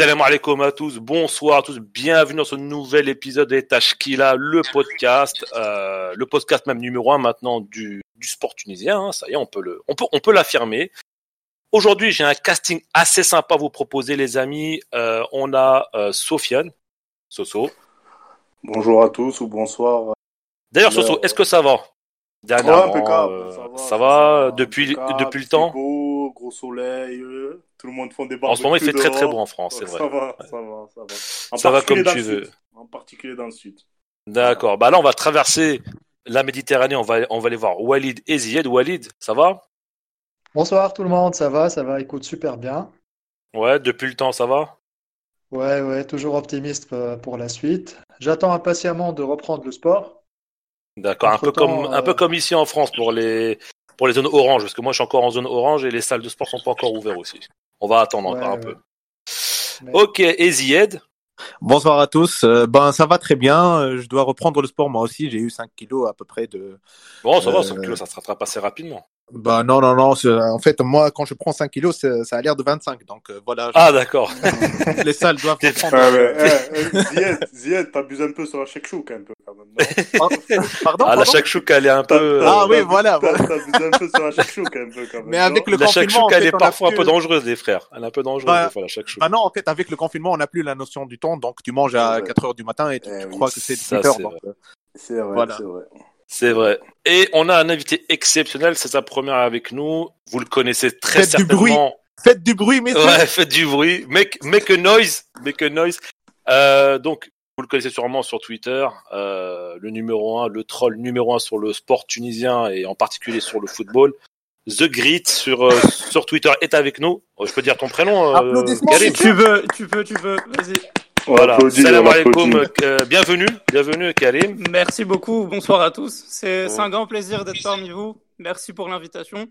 Salam alaikum à tous, bonsoir à tous, bienvenue dans ce nouvel épisode des Tashkila, le podcast, euh, le podcast même numéro un maintenant du, du sport tunisien, hein, ça y est, on peut le, on peut, on peut l'affirmer. Aujourd'hui, j'ai un casting assez sympa à vous proposer, les amis. Euh, on a euh, Sofiane, Soso. Bonjour à tous ou bonsoir. D'ailleurs, Soso, est-ce que ça va? Dernièrement, impeccable, ça va, ça va depuis, impeccable, depuis le temps? beau, gros soleil, euh, tout le monde font des En ce moment, il fait très très beau en France, c'est vrai. Ça va, ça va, ça va. En Ça va comme tu veux. sud. En particulier dans le sud. D'accord. Bah là, on va traverser la Méditerranée. On va, on va aller voir Walid et Zied. Walid, ça va? Bonsoir tout le monde, ça va, ça va, écoute super bien. Ouais, depuis le temps, ça va? Ouais, ouais, toujours optimiste euh, pour la suite. J'attends impatiemment de reprendre le sport. D'accord. Un peu comme, un peu euh, comme ici en France pour les, pour les zones orange, parce que moi, je suis encore en zone orange et les salles de sport sont pas encore ouvertes aussi. On va attendre Ouais, encore un ouais. peu. Mais- Ok. Et Zied Bonsoir à tous. Euh, ben ça va très bien. Euh, Je dois reprendre le sport moi aussi. J'ai eu 5 kilos à peu près de. Bon, ça va, Euh, 5 kilos, ça se rattrape assez rapidement. Bah non non non. c'est- En fait moi quand je prends 5 kilos ça a l'air de 25. Donc euh, voilà. Ah, d'accord. je- Les salles doivent reprendre. Ah, mais, Zied, t'abuses un peu sur la shakshouk un peu quand même. non Pardon. Ah, la shakshuka, elle est un peu. t'as- Ah oui, voilà, t'abuses un peu sur la shakshouk un peu quand même. Mais avec le La confinement, shakshuka, en elle fait, est parfois un peu dangereuse, les frères. Elle est un peu dangereuse, Bah, des fois, la shakshuka. Bah non, en fait, avec le confinement, on n'a plus la notion du temps, donc tu manges à Ouais. 4 heures du matin et tu, Eh tu oui, crois que c'est ça, 18 heures. c'est vrai. euh, C'est vrai, Voilà. C'est vrai. Et on a un invité exceptionnel, c'est sa première avec nous. Vous le connaissez très Faites du bruit. Faites du bruit, messieurs. Ouais, faites du bruit. Make, make a noise. Make a noise. Euh, donc, vous le connaissez sûrement sur Twitter, euh, le numéro un, le troll numéro un sur le sport tunisien et en particulier sur le football. The Grit sur, euh, sur Twitter est avec nous. Oh, Je peux dire ton prénom, euh, Applaudissements, Karim. messieurs. Tu veux, tu peux, tu peux. Vas-y. Voilà. Salam alaikum. euh, bienvenue. Bienvenue, Karim. Merci beaucoup. Bonsoir à tous. C'est un grand plaisir d'être parmi vous. Merci pour l'invitation.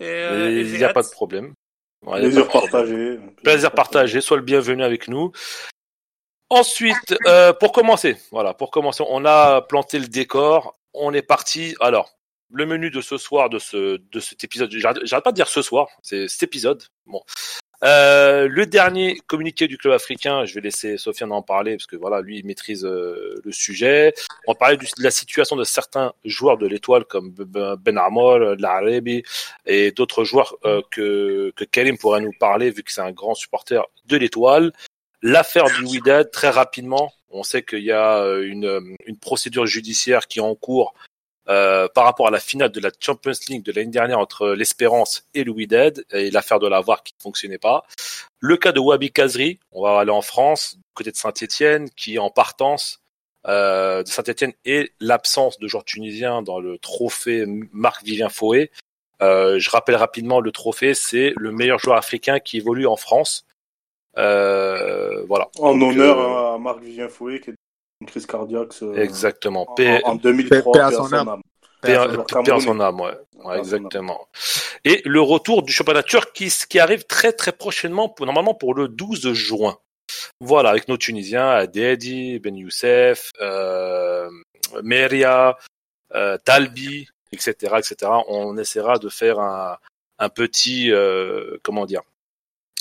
Et, euh, et Il n'y a hâte. pas de problème. Ouais, Plaisir partagé. Plaisir partagé, sois le bienvenu avec nous. Ensuite, euh, pour commencer, voilà, pour commencer, on a planté le décor, on est parti. Alors, le menu de ce soir, de ce de cet épisode, j'arrête j'arrête pas de dire ce soir, c'est cet épisode. Bon, Euh, le dernier communiqué du club africain, je vais laisser Sofiane en parler parce que voilà, lui il maîtrise euh, le sujet. On parlait de la situation de certains joueurs de l'étoile comme Ben Amor, L'Arabi et d'autres joueurs euh, que que pourrait nous parler vu que c'est un grand supporter de l'étoile. L'affaire du Wydad, très rapidement, on sait qu'il y a euh, une, euh, une procédure judiciaire qui est en cours euh, par rapport à la finale de la Champions League de l'année dernière entre l'Espérance et le Wydad et l'affaire de la VAR qui ne fonctionnait pas. Le cas de Wabi Kazri, on va aller en France, du côté de Saint-Etienne, qui est en partance euh, de Saint-Etienne et l'absence de joueurs tunisiens dans le trophée Marc-Vivien Fouet. Euh, je rappelle rapidement, le trophée, c'est le meilleur joueur africain qui évolue en France. Euh, voilà. En Donc, honneur euh, à Marc Vivien Fouet qui est une crise cardiaque ce- Exactement. en, Paix- en 2003. Paix à paix son âme. Paix à paix son âme, ouais. Ouais, exactement. Et le retour du championnat turc qui, qui arrive très très prochainement, pour, normalement pour le 12 juin. Voilà, avec nos Tunisiens, Adedi, Ben Youssef, euh, Meria, euh, Talbi, etc., etc. On essaiera de faire un, un petit, euh, comment dire,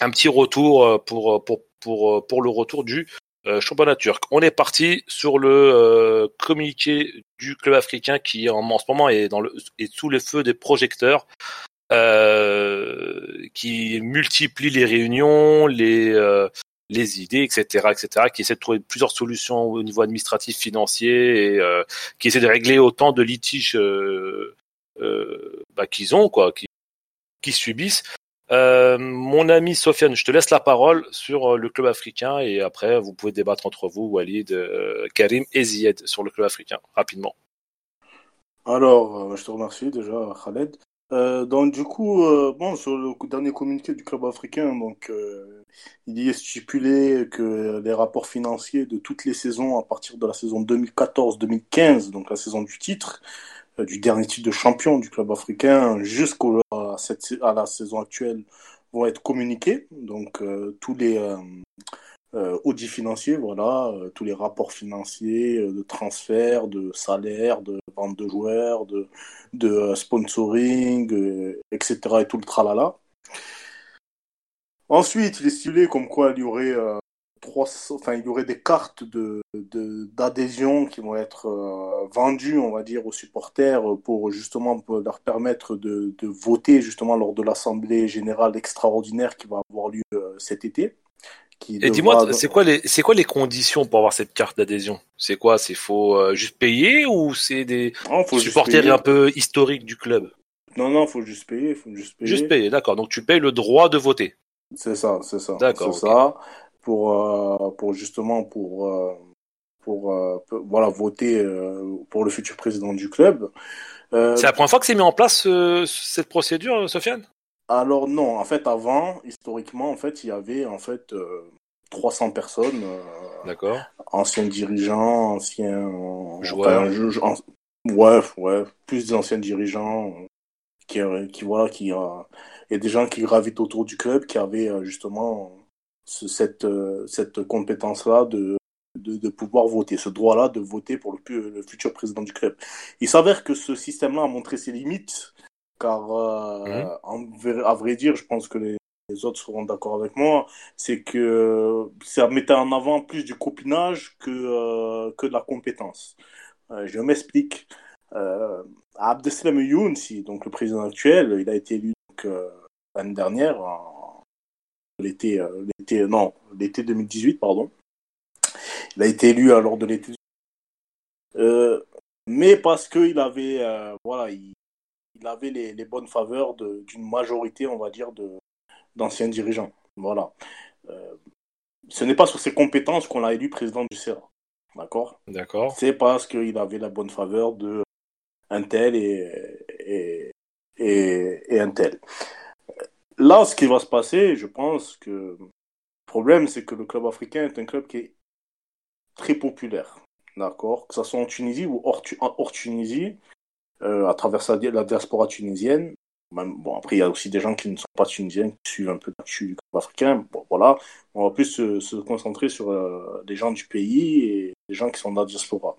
un petit retour euh, pour pour pour pour le retour du euh, championnat turc. On est parti sur le euh, communiqué du club africain qui en, ce moment est dans le est sous les feux des projecteurs, euh, qui multiplie les réunions, les euh, les idées, etc., etc., qui essaie de trouver plusieurs solutions au niveau administratif, financier, et euh, qui essaie de régler autant de litiges euh, euh, bah, qu'ils ont, quoi, qui, qui subissent. Euh, mon ami Sofiane, je te laisse la parole sur euh, le club africain et après vous pouvez débattre entre vous, Walid, euh, Karim et Zied sur le club africain rapidement. Alors, je te remercie déjà, Khaled. Donc, du coup, bon, sur le dernier communiqué du club africain, donc, il y est stipulé que les rapports financiers de toutes les saisons à partir de la saison 2014-2015, donc la saison du titre, du dernier titre de champion du club africain, jusqu'à cette, à la saison actuelle, vont être communiqués. Donc, euh, tous les euh, euh, audits financiers, voilà, euh, tous les rapports financiers euh, de transfert, de salaire, de vente de joueurs, de, de euh, sponsoring, euh, etc. et tout le tralala. Ensuite, il est comme quoi il y aurait euh, 300, enfin il y aurait des cartes de d'adhésion qui vont être euh, vendues, on va dire, aux supporters pour justement pour leur permettre de, de voter justement lors de l'assemblée générale extraordinaire qui va avoir lieu euh, cet été. Qui Et dis-moi, c'est quoi les c'est quoi les conditions pour avoir cette carte d'adhésion? C'est quoi? C'est faut euh, juste payer ou c'est des Non, supporters un peu historiques du club? Non, non, faut juste payer, faut juste payer. Juste payer, d'accord. Donc tu payes le droit de voter? C'est ça, c'est ça. D'accord, C'est ça. Pour, euh, pour justement, pour, euh, pour, euh, pour- voilà, voter pour le futur président du club. C'est la première fois que c'est mis en place cette procédure, Sofiane? Alors non, en fait, avant, historiquement, en fait, il y avait en fait euh, 300 personnes, euh, D'accord. anciens dirigeants, anciens Joueurs. enfin, ouais, ouais, plus d'anciens dirigeants euh, qui, qui voilà, qui euh, et des gens qui gravitent autour du club, qui avaient justement cette euh, cette compétence-là de, de de pouvoir voter, ce droit-là de voter pour le, futur président du club. Il s'avère que ce système-là a montré ses limites, car euh, Mhm. en à vrai dire, je pense que les les autres seront d'accord avec moi, c'est que ça mettait en avant plus du copinage que, euh, que de la compétence. Euh, je m'explique. Abdeslam Younsi, donc le président actuel, il a été élu donc, l'année dernière, en- l'été, euh, l'été, non, l'été 2018, pardon. Il a été élu euh, lors de l'été. Euh, mais parce qu'il avait, euh, voilà, il, il avait les, les bonnes faveurs de- d'une majorité, on va dire, de, d'anciens dirigeants. Voilà. Ce n'est pas sur ses compétences qu'on l'a élu président du CERA. D'accord? D'accord. C'est parce qu'il avait la bonne faveur de un tel et, et, et, et un tel. Là, ce qui va se passer, je pense que le problème, c'est que le club africain est un club qui est très populaire. D'accord? Que ce soit en Tunisie ou hors, Tu- hors Tunisie, euh, à travers la diaspora tunisienne. Bon, après, il y a aussi des gens qui ne sont pas tunisiens, qui suivent un peu l'actu du club africain. Voilà. On va plus se, concentrer sur euh, les gens du pays et les gens qui sont dans la diaspora.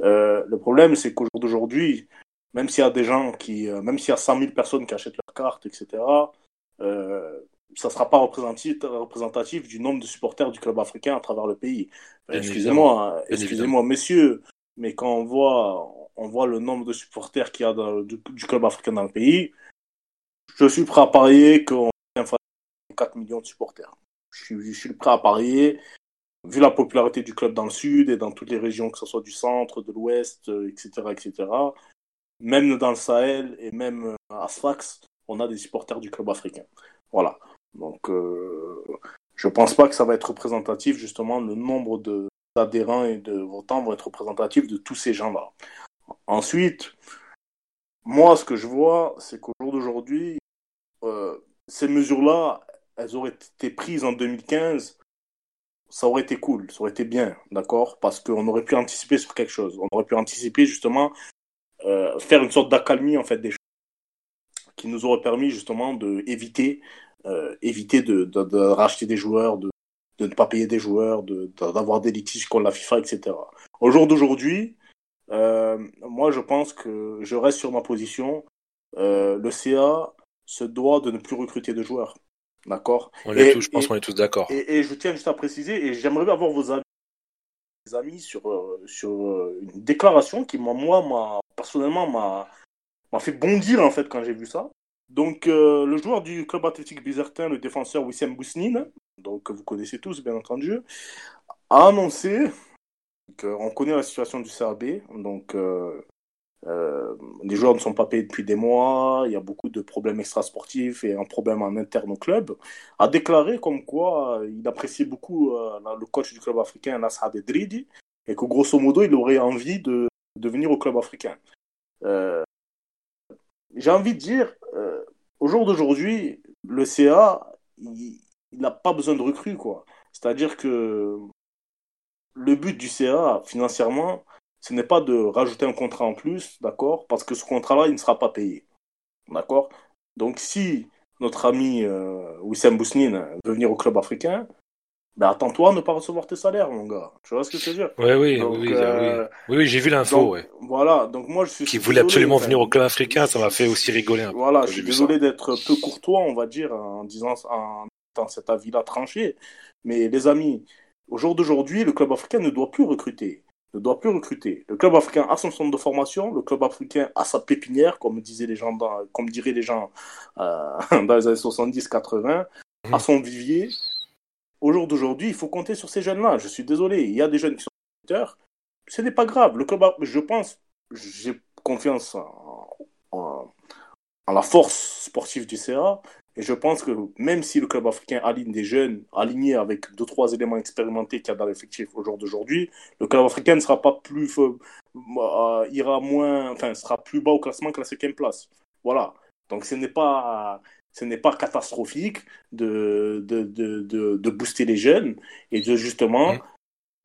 Euh, le problème, c'est qu'au jour d'aujourd'hui, même s'il y a des gens qui, euh, même s'il y a 100 000 personnes qui achètent leur carte, etc., ça ne sera pas représentatif, du nombre de supporters du club africain à travers le pays. Euh, excusez-moi, hein, excusez-moi, messieurs, mais quand on voit, on voit le nombre de supporters qu'il y a dans- du, du club africain dans le pays, je suis prêt à parier qu'on a 4 millions de supporters. Je suis, je suis prêt à parier, vu la popularité du club dans le sud et dans toutes les régions, que ce soit du centre, de l'ouest, euh, etc., etc., même dans le Sahel et même euh, à Sfax, on a des supporters du club africain. Voilà. Donc, euh, je pense pas que ça va être représentatif, justement, le nombre d'adhérents et de votants vont être représentatifs de tous ces gens-là. Ensuite, moi, ce que je vois, c'est qu'au jour d'aujourd'hui, euh, ces mesures-là, elles auraient été prises en 2015, ça aurait été cool, ça aurait été bien, d'accord? Parce qu'on aurait pu anticiper sur quelque chose. On aurait pu anticiper, justement, euh, faire une sorte d'accalmie, en fait, des choses qui nous aurait permis, justement, de éviter, euh, éviter de, de, de racheter des joueurs, de, de ne pas payer des joueurs, d'avoir des litiges contre la FIFA, etc. Au jour d'aujourd'hui, euh, moi, je pense que je reste sur ma position. Euh, le CA se doit de ne plus recruter de joueurs. D'accord? On est Et- tous, je pense qu'on est tous d'accord. et, et je tiens juste à préciser, et j'aimerais avoir vos avis, amis sur, sur une déclaration qui, m'a- moi, m'a, personnellement, m'a, m'a fait bondir, en fait, quand j'ai vu ça. Donc, euh, le joueur du club athlétique bizertin, le défenseur Wissem Bousnine, donc vous connaissez tous, bien entendu, a annoncé qu'on connaît la situation du CRB, donc euh, euh, les joueurs ne sont pas payés depuis des mois, il y a beaucoup de problèmes extrasportifs et un problème en interne au club, a déclaré comme quoi euh, il appréciait beaucoup le coach du club africain, Nassar Edridi, et que grosso modo, il aurait envie de, de venir au club africain. J'ai envie de dire, euh, au jour d'aujourd'hui, le CA, il n'a pas besoin de recrues, quoi. C'est-à-dire que le but du CA, financièrement, ce n'est pas de rajouter un contrat en plus, d'accord Parce que ce contrat-là, il ne sera pas payé. D'accord Donc, si notre ami euh, Bousnine veut venir au club africain, ben attends-toi à ne pas recevoir tes salaires, mon gars. Tu vois ce que je veux dire? Oui, oui, Donc, oui, oui, euh, oui. Oui, oui, j'ai vu l'info, ouais. Voilà, donc moi je suis. Qui voulait absolument venir au club africain, ça m'a fait aussi rigoler un peu. Voilà, je suis désolé d'être peu courtois, on va dire, en disant, en dans cet avis-là tranché. Mais les amis, au jour d'aujourd'hui, le club africain ne doit plus recruter. Ne doit plus recruter. Le club africain a son centre de formation, le club africain a sa pépinière, comme disaient les gens, dans, comme diraient les gens euh, dans les années 70-80, a son vivier. Au jour d'aujourd'hui, il faut compter sur ces jeunes-là. Je suis désolé, il y a des jeunes qui sont recruteurs. Ce n'est pas grave. Le club, je pense, j'ai confiance en, la force sportive du CA. Et je pense que même si le club africain aligne des jeunes alignés avec deux, trois éléments expérimentés qu'il y a dans l'effectif au jour d'aujourd'hui, le club africain ne sera pas plus, euh, ira moins, enfin, sera plus bas au classement que la cinquième place. Voilà. Donc ce n'est pas, ce n'est pas catastrophique de, de, de, de, booster les jeunes et de justement,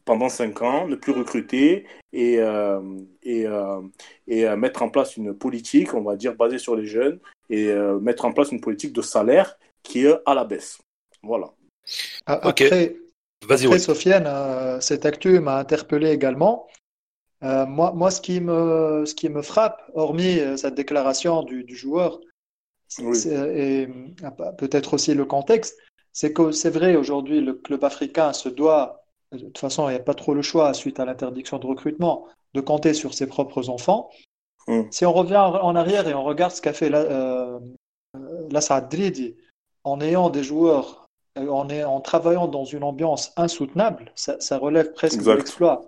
pendant cinq ans, ne plus recruter et, euh, et, euh, et mettre en place une politique, on va dire, basée sur les jeunes et euh, mettre en place une politique de salaire qui est à la baisse. Voilà. Après, Vas-y, Sofiane, euh, cette actu m'a interpellé également. Euh, moi, moi ce, qui me, ce qui me frappe, hormis cette déclaration du, du joueur, et peut-être aussi le contexte, c'est que c'est vrai, aujourd'hui, le club africain se doit, de toute façon, il n'y a pas trop le choix suite à l'interdiction de recrutement, de compter sur ses propres enfants. Mm. Si on revient en arrière et on regarde ce qu'a fait la, euh, Dridi en ayant des joueurs, euh, en, en, travaillant dans une ambiance insoutenable, ça, ça relève presque de l'exploit.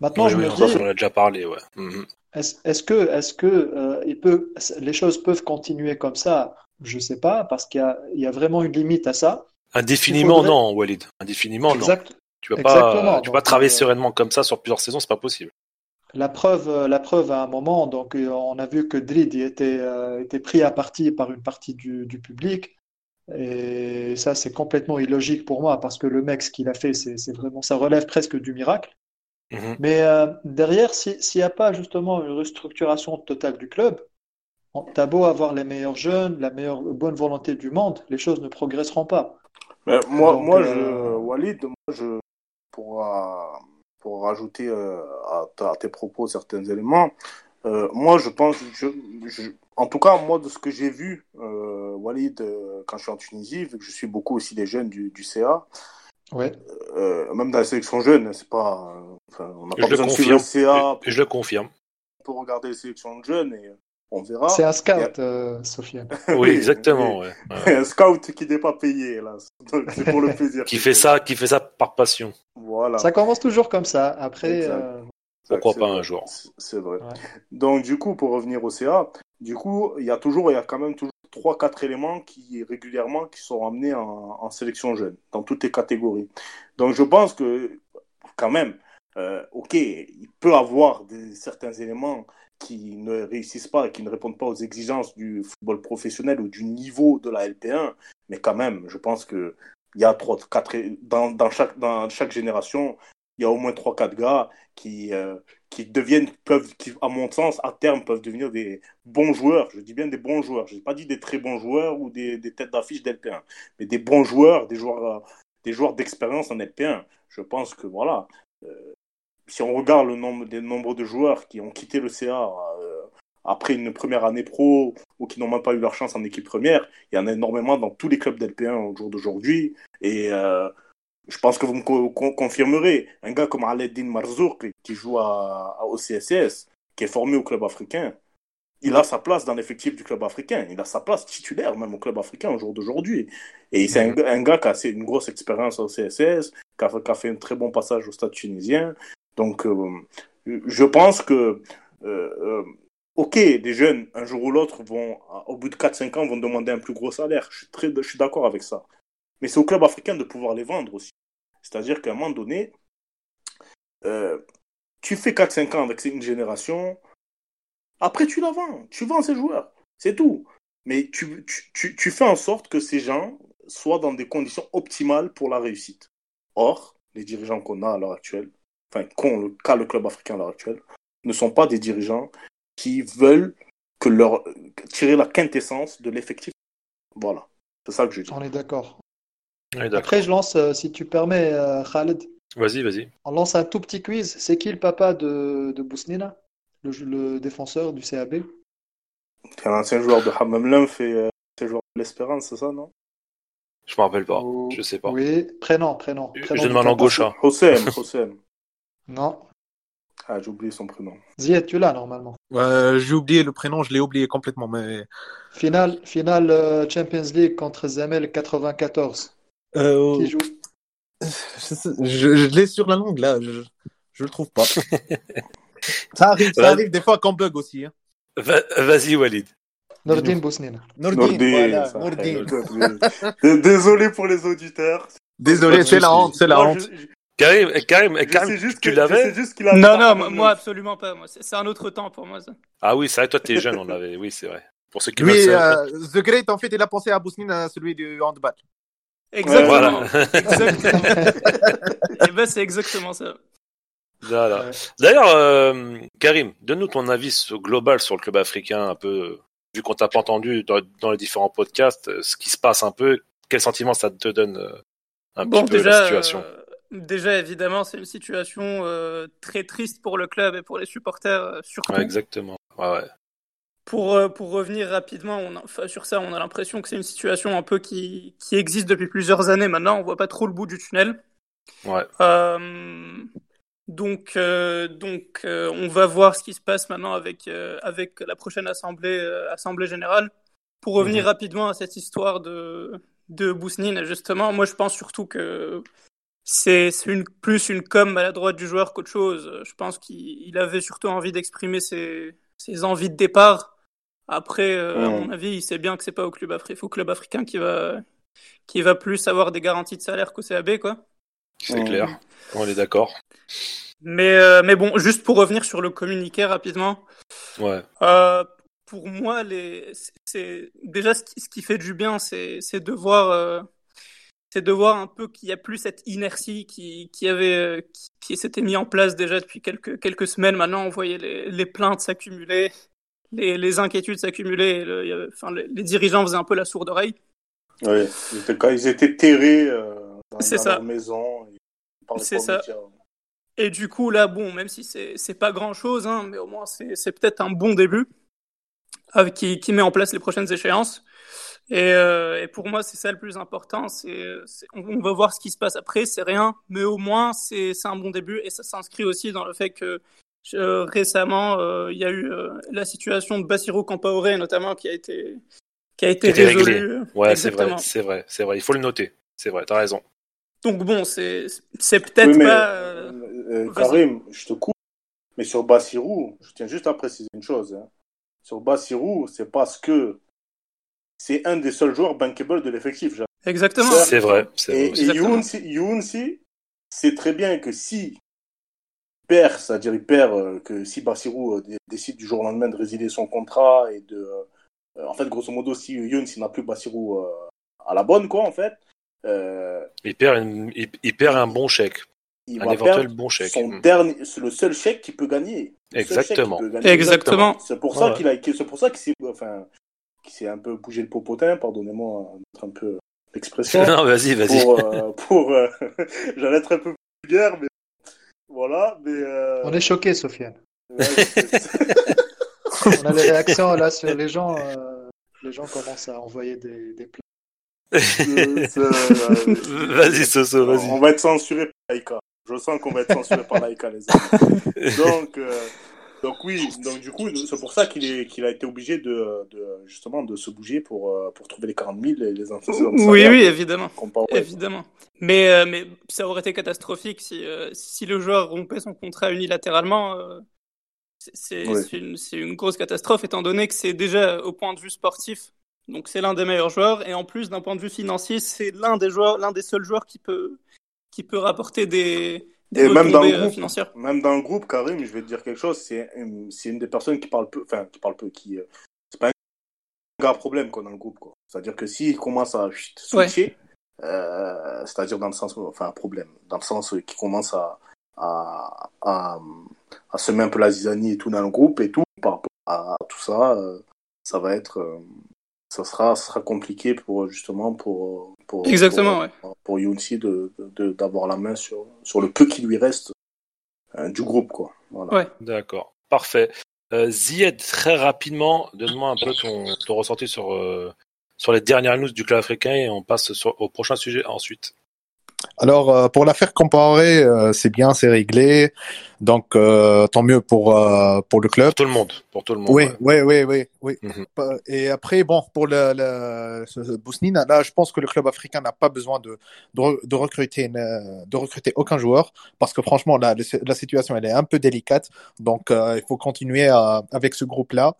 Maintenant, je me dis, on a déjà parlé, ouais. Mm-hmm. Est-ce que, euh, il peut, les choses peuvent continuer comme ça? Je sais pas, parce qu'il y, y a, vraiment une limite à ça. Indéfiniment, non, Walid. Indéfiniment, exact. non. Tu vas pas, tu vas travailler euh, sereinement comme ça sur plusieurs saisons, c'est pas possible. La preuve, euh, la preuve à un moment, donc on a vu que Drid était, euh, était pris à partie par une partie du, du public. Et ça, c'est complètement illogique pour moi parce que le mec, ce qu'il a fait, c'est vraiment, ça relève presque du miracle. Mhm. Mais derrière, s'il n'y a pas justement une restructuration totale du club, t'as beau avoir les meilleurs jeunes, la meilleure bonne volonté du monde, les choses ne progresseront pas. moi, moi, je, Walid, moi, je, pour, pour rajouter euh, à, tes propos certains éléments, euh, moi je pense, je, en tout cas moi de ce que j'ai vu, euh, Walid, quand je suis en Tunisie, vu que je suis beaucoup aussi des jeunes du, du CA, ouais. même dans la sélection jeune, c'est pas, on n'a pas besoin de suivre le CA. je le confirme. On peut regarder les sélections de jeunes et on verra. C'est un scout, euh, Sofiane. oui, exactement. un scout qui n'est pas payé, là. C'est pour le plaisir. qui fait ça, qui fait ça par passion. Voilà. Ça commence toujours comme ça. Après. Euh... Pourquoi pas un jour C'est vrai. Donc, du coup, pour revenir au CA, du coup, il y a toujours, il y a quand même toujours trois, quatre éléments qui régulièrement qui sont amenés en, en, sélection jeune dans toutes les catégories. Donc, je pense que quand même, euh, ok, il peut avoir certains éléments qui ne réussissent pas et qui ne répondent pas aux exigences du football professionnel ou du niveau de la LP1. Mais quand même, je pense que il y a trois, quatre, dans, chaque, dans chaque génération, il y a au moins 3-4 gars qui, euh, qui deviennent, peuvent, à mon sens, à terme, peuvent devenir des bons joueurs. Je dis bien des bons joueurs. Je n'ai pas dit des très bons joueurs ou des, des têtes d'affiche d'LP1, mais des bons joueurs, des joueurs, des joueurs d'expérience en LP1. Je pense que voilà, euh, si on regarde le nombre, des nombres de joueurs qui ont quitté le CA euh, après une première année pro ou qui n'ont même pas eu leur chance en équipe première, il y en a énormément dans tous les clubs d'LP1 au jour d'aujourd'hui. Et euh, je pense que vous me confirmerez, un gars comme Aladdin Marzouk qui joue à, au CSS, qui est formé au club africain, il a sa place dans l'effectif du club africain. Il a sa place titulaire même au club africain au jour d'aujourd'hui. Et c'est un, un, gars qui a une grosse expérience au CSS, qui a, qui a, fait un très bon passage au stade tunisien, donc, euh, je pense que, euh, euh, ok, des jeunes, un jour ou l'autre, vont, au bout de 4-5 ans, vont demander un plus gros salaire. Je suis, très, je suis d'accord avec ça. Mais c'est au club africain de pouvoir les vendre aussi. C'est-à-dire qu'à un moment donné, tu fais 4-5 ans avec une génération, après tu la vends, tu vends ces joueurs, c'est tout. Mais tu, tu, tu, fais en sorte que ces gens soient dans des conditions optimales pour la réussite. Or, les dirigeants qu'on a à l'heure actuelle, enfin, qu'ont qu'a le club africain à l'heure actuelle, ne sont pas des dirigeants qui veulent que leur, tirer la quintessence de l'effectif. Voilà, c'est ça que je dis. On est d'accord. Après, je lance, euh, si tu permets, euh, Khaled. Vas-y, vas-y. On lance un tout petit quiz. C'est qui le papa de, de Bousnina, le, le, défenseur du CAB C'est un ancien joueur de Hammam Lymph et euh, joueur de l'Espérance, c'est ça, non? Je me rappelle pas. Je sais pas. Oui, prénom, prénom. prénom je demande en gauche. Hossein, Hossein. Non. Ah, j'ai oublié son prénom. Zied, tu l'as normalement. j'ai oublié le prénom, je l'ai oublié complètement. Mais... Finale, finale euh, Champions League contre Zamel 94. Euh, Qui joue? Je, l'ai sur la langue là, je, je le trouve pas. ça arrive, ça arrive des fois qu'en bug aussi. Hein. Vas-y Walid. Nordin Bousnine. Nordin, Désolé pour les auditeurs. Désolé, c'est la honte, c'est la honte. Karim, Karim, Karim juste tu l'avais Non, non, moi absolument pas. C'est un autre temps pour moi. Ça. Ah oui, c'est vrai, toi t'es jeune, on l'avait. Oui, c'est vrai. Pour ceux qui oui, euh, The Great, en fait, il a pensé à Bousnine, à celui du handball. Exactement. exactement. Et eh ben, c'est exactement ça. Voilà. D'ailleurs, euh, Karim, donne-nous ton avis global sur le club africain, un peu, vu qu'on t'a pas entendu dans, les différents podcasts, euh, ce qui se passe un peu, quel sentiment ça te donne un petit peu la situation Déjà, évidemment, c'est une situation euh, très triste pour le club et pour les supporters, euh, surtout. exactement. Ouais, Pour, euh, pour revenir rapidement on sur ça, on a l'impression que c'est une situation un peu qui, qui existe depuis plusieurs années maintenant. On voit pas trop le bout du tunnel. Ouais. donc, donc on va voir ce qui se passe maintenant avec, avec la prochaine assemblée, assemblée générale. Pour revenir mhm. rapidement à cette histoire de, de Bousnine, justement, moi je pense surtout que c'est une, plus une com maladroite du joueur qu'autre chose. Je pense qu'il avait surtout envie d'exprimer ses, ses, envies de départ. Après, euh, à mon avis, il sait bien que c'est pas au club, au club africain qui va, qui va plus avoir des garanties de salaire qu'au CAB, quoi. C'est clair, on est d'accord. Mais, euh, mais bon, juste pour revenir sur le communiqué rapidement. Ouais. Euh, pour moi, les, c'est déjà ce qui, ce qui, fait du bien, c'est de voir c'est de voir un peu qu'il y a plus cette inertie qui, qui avait qui, s'était mis en place déjà depuis quelques quelques semaines. Maintenant, on voyait les, les plaintes s'accumuler, les, les inquiétudes s'accumuler. Le, enfin, les, dirigeants faisaient un peu la sourde oreille. Oui, quand ils étaient terrés euh, dans, ça. leur maison. C'est ça. Et du coup, là, bon, même si c'est pas grand chose, hein, mais au moins c'est peut-être un bon début avec, qui, qui met en place les prochaines échéances. Et, euh, et, pour moi, c'est ça le plus important. C'est, on, va voir ce qui se passe après. C'est rien, mais au moins c'est, un bon début. Et ça s'inscrit aussi dans le fait que euh, récemment, euh, il y a eu euh, la situation de Bassirou Campaoré, notamment, qui a été qui a été résolue. Ouais, c'est vrai, c'est vrai, c'est vrai. Il faut le noter. C'est vrai, t'as raison. Donc bon, c'est c'est peut-être pas. Euh, Karim, je te coupe. Mais sur Bassirou, je tiens juste à préciser une chose. Hein. Sur Bassirou, c'est parce que c'est un des seuls joueurs bankable de l'effectif. Exactement. C'est vrai. Et, et c'est très bien que si perd, c'est-à-dire il perd, euh, que si Bassirou euh, décide du jour au lendemain de résilier son contrat et de. Euh, en fait, grosso modo, si Youn n'a plus Bassirou à la bonne, quoi, en fait. il, perd il, perd un bon chèque. Il un éventuel bon chèque. Son hmm. dernier, c'est le seul chèque qu'il peut gagner. Exactement. Exactement. C'est pour ça qu'il a, c'est pour ça qu'il s'est, enfin, qui s'est un peu bougé le popotin, pardonnez-moi un peu l'expression. non, vas-y, vas-y. Pour, euh, euh, j'allais être un peu vulgaire, mais voilà. Mais, euh, On est choqué, Sofiane. On a les réactions là sur les gens. les gens commencent à envoyer des, des plans. vas-y, Soso, vas-y. On va être censuré par Laika. Je sens qu'on va être censuré par Laika, les amis. Donc, donc oui, donc du coup, c'est pour ça qu'il a été obligé de, de, justement de se bouger pour euh, pour trouver les 40 000 et les infos. Oui, oui, évidemment, évidemment. Mais euh, mais ça aurait été catastrophique si euh, si le joueur rompait son contrat unilatéralement. c'est une, une grosse catastrophe étant donné que c'est déjà au point de vue sportif. Donc c'est l'un des meilleurs joueurs et en plus d'un point de vue financier, c'est l'un des joueurs, l'un des seuls joueurs qui peut qui peut rapporter des et même dans, le euh, groupe, même dans le groupe, Karim, je vais te dire quelque chose, c'est une, une des personnes qui parle peu, enfin, qui parle peu, qui, euh, c'est pas un grave problème, quoi, dans le groupe, quoi. C'est-à-dire que s'il commence à switcher, euh, c'est-à-dire dans le sens, enfin, un problème, dans le sens qu'il commence à, à, à, à semer un peu la zizanie et tout dans le groupe et tout, par rapport à tout ça, ça va être, ça sera, ça sera compliqué pour, justement, pour, pour, Exactement, pour, Younsi de, d'avoir la main sur, sur le peu qui lui reste hein, du groupe. Quoi. Voilà. Ouais. D'accord, parfait. Euh, Zied, très rapidement, donne-moi un peu ton, ton ressenti sur, euh, sur les dernières news du club africain et on passe au prochain sujet ensuite. Alors, euh, pour l'affaire comparée, euh, c'est bien, c'est réglé. Donc, euh, tant mieux pour pour le club. Pour tout le monde. Pour tout le monde. Oui, oui, oui, oui. oui. Mhm. Et après, bon, pour le, le Bousnine, là, je pense que le club africain n'a pas besoin de de, recruter de recruter aucun joueur parce que franchement, la, la situation elle est un peu délicate. Donc, il faut continuer avec ce groupe-là.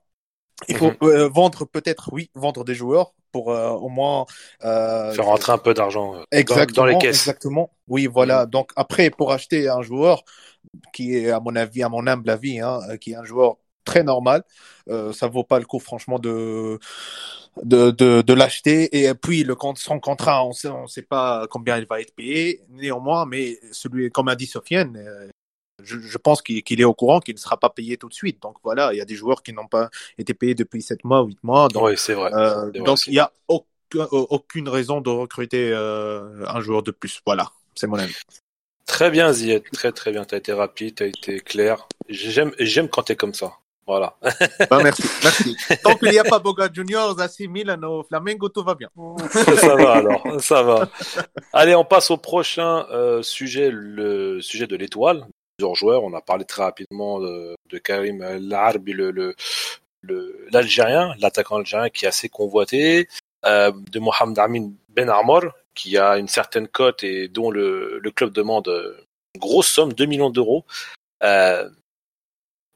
Il faut mhm. vendre peut-être, oui, vendre des joueurs, pour euh, au moins euh, faire rentrer un peu d'argent euh, dans, les caisses. Exactement. Oui, voilà. Mm. Donc après, pour acheter un joueur qui est à mon avis, à mon humble avis, hein, qui est un joueur très normal, euh, ça vaut pas le coup franchement de de, de, de l'acheter et puis le compte son contrat on sait on sait pas combien il va être payé néanmoins mais celui comme a dit Sofiane je, pense qu'il est au courant qu'il ne sera pas payé tout de suite. Donc voilà, il y a des joueurs qui n'ont pas été payés depuis 7 mois, 8 mois. Donc, oui, c'est vrai. Euh, donc il n'y a aucune raison de recruter euh, un joueur de plus. Voilà, c'est mon avis. Très bien, Ziet. Très très bien. Tu as été rapide, tu as été clair. J'aime, j'aime quand tu es comme ça. Voilà. Bah, merci, merci. Tant qu'il n'y a pas Boga Juniors, AC Milano, Flamengo, tout va bien. ça va alors, ça va. Allez, on passe au prochain euh, sujet, le sujet de l'étoile joueurs. On a parlé très rapidement de, Karim Larbi, l'Algérien, l'attaquant algérien qui est assez convoité, euh, de Mohamed Amin Ben Armor, qui a une certaine cote et dont le, club demande une grosse somme, 2 millions d'euros. Euh,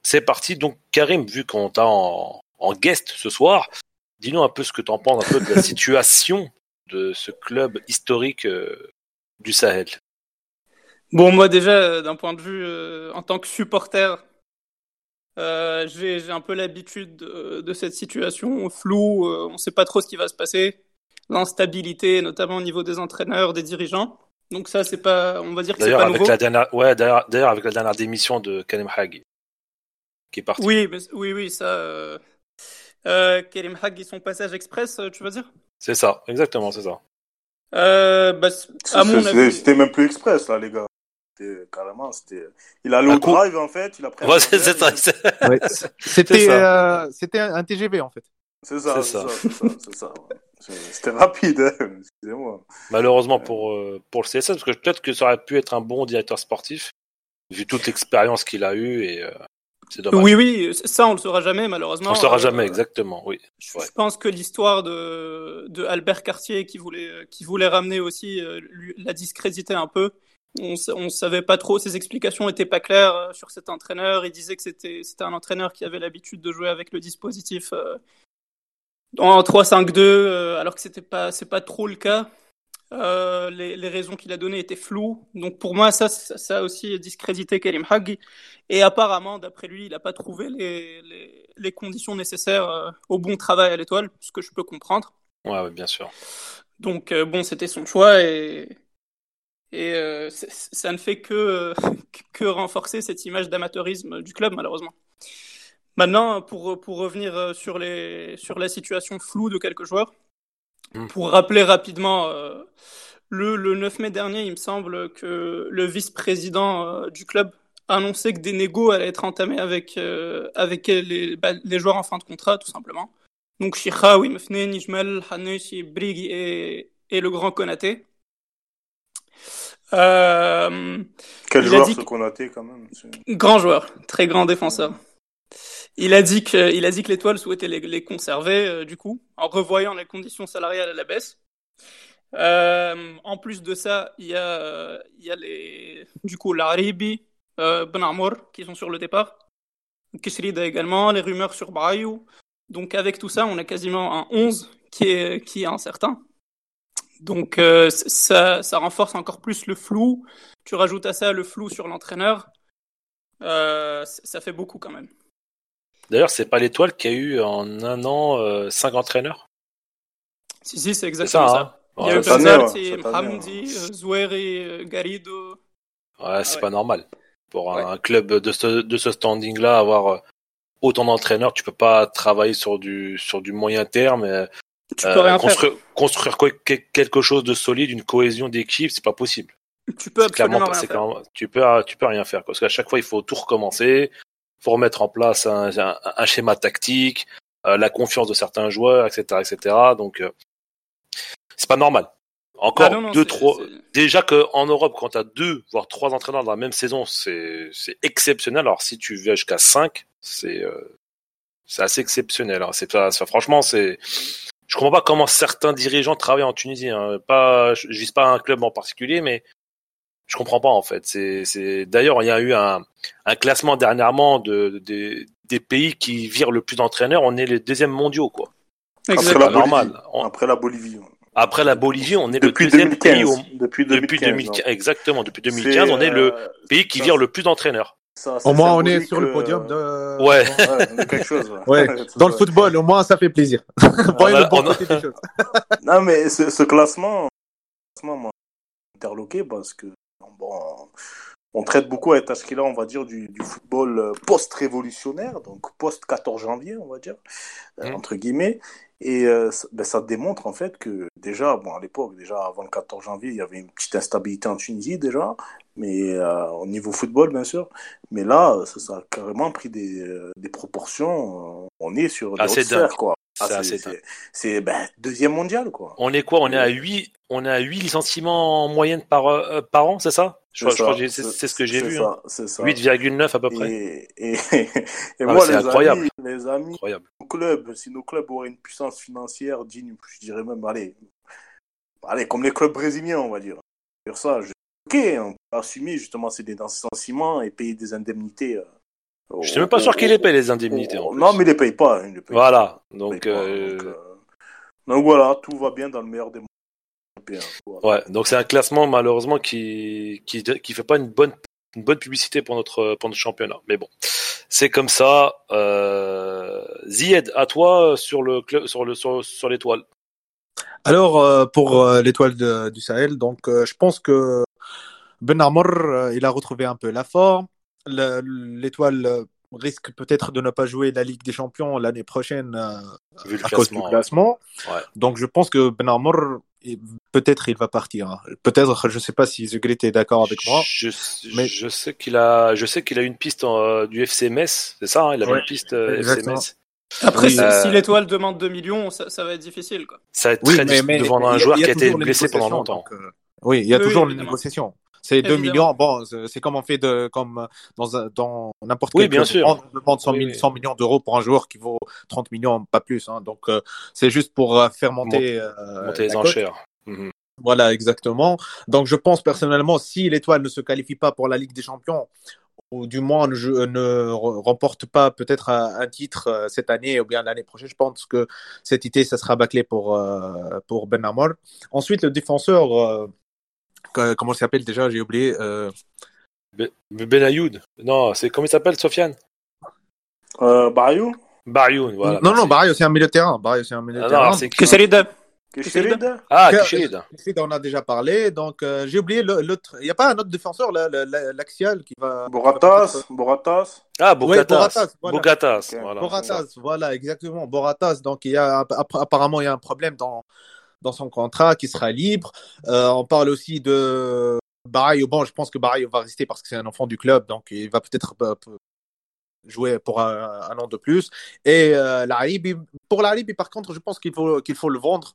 c'est parti. Donc Karim, vu qu'on t'a en, guest ce soir, dis-nous un peu ce que tu en penses un peu de la situation de ce club historique euh, du Sahel. Bon, moi déjà, euh, d'un point de vue euh, en tant que supporter, euh, j'ai un peu l'habitude de, cette situation floue, on ne sait pas trop ce qui va se passer, l'instabilité, notamment au niveau des entraîneurs, des dirigeants. Donc ça, c'est pas, on va dire que c'est pas nouveau. La dernière, ouais, d'ailleurs, avec la dernière démission de Karim Hag, qui est parti. Oui, oui, oui, ça. Euh, Karim Hag, son passage express, tu veux dire? C'est ça, exactement, c'est ça. bah, à mon avis... C'était même plus express, là, les gars. C'était carrément, c'était. Il a le drive en fait, il a pris. c'était euh, c'était un TGV en fait. C'est ça, c'est ça, c'est ça. C'était rapide, hein, excusez-moi. Malheureusement pour euh, pour le CSS, parce que peut-être que ça aurait pu être un bon directeur sportif vu toute l'expérience qu'il a eue et. Euh, c'est dommage. Oui, oui, ça on le saura jamais malheureusement. On le saura jamais, exactement, oui. Je, pense que l'histoire de, de Albert Cartier qui voulait qui voulait ramener aussi la discréditer un peu on, on savait pas trop, ses explications étaient pas claires euh, sur cet entraîneur. Il disait que c'était un entraîneur qui avait l'habitude de jouer avec le dispositif euh, en 3-5-2, euh, alors que c'était pas c'est pas trop le cas. les, les, raisons qu'il a données étaient floues. Donc pour moi, ça, ça, a aussi discrédité Karim Hag. Et apparemment, d'après lui, il n'a pas trouvé les, les, les, conditions nécessaires au bon travail à l'étoile, ce que je peux comprendre. Ouais, bien sûr. Donc bon, c'était son choix et, et euh, ça ne fait que, que renforcer cette image d'amateurisme du club, malheureusement. Maintenant, pour, pour revenir euh, sur, les, sur la situation floue de quelques joueurs, hmm. pour rappeler rapidement, euh, le, le 9 mai dernier, il me semble que le vice-président du club a annoncé que des négos allaient être entamés avec, avec les, bah, les joueurs en fin de contrat, tout simplement. Donc Shikhawi, Mefne, Nijmel, Haneshi, Brigui et, et le grand Konaté. Euh, Quel joueur ce Konaté quand même? Grand joueur, très grand défenseur. Il a dit que, il a dit que l'étoile souhaitait les, conserver, euh, du coup, en revoyant les conditions salariales à la baisse. Euh, en plus de ça, il y a, il y a les, du coup, l'Aribi, euh, Ben qui sont sur le départ. Kishrida également, les rumeurs sur Brayou. Donc, avec tout ça, on a quasiment un 11 qui est, qui est incertain. Donc euh, ça, ça, renforce encore plus le flou. Tu rajoutes à ça le flou sur l'entraîneur. Euh, ça fait beaucoup quand même. D'ailleurs, c'est pas l'étoile qui a eu en un an euh, cinq entraîneurs? Si, si, c'est exactement ça. Hein. Il y a eu Hamdi, Zoueri, Garido. Ouais, c'est pas normal. Pour un, club de ce, de ce standing-là, avoir autant d'entraîneurs, tu peux pas travailler sur du, sur du moyen terme tu peux rien construire, faire. construire quelque chose de solide, une cohésion d'équipe, c'est pas possible. Tu peux absolument rien faire. tu peux, tu peux rien faire parce qu'à chaque fois il faut tout recommencer, faut remettre en place un, un, schéma tactique, euh, la confiance de certains joueurs, etc., etc. Donc euh, c'est pas normal. Encore ah deux, trois. Déjà que en Europe, quand tu as deux voire trois entraîneurs dans la même saison, c'est c'est exceptionnel. Alors si tu viens jusqu'à cinq, c'est euh, c'est assez exceptionnel. Hein. C'est franchement, c'est. Je comprends pas comment certains dirigeants travaillent en Tunisie. Hein. Pas, je vise pas un club en particulier, mais je comprends pas en fait. C'est. D'ailleurs, il y a eu un, un classement dernièrement de, de, des pays qui virent le plus d'entraîneurs. On est les deuxièmes mondiaux, quoi. C'est normal. Après la Bolivie. Après la Bolivie, on est le deuxième pays au... depuis 2015. Exactement, depuis 2015, on est le euh, pays qui vire le plus d'entraîneurs. Au moins, on est sur le podium de. Ouais. quelque chose. Ouais. Dans le football, au moins, ça fait plaisir. non, mais ce, ce classement, m'a interloqué parce que bon, on traite beaucoup à là, on va dire, du, du football euh, post-révolutionnaire, donc post-14 janvier, on va dire, euh, mmh. entre guillemets. Et euh, ben, ça démontre en fait que déjà, bon, à l'époque, déjà avant le 14 janvier, il y avait une petite instabilité en Tunisie déjà, mais au niveau football bien sûr. Mais là, ça, ça a carrément pris des, des proportions. On est sur des sphères, quoi. Ah, c'est ben, deuxième mondial quoi. On est quoi? On est à 8 on à 8 licenciements en moyenne par euh, par an, c'est ça? Je, c'est ce que j'ai vu. Hein. 8,9 à peu près. Et, et, et ah, moi les incroyable. amis, les amis, incroyable. Nos clubs, si nos clubs auraient une puissance financière digne, je dirais même allez, allez comme les clubs brésiliens, on va dire. Sur ça, je... OK, on peut assumer justement ces licenciements et payer des indemnités euh, je suis même pas sûr qu'il les paye les indemnités. non, mais il les paye pas. Voilà. Donc, euh, euh, donc, voilà, tout va bien dans le meilleur des mondes. Ouais, donc c'est un classement malheureusement qui qui qui fait pas une bonne une bonne publicité pour notre pour notre championnat. Mais bon, c'est comme ça. Euh... Zied, à toi sur le sur le sur, sur l'étoile. Alors euh, pour l'étoile du Sahel, donc je pense que Ben Armour, il a retrouvé un peu la forme l'étoile euh, risque peut-être de ne pas jouer la Ligue des Champions l'année prochaine euh, à cause du classement. Donc je pense que Ben Armour, peut-être il va partir. Hein. Peut-être, je ne sais pas si Zegrit est d'accord avec moi. Je, mais... je sais qu'il a, je sais qu'il a une piste euh, du FC Metz, c'est ça hein, Il a une piste FC Metz. Après, si, l'étoile demande 2 millions, ça, va être difficile. Quoi. Ça va être très difficile de vendre un joueur qui a été blessé pendant longtemps. oui, il y a toujours les négociations. C'est 2 millions. Bon, c'est comme on fait de, comme dans, dans n'importe quel oui, bien sûr. On demande 100, millions d'euros pour un joueur qui vaut 30 millions, pas plus. Hein. Donc, euh, c'est juste pour euh, faire monter, euh, monter les enchères. Mhm. Voilà, exactement. Donc, je pense personnellement, si l'étoile ne se qualifie pas pour la Ligue des Champions, ou du moins ne, ne remporte pas peut-être un, titre cette année ou bien l'année prochaine. Je pense que cet été, ça sera bâclé pour, pour Ben Amor. Ensuite, le défenseur, comment il s'appelle déjà? J'ai oublié. Euh... Ben Non, c'est comment il s'appelle, Sofiane? Euh, Barayou Barayou, voilà. Non, non, Barayou, c'est un milieu de terrain. Barayou, c'est un milieu de ah, terrain. c'est Kesselida. Ah, Kesselida. on a déjà parlé. Donc, euh, j'ai oublié l'autre. Il n'y a pas un autre défenseur, l'axial, qui va. Boratas. Boratas. Ah, Boratas. Boratas, voilà. Boratas, voilà, exactement. Boratas. Donc, il y a, apparemment, il y a un problème dans, dans son contrat, qui sera libre. Euh, on parle aussi de Barry. Bon, je pense que Barry va rester parce que c'est un enfant du club, donc il va peut-être euh, jouer pour un, an de plus. Et euh, pour la par contre, je pense qu'il faut, qu'il faut le vendre.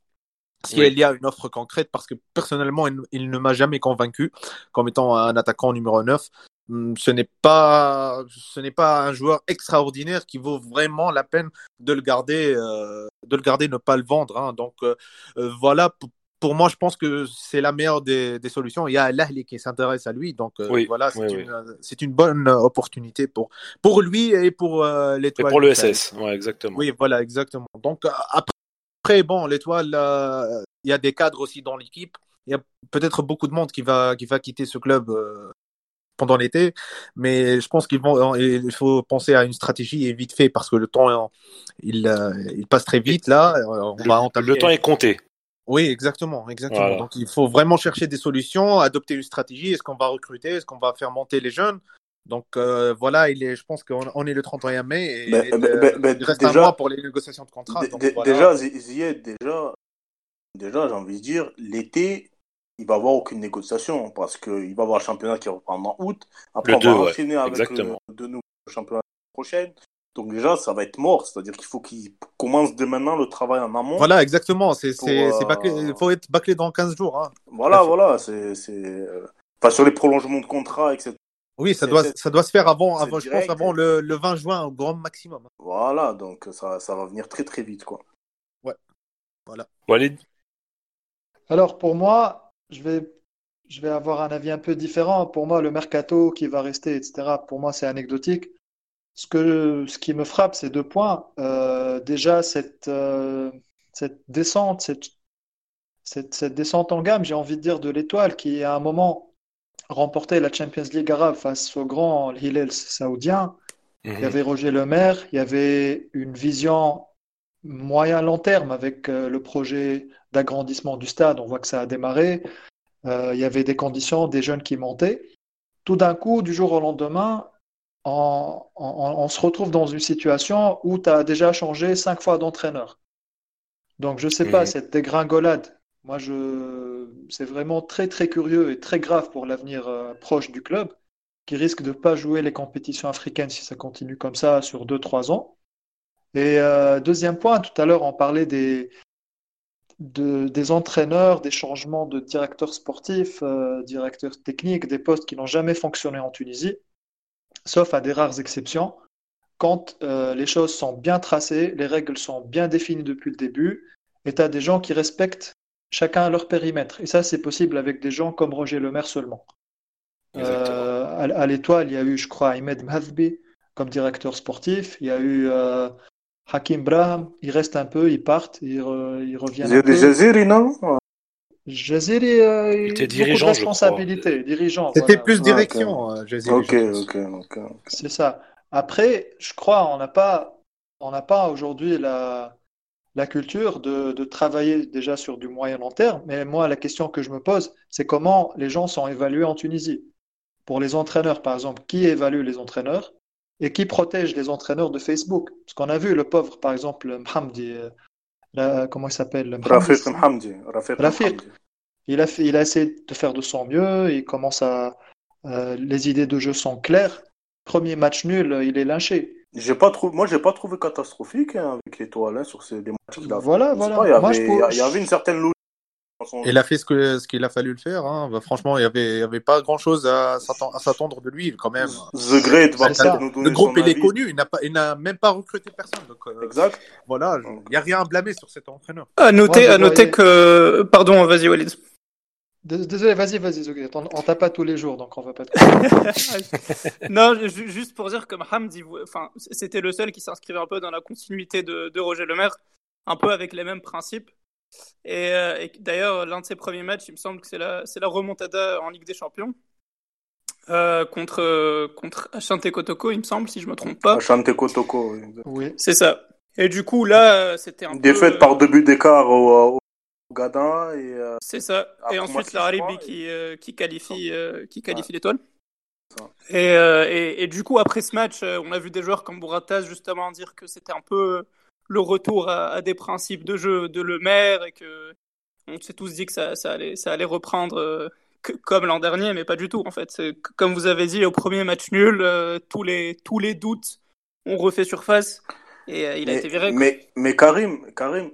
S'il y a une offre concrète, parce que personnellement, il, il ne m'a jamais convaincu comme étant un attaquant numéro 9. Hum, ce n'est pas ce n'est pas un joueur extraordinaire qui vaut vraiment la peine de le garder euh, de le garder ne pas le vendre hein. donc euh, euh, voilà pour, moi je pense que c'est la meilleure des, des, solutions. Il y a l'Ahli qui s'intéresse à lui donc voilà c'est une, une, bonne opportunité pour pour lui et pour l'étoile et pour le SS ouais, exactement. Oui voilà exactement. Donc après bon l'étoile il y a des cadres aussi dans l'équipe il y a peut-être beaucoup de monde qui va qui va quitter ce club pendant l'été. Mais je pense qu'il il faut penser à une stratégie vite fait parce que le temps, il, euh, il passe très vite là. On le, va entamer... le temps est compté. Oui, exactement, exactement. Donc il faut vraiment chercher des solutions, adopter une stratégie. Est-ce qu'on va recruter? Est-ce qu'on va faire monter les jeunes? Donc euh, voilà, il est, je pense qu'on est le 31 mai et, il reste un mois pour les négociations de contrat. Déjà, déjà, déjà, j'ai envie de dire, l'été, il va avoir aucune négociation parce qu'il va avoir le championnat qui reprend en août. Après, on va enchaîner avec le, de nouveau championnat prochaine. Donc déjà, ça va être mort. C'est-à-dire qu'il faut qu'il commence dès maintenant le travail en amont. Voilà, exactement. C'est, c'est, Il faut être bâclé dans 15 jours. Hein. Voilà, voilà. C'est, c'est... Enfin, sur les prolongements de contrat, etc. Oui, ça doit, ça doit se faire avant, avant je pense, avant le, le, 20 juin au grand maximum. Voilà, donc ça, ça va venir très très vite, quoi. Ouais. Voilà. Walid Alors, pour moi, je vais, je vais avoir un avis un peu différent. Pour moi, le mercato qui va rester, etc., pour moi, c'est anecdotique. Ce, que, ce qui me frappe, c'est deux points. Euh, déjà, cette, euh, cette descente, cette, cette, cette, descente en gamme, j'ai envie de dire, de l'étoile, qui à un moment remporté la Champions League arabe face au grand Hillel saoudien. Il y mhm. avait Roger Lemaire, il y avait une vision moyen-long terme avec euh, le projet d'agrandissement du stade. On voit que ça a démarré. Euh, il y avait des conditions, des jeunes qui montaient. Tout d'un coup, du jour au lendemain, on, on se retrouve dans une situation où tu as déjà changé cinq fois d'entraîneur. Donc, je ne sais pas, mhm. cette dégringolade moi, c'est vraiment très très curieux et très grave pour l'avenir euh, proche du club, qui risque de ne pas jouer les compétitions africaines si ça continue comme ça sur 2-3 ans. Et euh, deuxième point, tout à l'heure, on parlait des, des entraîneurs, des changements de directeurs sportifs, euh, directeurs techniques, des postes qui n'ont jamais fonctionné en Tunisie, sauf à des rares exceptions. Quand les choses sont bien tracées, les règles sont bien définies depuis le début, et tu as des gens qui respectent chacun à leur périmètre. Et ça, c'est possible avec des gens comme Roger Lemaire seulement. Euh, à, l'étoile, il y a eu, je crois, Ahmed Mhazbi comme directeur sportif. Il y a eu euh, Hakim Braham. Il reste un peu, il part, il, il revient. Jaziri, non? Jaziri, euh, il était dirigeant, de responsabilité, dirigeant. C'était plus direction, euh, Ok, ok, ok. C'est ça. Après, je crois, on n'a pas, on n'a pas aujourd'hui la, la culture de, travailler déjà sur du moyen long terme. Mais moi, la question que je me pose, c'est comment les gens sont évalués en Tunisie. Pour les entraîneurs, par exemple, qui évalue les entraîneurs et qui protège les entraîneurs de Facebook? Parce qu'on a vu le pauvre, par exemple, Mhamdi, euh, comment il s'appelle Rafiq Mhamdi. Il a, il a essayé de faire de son mieux, il commence à... Euh, les idées de jeu sont claires. Premier match nul, il est lynché. J'ai pas trouvé, moi, j'ai pas trouvé catastrophique hein, avec l'étoile hein, sur ces matchs qu'il a Voilà, voilà. il, y avait, il y avait une certaine logique. Il a fait ce qu'il ce qu'il a fallu le faire. Hein. Bah, franchement, il n'y avait, il y avait pas grand-chose à s'attendre de lui quand même. The Great va nous donner Le groupe, il est connu. Il n'a pas, il n'a même pas recruté personne. Donc, euh, exact. Voilà, il n'y a rien à blâmer sur cet entraîneur. À noter, à noter que, pardon, vas-y Walid. Désolé, vas-y, vas-y, on, on tape pas tous les jours, donc on va pas. non, juste pour dire comme Hamdi, enfin, c'était le seul qui s'inscrivait un peu dans la continuité de, de, Roger Lemaire, un peu avec les mêmes principes. Et, euh, d'ailleurs, l'un de ses premiers matchs, il me semble que c'est la, c'est la remontada en Ligue des Champions euh, contre contre Kotoko, il me semble, si je me trompe pas. Ashanti Kotoko, oui. C'est ça. Et du coup, là, c'était un Défaite par deux buts d'écart au, Gadin et. Euh, c'est ça. Et ensuite la Haribi qui, euh, qui qualifie, euh, qui qualifie l'étoile. Et, et, et, du coup, après ce match, on a vu des joueurs comme Bouratas justement dire que c'était un peu le retour à, des principes de jeu de Lemaire et que on s'est tous dit que ça, ça, allait, ça allait reprendre comme l'an dernier, mais pas du tout en fait. Comme vous avez dit, au premier match nul, tous, les, tous les doutes ont refait surface et il a été viré. Mais, mais Karim, Karim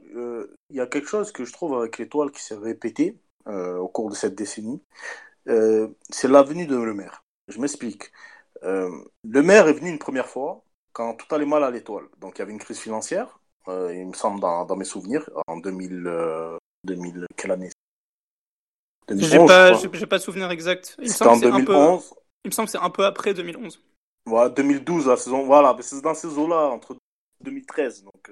il y a quelque chose que je trouve avec l'étoile qui s'est répété euh, au cours de cette décennie. Euh, c'est l'avenue de Le Maire. Je m'explique. Euh, le maire est venu une première fois quand tout allait mal à l'étoile. Donc il y avait une crise financière, il me semble dans, mes souvenirs, en 2000, 2000 quelle année? 2011, J'ai pas, pas de souvenir exact. Il en 2011. il me semble que c'est un peu après 2011. Voilà, 2012, la saison, voilà, c'est dans ces eaux-là, entre 2013. Donc,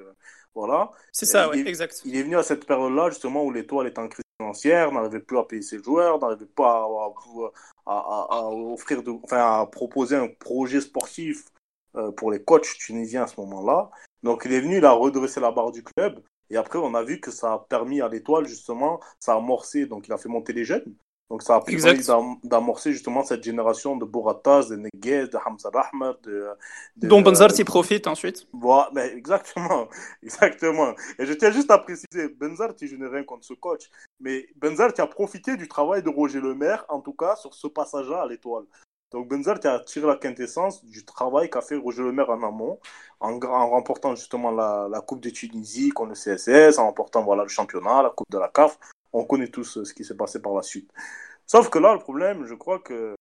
voilà. C'est ça, oui, exact. Il est venu à cette période-là, justement, où l'étoile est en crise financière, n'arrivait plus à payer ses joueurs, n'arrivait pas à, offrir, de, enfin, à proposer un projet sportif euh, pour les coachs tunisiens à ce moment-là. Donc, il est venu, il a redressé la barre du club. Et après, on a vu que ça a permis à l'étoile, justement, ça a amorcé, donc il a fait monter les jeunes. Donc ça a permis d'amorcer justement cette génération de Boratas, de Neguez, de Hamza Rahmat, de, de, dont Benzarti profite ensuite. Voilà, mais exactement, exactement. Et je tiens juste à préciser, Benzarti, je n'ai rien contre ce coach, mais Benzarti a profité du travail de Roger Lemaire, en tout cas sur ce passage-là à l'étoile. Donc Benzer a tiré la quintessence du travail qu'a fait Roger Lemaire en amont, en, en remportant justement la, la, Coupe de Tunisie contre le CSS, en remportant voilà, le championnat, la Coupe de la CAF. On connaît tous ce qui s'est passé par la suite. Sauf que là, le problème, je crois que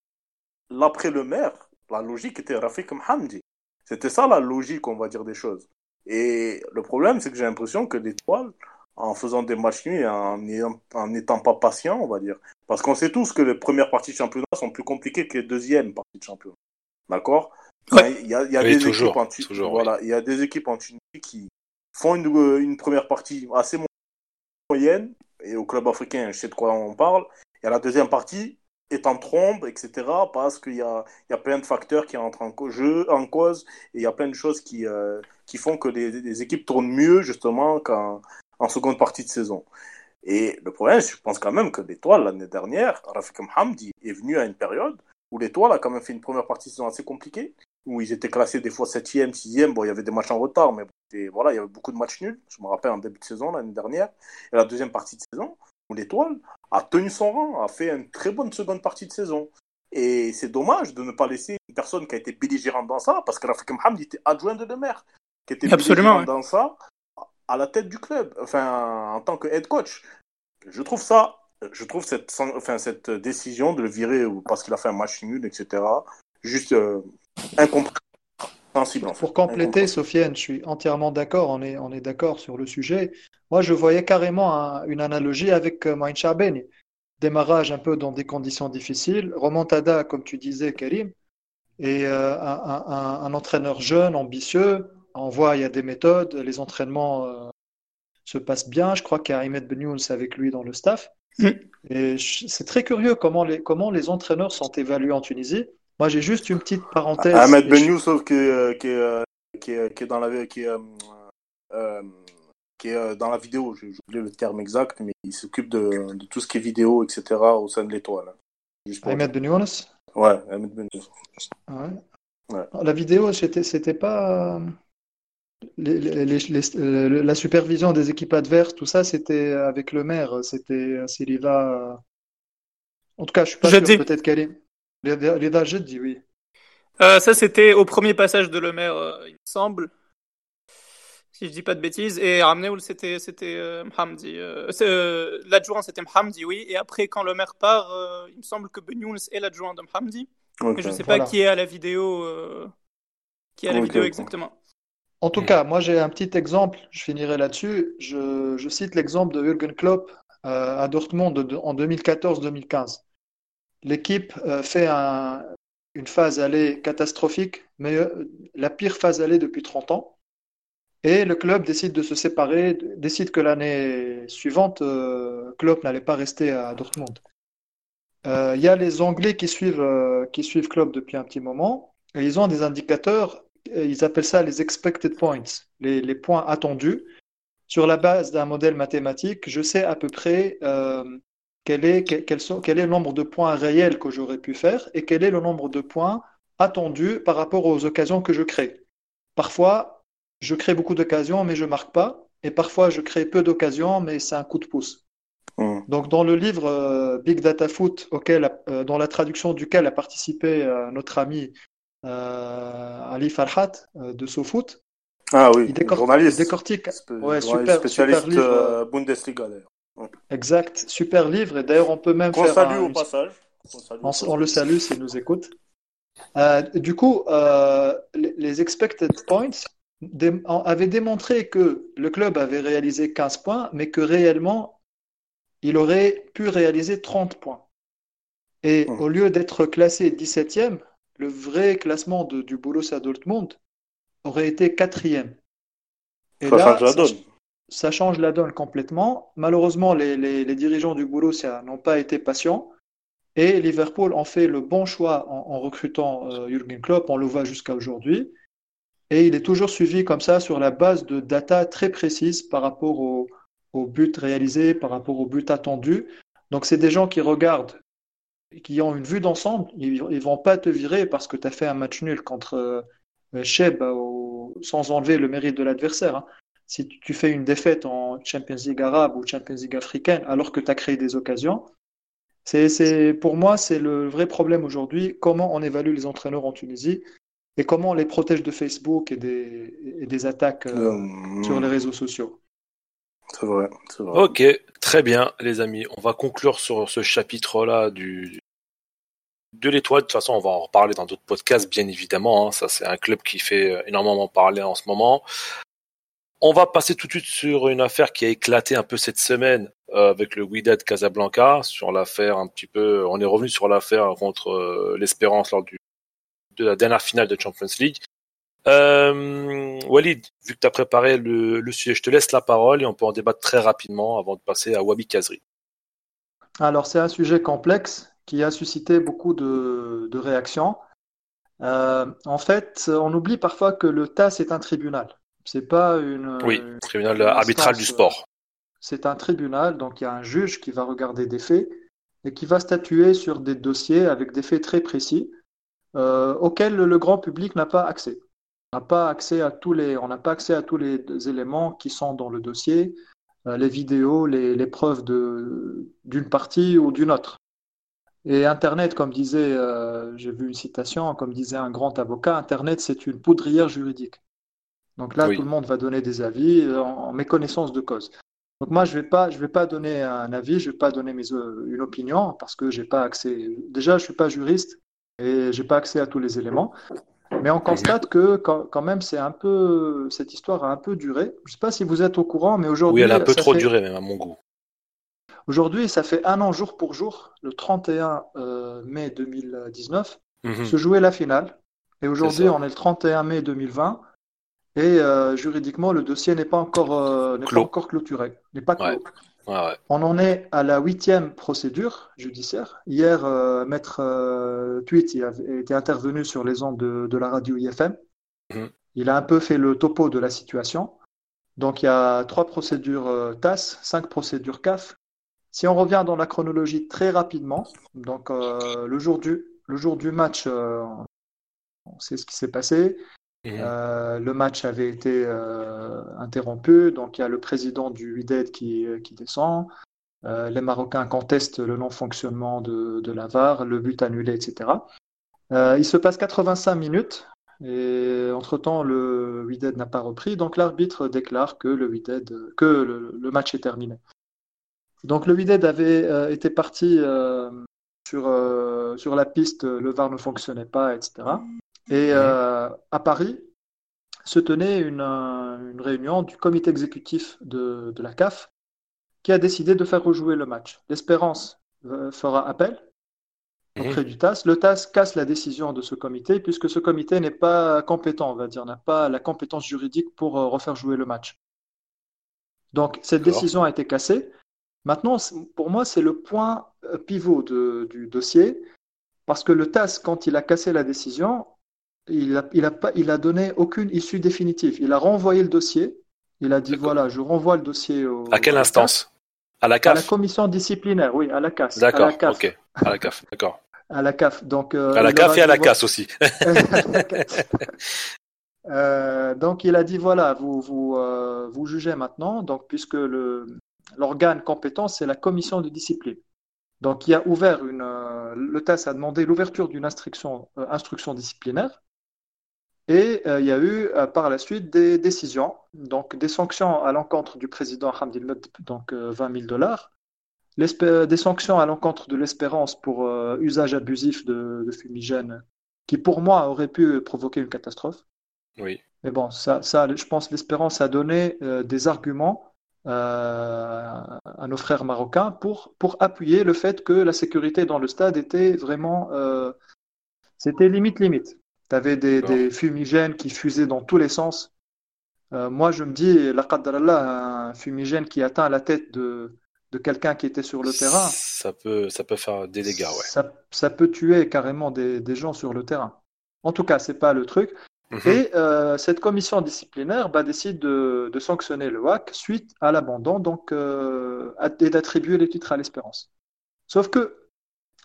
l'après le maire, la logique était Rafik Mohamdi. C'était ça la logique, on va dire, des choses. Et le problème, c'est que j'ai l'impression que l'étoile, en faisant des matchs et en n'étant pas patient, on va dire. Parce qu'on sait tous que les premières parties de championnat sont plus compliquées que les deuxièmes parties de championnat. D'accord? Il y a, des équipes en voilà, il y a des équipes en Tunisie qui font une, euh, une première partie assez moyenne, et au club africain, je sais de quoi on parle. A la deuxième partie, est en trombe, etc. Parce qu'il y a, plein de facteurs qui entrent en, jeu, en cause et il y a plein de choses qui, euh, qui font que les, les, équipes tournent mieux justement qu'en en seconde partie de saison. Et le problème, je pense quand même que l'Étoile, l'année dernière, Rafik Hamdi est venu à une période où l'Étoile a quand même fait une première partie de saison assez compliquée, où ils étaient classés des fois 7e, 6e. Bon, il y avait des matchs en retard, mais voilà, il y avait beaucoup de matchs nuls. Je me rappelle en début de saison, l'année dernière. Et la deuxième partie de saison, où l'Étoile a tenu son rang, a fait une très bonne seconde partie de saison. Et c'est dommage de ne pas laisser une personne qui a été belligérante dans ça, parce que Rafik Mohamed était adjoint de Demer, qui était Absolument, dans ça, à la tête du club, enfin, en tant que head coach. Je trouve ça, je trouve cette, enfin, cette décision de le virer parce qu'il a fait un match nul, etc., juste euh, incompréhensible. Pour compléter, Sofiane, je suis entièrement d'accord, on est, on est d'accord sur le sujet. Moi, je voyais carrément une analogie avec euh, Moïn. Démarrage un peu dans des conditions difficiles, remontada, comme tu disais, Karim, et euh, un, entraîneur jeune, ambitieux. On voit, il y a des méthodes, les entraînements euh, se passent bien. Je crois qu'il y a Ahmed Benyoun avec lui dans le staff. Mm. C'est très curieux comment les, comment les entraîneurs sont évalués en Tunisie. Moi, j'ai juste une petite parenthèse. Ahmed Ben sauf qui, est, qui, est, qui, est, dans la qui est, euh, qui est dans la vidéo. J'ai oublié le terme exact, mais il s'occupe de, de, tout ce qui est vidéo, etc. au sein de l'étoile. Ahmed Ben Ouais, Ahmed Ben ouais. ouais. La vidéo, c'était pas. Les, les, les, euh, la supervision des équipes adverses, tout ça, c'était avec le maire. C'était Siliva. En tout cas, je suis pas sûr. Peut-être qu'elle est. Rida dit oui. Euh, ça, c'était au premier passage de Le Maire, euh, il me semble. Si je dis pas de bêtises. Et Ramneoul, c'était c'était euh, Mhamdi. l'adjoint, c'était Mhamdi, oui. Et après, quand Le Maire part, il me semble que Benyouns est l'adjoint de Mhamdi. Mais je ne sais pas qui est à la vidéo. qui est à la vidéo exactement. En tout cas, moi j'ai un petit exemple, je finirai là-dessus. Je, je cite l'exemple de Jürgen Klopp à Dortmund en 2014-2015 l'équipe euh, fait une phase allée catastrophique, mais euh, la pire phase allée depuis 30 ans. Et le club décide de se séparer, décide que l'année suivante, euh, Klopp n'allait pas rester à Dortmund. Il y a les Anglais qui suivent, qui suivent Klopp depuis un petit moment, et ils ont des indicateurs, ils appellent ça les expected points, les, les points attendus. Sur la base d'un modèle mathématique, je sais à peu près quel est, quel, sont, quel est le nombre de points réels que j'aurais pu faire et quel est le nombre de points attendus par rapport aux occasions que je crée. Parfois, je crée beaucoup d'occasions, mais je marque pas. Et parfois, je crée peu d'occasions, mais c'est un coup de pouce. Mmh. Donc, dans le livre euh, Big Data Foot, auquel, euh, dans la traduction duquel a participé euh, notre ami Ali Farhat de SoFoot, ah oui, il, décortique. Ouais, super, spécialiste livre, Bundesliga d'ailleurs. Exact, super livre. Et d'ailleurs, on peut même on faire. Salue au passage. On, on, le salue s'il nous écoute. Euh, du coup, euh, les, expected points avaient démontré que le club avait réalisé 15 points, mais que réellement, il aurait pu réaliser 30 points. Et mmh. au lieu d'être classé 17e, le vrai classement de, du Borussia Dortmund aurait été 4e. Et ça là, la donne ça change la donne complètement. Malheureusement, les, dirigeants du Borussia n'ont pas été patients et Liverpool ont fait le bon choix en, recrutant euh, Jürgen Klopp. On le voit jusqu'à aujourd'hui. Et il est toujours suivi comme ça sur la base de data très précises par rapport au, but réalisé, par rapport au but attendu. Donc, c'est des gens qui regardent, qui ont une vue d'ensemble. Ils ne vont pas te virer parce que tu as fait un match nul contre euh, Sheb sans enlever le mérite de l'adversaire. Hein si tu fais une défaite en Champions League arabe ou Champions League africaine alors que tu as créé des occasions, C'est, pour moi, c'est le vrai problème aujourd'hui. Comment on évalue les entraîneurs en Tunisie et comment on les protège de Facebook et des, des attaques euh, euh, sur les réseaux sociaux. C'est vrai, vrai, Ok, très bien, les amis. On va conclure sur ce chapitre-là du, de l'étoile. De toute façon, on va en reparler dans d'autres podcasts, bien évidemment. Hein. Ça, c'est un club qui fait énormément parler en ce moment. On va passer tout de suite sur une affaire qui a éclaté un peu cette semaine euh, avec le Wydad Casablanca, sur l'affaire un petit peu. On est revenu sur l'affaire contre euh, l'Espérance lors du, de la dernière finale de Champions League. Euh, Walid, vu que tu préparé le, sujet, je te laisse la parole et on peut en débattre très rapidement avant de passer à Wabi Kazri. Alors, c'est un sujet complexe qui a suscité beaucoup de, réactions. en fait, on oublie parfois que le TAS est un tribunal. C'est pas une. Oui, tribunal arbitral du sport. C'est un tribunal, donc il y a un juge qui va regarder des faits et qui va statuer sur des dossiers avec des faits très précis euh, auxquels le grand public n'a pas accès. On n'a pas accès à tous les, on n'a pas accès à tous les éléments qui sont dans le dossier, euh, les vidéos, les, les preuves d'une partie ou d'une autre. Et Internet, comme disait, euh, j'ai vu une citation, comme disait un grand avocat, Internet c'est une poudrière juridique. Donc là, tout le monde va donner des avis euh, en, méconnaissance de cause. Donc moi, je ne vais, pas, je vais pas donner un avis, je ne vais pas donner mes, euh, une opinion parce que j'ai pas accès. Déjà, je ne suis pas juriste et je n'ai pas accès à tous les éléments. Mais on constate que quand, même, c'est un peu cette histoire a un peu duré. Je ne sais pas si vous êtes au courant, mais aujourd'hui. Oui, elle a un peu trop duré, même à mon goût. Aujourd'hui, ça fait un an jour pour jour, le 31 euh, mai 2019, mhm. se jouait la finale. Et aujourd'hui, on est le 31 mai 2020. Et euh, juridiquement, le dossier n'est pas encore, euh, pas encore clôturé, n'est pas clos. On en est à la huitième procédure judiciaire. Hier, euh, Maître Tweet été intervenu sur les ondes de, de la radio IFM. Mhm. Il a un peu fait le topo de la situation. Donc il y a trois procédures TAS, cinq procédures CAF. Si on revient dans la chronologie très rapidement, donc le, jour du, le jour du match, on sait ce qui s'est passé. Euh, le match avait été euh, interrompu, donc il y a le président du UIDED qui, qui descend. Euh, les Marocains contestent le non-fonctionnement de, de, la VAR, le but annulé, etc. il se passe 85 minutes et entre-temps, le UIDED n'a pas repris, donc l'arbitre déclare que le que le, match est terminé. Donc le UIDED avait été parti sur, sur la piste, le VAR ne fonctionnait pas, etc. Et euh, à Paris se tenait une, une, réunion du comité exécutif de, de, la CAF qui a décidé de faire rejouer le match. L'Espérance euh, fera appel auprès du TAS. Le TAS casse la décision de ce comité puisque ce comité n'est pas compétent, on va dire, n'a pas la compétence juridique pour euh, refaire jouer le match. Donc cette décision a été cassée. Maintenant, pour moi, c'est le point pivot de, du dossier parce que le TAS, quand il a cassé la décision, il a, il, a pas, il a donné aucune issue définitive. Il a renvoyé le dossier. Il a dit voilà, je renvoie le dossier au. À quelle instance? À la CAF À la commission disciplinaire, oui, à la CAF. D'accord, ok. À la CAF, d'accord. à la CAF. Donc, euh, à la CAF et à la CAS aussi. euh, donc, il a dit voilà, vous, vous, euh, vous jugez maintenant, donc, puisque l'organe compétent, c'est la commission de discipline. Donc, il a ouvert une. Euh, le TAS a demandé l'ouverture d'une instruction, euh, instruction disciplinaire. Et euh, il y a eu euh, par la suite des décisions, donc des sanctions à l'encontre du président Hamdil donc 20 000 dollars, des sanctions à l'encontre de l'espérance pour usage abusif de, de, fumigène, qui pour moi aurait pu provoquer une catastrophe. Oui. Mais bon, ça, ça je pense l'espérance a donné des arguments à nos frères marocains pour, pour appuyer le fait que la sécurité dans le stade était vraiment... C'était limite limite. Tu avais des, fumigènes qui fusaient dans tous les sens. Euh, moi, je me dis, la un fumigène qui atteint la tête de, de quelqu'un qui était sur le terrain. Ça peut, ça peut faire des dégâts, ouais. Ça, ça peut tuer carrément des, des, gens sur le terrain. En tout cas, c'est pas le truc. Mhm. Et euh, cette commission disciplinaire bah, décide de, de, sanctionner le WAC suite à l'abandon donc euh, et d'attribuer les titres à l'espérance. Sauf que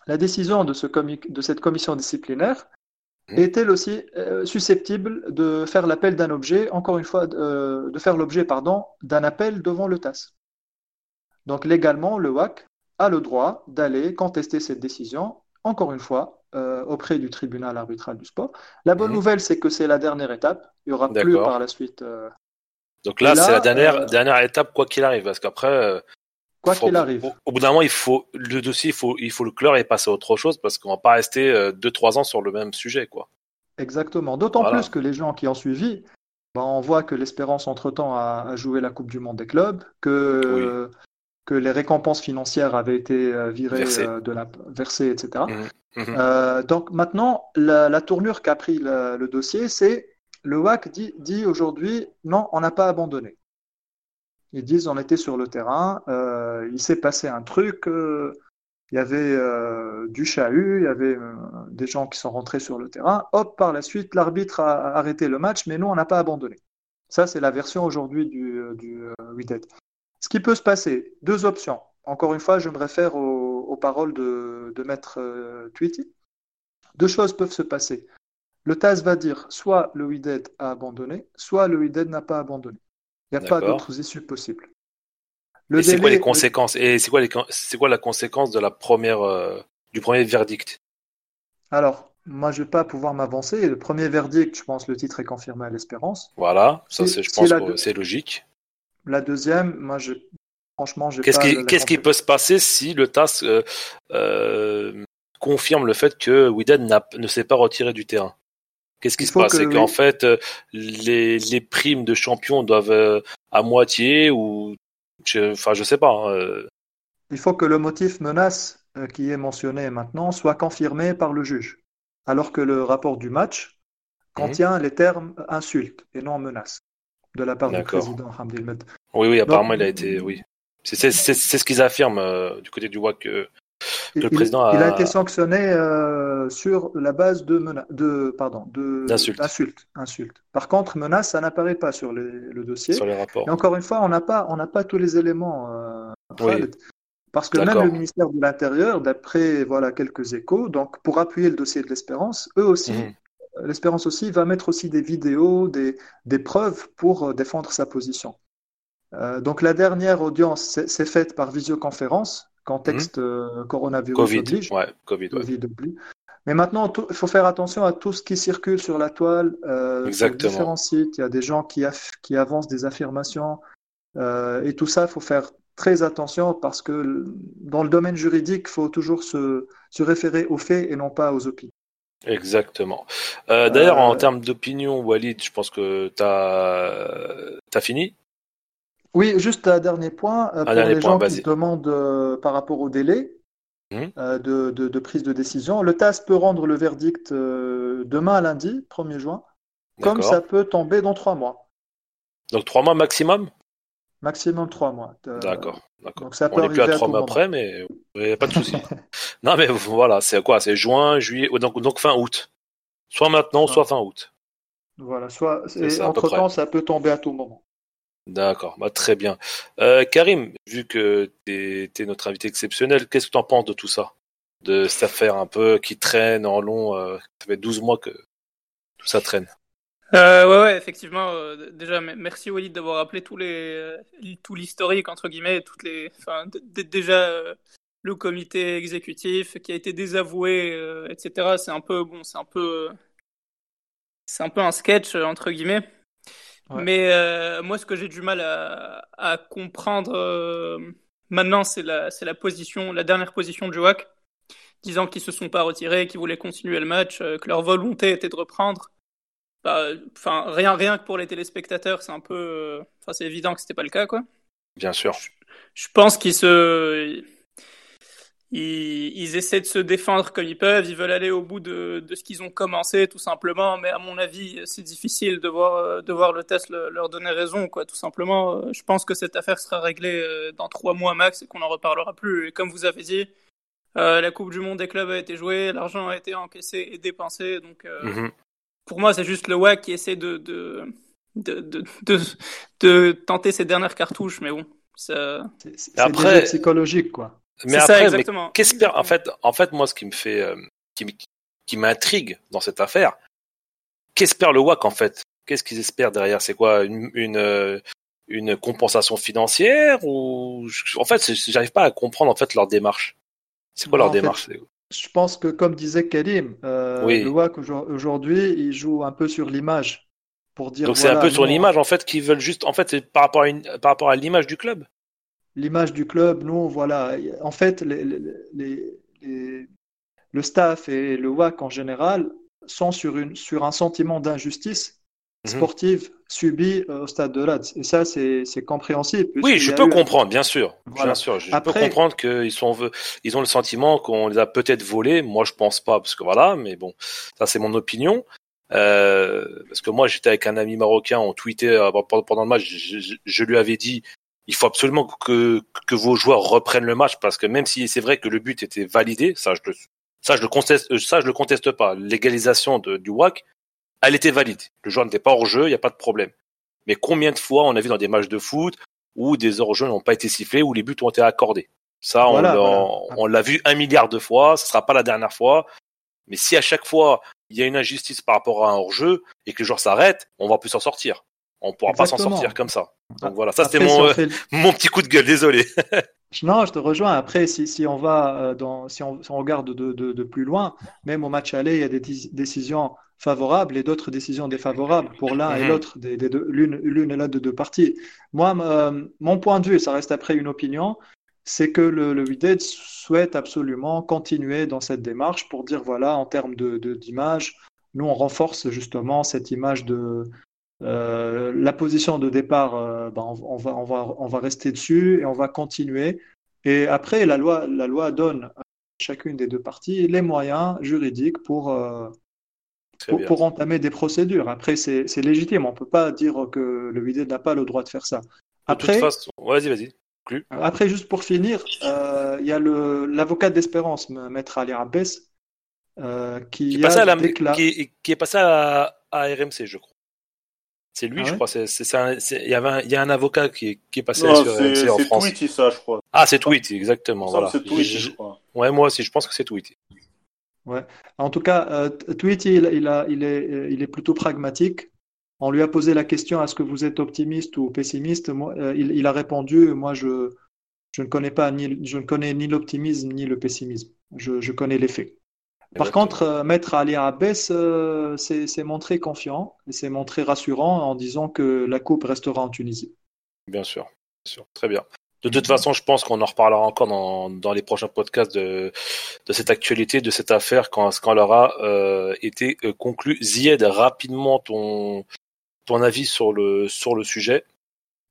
la décision de, ce de cette commission disciplinaire Mmh. est-elle aussi euh, susceptible de faire l'appel d'un objet, encore une fois, de faire l'objet pardon, d'un appel devant le TAS. Donc légalement, le WAC a le droit d'aller contester cette décision, encore une fois, euh, auprès du tribunal arbitral du sport. La bonne mhm. nouvelle, c'est que c'est la dernière étape. Il n'y aura plus par la suite. Euh, Donc là, c'est la dernière, dernière étape, quoi qu'il arrive, parce qu'après. Quoi qu'il arrive. Au, bout d'un moment, il faut le dossier, il faut, il faut le clore et passer à autre chose parce qu'on va pas rester 2-3 ans sur le même sujet, quoi. Exactement. D'autant plus que les gens qui ont suivi, ben, on voit que l'Espérance entre-temps a, joué la Coupe du Monde des clubs, que, que les récompenses financières avaient été euh, virées euh, de la versées, etc. Mmh, mmh. euh, donc maintenant, la, tournure qu'a pris le, dossier, c'est le WAC dit, dit aujourd'hui non, on n'a pas abandonné. Ils disent on était sur le terrain, il s'est passé un truc il y avait du chahut, il y avait des gens qui sont rentrés sur le terrain. Hop, par la suite, l'arbitre a arrêté le match, mais nous, on n'a pas abandonné. Ça, c'est la version aujourd'hui du, du Ce qui peut se passer, deux options. Encore une fois, je me réfère aux, paroles de, de Maître Tweety. Deux choses peuvent se passer. Le TAS va dire soit le WIDED a abandonné, soit le WIDED n'a pas abandonné. Il n'y a pas d'autres issues possibles c'est quoi les conséquences? Et c'est quoi, les... c'est quoi la conséquence de la première, euh, du premier verdict? Alors, moi, je vais pas pouvoir m'avancer. Le premier verdict, je pense, le titre est confirmé à l'espérance. Voilà, ça, c'est, je pense que c'est logique. La deuxième, moi, je... franchement, je Qu'est-ce, qui, qu'est-ce qui peut se passer si le TAS euh, euh, confirme le fait que Widen ne s'est pas retiré du terrain? Qu'est-ce qui se passe? C'est qu'en fait, les, les primes de champion doivent à moitié ou je, enfin, je sais pas. Hein, euh. Il faut que le motif menace euh, qui est mentionné maintenant soit confirmé par le juge, alors que le rapport du match contient mhm. les termes insulte et non menace de la part du président Hamdilmed. Oui, oui, apparemment, il a été. Oui. C'est ce qu'ils affirment euh, du côté du WAC il, président a... Il a été sanctionné euh, sur la base de, de pardon de d'insultes. Insulte. Par contre, menace, ça n'apparaît pas sur le dossier. Sur les rapports. Et encore une fois, on n'a pas on n'a pas tous les éléments. Euh, Parce que même le ministère de l'Intérieur, d'après voilà quelques échos, donc pour appuyer le dossier de l'Espérance, eux aussi, mhm. euh, l'Espérance aussi va mettre aussi des vidéos, des, des preuves pour défendre sa position. Donc la dernière audience s'est faite par visioconférence contexte mhm. euh, coronavirus COVID, oblige. Ouais, COVID, Mais maintenant, il faut faire attention à tout ce qui circule sur la toile, euh, sur différents sites. Il y a des gens qui, qui avancent des affirmations. Euh, et tout ça, il faut faire très attention parce que dans le domaine juridique, il faut toujours se, se, référer aux faits et non pas aux opinions. Exactement. D'ailleurs, en termes d'opinion, Walid, je pense que tu as, as fini? Oui, juste un dernier point. Euh, pour les gens qui se demandent euh, par rapport au délai mmh. euh, de, prise de décision, le TAS peut rendre le verdict demain lundi, 1er juin, comme ça peut tomber dans trois mois. Donc trois mois maximum? Maximum trois mois. D'accord. Donc ça peut On n'est plus à trois mois après, mais il n'y a pas de souci. non, mais voilà, c'est quoi? C'est juin, juillet, donc, donc fin août. Soit maintenant, soit fin août. Voilà, soit entre-temps, ça peut tomber à tout moment. D'accord, bah, très bien. Euh, Karim, vu que tu es, notre invité exceptionnel, qu'est-ce que tu en penses de tout ça? De cette affaire un peu qui traîne en long euh, Ça fait 12 mois que tout ça traîne. Euh, ouais, ouais, effectivement. Euh, déjà, merci Walid d'avoir rappelé tous les, tout l'historique entre guillemets, toutes les, déjà le comité exécutif qui a été désavoué, etc. C'est un peu bon, c'est un peu, c'est un peu un sketch entre guillemets. Mais euh, moi, ce que j'ai du mal à, à comprendre euh, maintenant, c'est la, c'est la position, la dernière position du WAC, disant qu'ils se sont pas retirés, qu'ils voulaient continuer le match, euh, que leur volonté était de reprendre. Bah, enfin, rien, rien que pour les téléspectateurs, c'est un peu, enfin, c'est évident que c'était pas le cas, quoi. Bien sûr. Je, je pense qu'ils se, ils, essaient de se défendre comme ils peuvent, ils veulent aller au bout de, de ce qu'ils ont commencé, tout simplement. Mais à mon avis, c'est difficile de voir, de voir le test leur donner raison, quoi, tout simplement. Je pense que cette affaire sera réglée euh, dans trois mois max et qu'on n'en reparlera plus. Et comme vous avez dit, euh, la Coupe du Monde des clubs a été jouée, l'argent a été encaissé et dépensé. Donc, euh, mhm. pour moi, c'est juste le WAC qui essaie de, de, de, de, de, tenter ses dernières cartouches. Mais bon, c'est après psychologique, quoi. Mais après, mais qu'espère en fait, en fait, moi, ce qui me fait, euh, qui, qui m'intrigue dans cette affaire, qu'espère le WAC en fait? Qu'est-ce qu'ils espèrent derrière? C'est quoi? Une, une, euh, une compensation financière ou en fait j'arrive pas à comprendre en fait leur démarche. C'est quoi leur démarche Je pense que comme disait Karim, euh, le WAC aujourd'hui il joue un peu sur l'image. Pour dire. Donc c'est un peu sur l'image en fait qu'ils veulent juste en fait par rapport à une, par rapport à l'image du club? L'image du club, nous voilà, en fait les, les, le staff et le WAC en général sont sur, une, sur un sentiment d'injustice Mhm. sportive subie euh, au stade de Lads. Et ça, c'est compréhensible. Oui, je peux comprendre, bien sûr. Bien sûr, je peux comprendre qu'ils ils ont le sentiment qu'on les a peut-être volés. Moi, je pense pas, parce que voilà, mais bon, ça c'est mon opinion. Euh, parce que moi, j'étais avec un ami marocain, on tweetait euh, pendant le match, je, je, lui avais dit, il faut absolument que, que vos joueurs reprennent le match, parce que même si c'est vrai que le but était validé, ça je le, ça je le conteste, ça je le conteste pas. L'égalisation du WAC, elle était valide. Le joueur n'était pas hors jeu, il n'y a pas de problème. Mais combien de fois on a vu dans des matchs de foot où des hors-jeux n'ont pas été sifflés, où les buts ont été accordés? Ça, on l'a vu un milliard de fois, ce sera pas la dernière fois. Mais si à chaque fois il y a une injustice par rapport à un hors-jeu et que le joueur s'arrête, on va plus s'en sortir. On pourra pas s'en sortir comme ça. Donc voilà, ça c'était mon, mon petit coup de gueule, désolé. non, je te rejoins. Après, si, si on va euh, dans, si on, on regarde de, de, de, plus loin, même au match aller, il y a des décisions favorables et d'autres décisions défavorables pour l'un et mhm. l'autre, des, des l'une et l'autre de deux parties. Moi, euh, mon point de vue, ça reste après une opinion, c'est que le, le souhaite absolument continuer dans cette démarche pour dire voilà, en termes de, d'image, nous on renforce justement cette image de euh, la position de départ. Euh, ben, on, va, on, va, on va rester dessus et on va continuer. Et après, la loi, la loi donne à chacune des deux parties les moyens juridiques pour, pour, entamer des procédures. Après, c'est légitime. On ne peut pas dire que le vidé n'a pas le droit de faire ça. Après, vas-y, vas-y. Après, juste pour finir, euh, il y a l'avocat d'Espérance, Maître Ali Abbès, euh, qui, qui, est qui, qui, est passé à, à RMC, je crois. C'est lui, ah je crois. Il y, avait il y a un avocat qui, qui est passé sur en France. C'est Tweety, ça, je crois. Ah, c'est Tweety, exactement. Voilà. C'est Tweety, je crois. Ouais, moi aussi, je pense que c'est Tweety. Ouais. En tout cas, euh, Tweety, il, il, a, il, est, euh, il est plutôt pragmatique. On lui a posé la question est-ce que vous êtes optimiste ou pessimiste? Moi, euh, il, il, a répondu moi, je, je ne connais pas ni, je ne connais ni l'optimisme ni le pessimisme. Je, je connais les faits. Par contre, euh, Maître Ali Abbès euh, s'est montré confiant et s'est montré rassurant en disant que la coupe restera en Tunisie. Bien sûr, bien sûr. très bien. De toute façon, je pense qu'on en reparlera encore dans, dans les prochains podcasts de, de cette actualité, de cette affaire, quand, quand elle aura euh, été euh, conclue. Zied, rapidement ton, ton avis sur le, sur le sujet.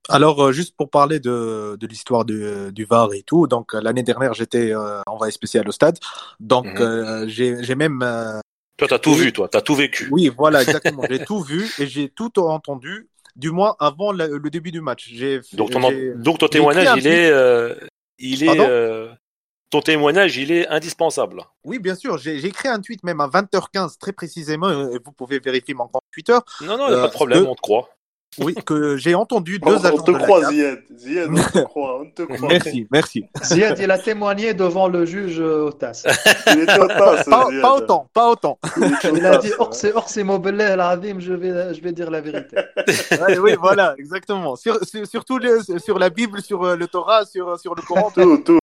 Alors, euh, juste pour parler de, de l'histoire du, du VAR et tout, donc euh, l'année dernière, j'étais euh, envoyé spécial au stade, donc mhm. j'ai même... toi, t'as tout vu, toi, t'as tout vécu. Oui, voilà, exactement. j'ai tout vu et j'ai tout entendu du moins avant le, début du match. Donc, ton, donc ton témoignage, il est, euh, il est, euh, ton témoignage, il est indispensable. Oui, bien sûr. J'ai écrit un tweet même à 20h15 très précisément. Vous pouvez vérifier mon compte Twitter. Non, non, il n'y a pas de problème, on te croit. Oui, que j'ai entendu deux agents. On te croit, Ziad. Ziad, on te croit. On te croit. Merci, merci. Ziad, il a témoigné devant le juge Otas. Il était Otas. Pas, pas autant, pas autant. Il a dit Orsi Mobeleh al je vais, je vais dire la vérité. Ouais, oui, voilà, exactement. Sur, sur, surtout sur la Bible, sur euh, le Torah, sur, sur le Coran. Tout, tout.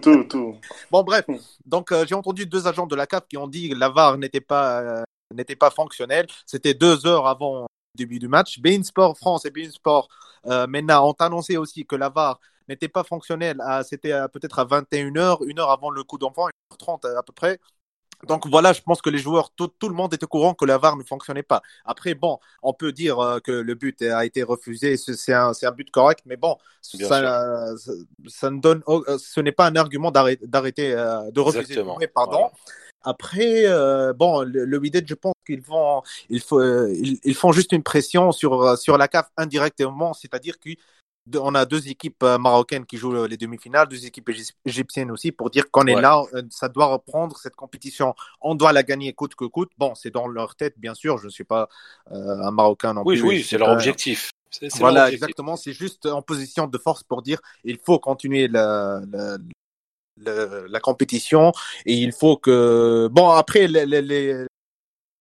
tout, tout. Bon, bref. Donc, euh, j'ai entendu deux agents de la CAF qui ont dit que la VAR n'était pas, euh, n'était pas fonctionnelle. C'était deux heures avant début du match. Bein Sport France et Bein Sport euh, maintenant ont annoncé aussi que la VAR n'était pas fonctionnelle. C'était peut-être à 21h, une heure avant le coup d'enfant, 1h30 à peu près. Donc voilà, je pense que les joueurs, tout, tout, le monde est au courant que la VAR ne fonctionnait pas. Après, bon, on peut dire euh, que le but a été refusé, c'est un, un, but correct, mais bon, ça, ça, ça, ne donne, euh, ce n'est pas un argument d'arrêter, euh, de refuser. pardon. Après, euh, bon, le, le je pense qu'ils vont, ils, faut, ils, ils, font juste une pression sur sur la CAF indirectement, c'est-à-dire que on a deux équipes euh, marocaines qui jouent les demi-finales, deux équipes égyptiennes aussi, pour dire qu'on est là, euh, ça doit reprendre cette compétition. On doit la gagner coûte que coûte. Bon, c'est dans leur tête, bien sûr. Je ne suis pas euh, un Marocain non oui, plus. Oui, c'est leur objectif. Voilà, exactement. C'est juste en position de force pour dire il faut continuer la, la, la, la compétition et il faut que. Bon, après, les, les, les...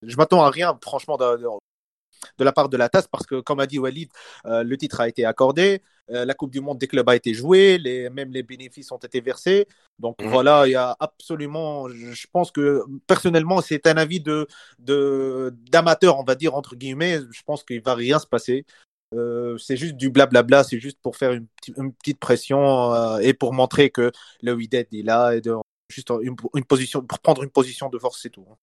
je m'attends à rien, franchement, de la part de la TAS parce que, comme a dit Walid, le titre a été accordé, la Coupe du Monde des clubs a été jouée, les, même les bénéfices ont été versés. Donc mhm. voilà, il y a absolument, je pense que personnellement, c'est un avis de d'amateur, on va dire entre guillemets. Je pense qu'il va rien se passer. Euh, c'est juste du blablabla, c'est juste pour faire une, petite pression euh, et pour montrer que le Wydad est là et de, juste une, position, pour prendre une position de force, c'est tout. Hein.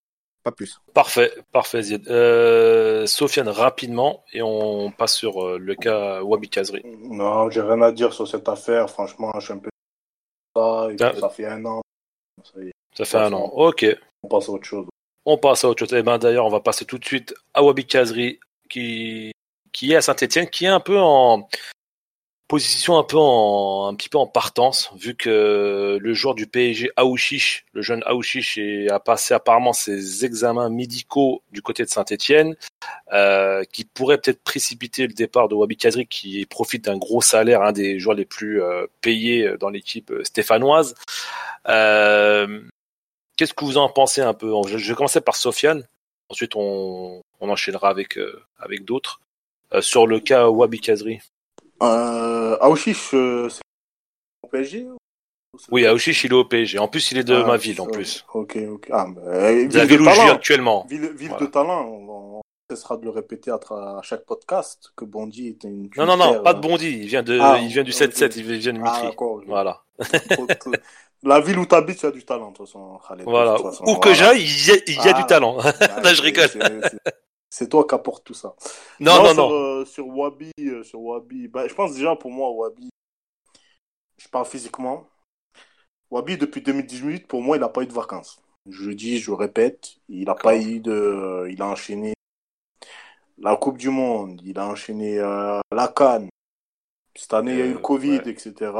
Pas plus. Parfait, parfait, euh, Sofiane, rapidement, et on passe sur le cas Wabi Kazri. Non, j'ai rien à dire sur cette affaire. Franchement, je suis un peu. Ça, ah. ça fait un an. Ça, fait un an, ok. On passe à autre chose. On passe à autre chose. Et eh ben, d'ailleurs, on va passer tout de suite à Wabi Kazri, qui qui est à Saint-Etienne, qui est un peu en position un peu en un petit peu en partance, vu que le joueur du PSG Aouchiche, le jeune Aouchiche, a passé apparemment ses examens médicaux du côté de Saint-Etienne, euh, qui pourrait peut-être précipiter le départ de Wabi Kazri, qui profite d'un gros salaire, un des joueurs les plus euh, payés dans l'équipe euh, stéphanoise. Qu'est-ce que vous en pensez un peu? Je, vais commencer par Sofiane. Ensuite, on, on enchaînera avec avec d'autres. Euh, sur le cas Wabi Kazri euh, Aouchiche, euh, c'est au PSG Oui, Aouchiche, il est au PSG. En plus, il est de ah, ma ville, en plus. Ok, ok. Ah, ville la ville où je vis actuellement. Ville, de talent. On, cessera de le répéter à, chaque podcast que Bondy est une. Non, non, non, pas de Bondy. Il vient, de, ah, il vient du 7-7, il vient de Mitri. Ah, voilà. La ville où tu habites, il y a du talent, de toute façon, Khaled. Voilà. Où que j'aille, il y a, du talent. Là, je rigole. C'est toi qui apporte tout ça. Non, non, non. Euh, sur, Wabi, euh, sur Wabi bah, je pense déjà pour moi, Wabi, je parle physiquement. Wabi, depuis 2018, pour moi, il n'a pas eu de vacances. Je dis, je répète, il n'a pas eu de. Il a enchaîné la Coupe du Monde, il a enchaîné euh, la Cannes. Cette année, il y a eu le Covid, etc.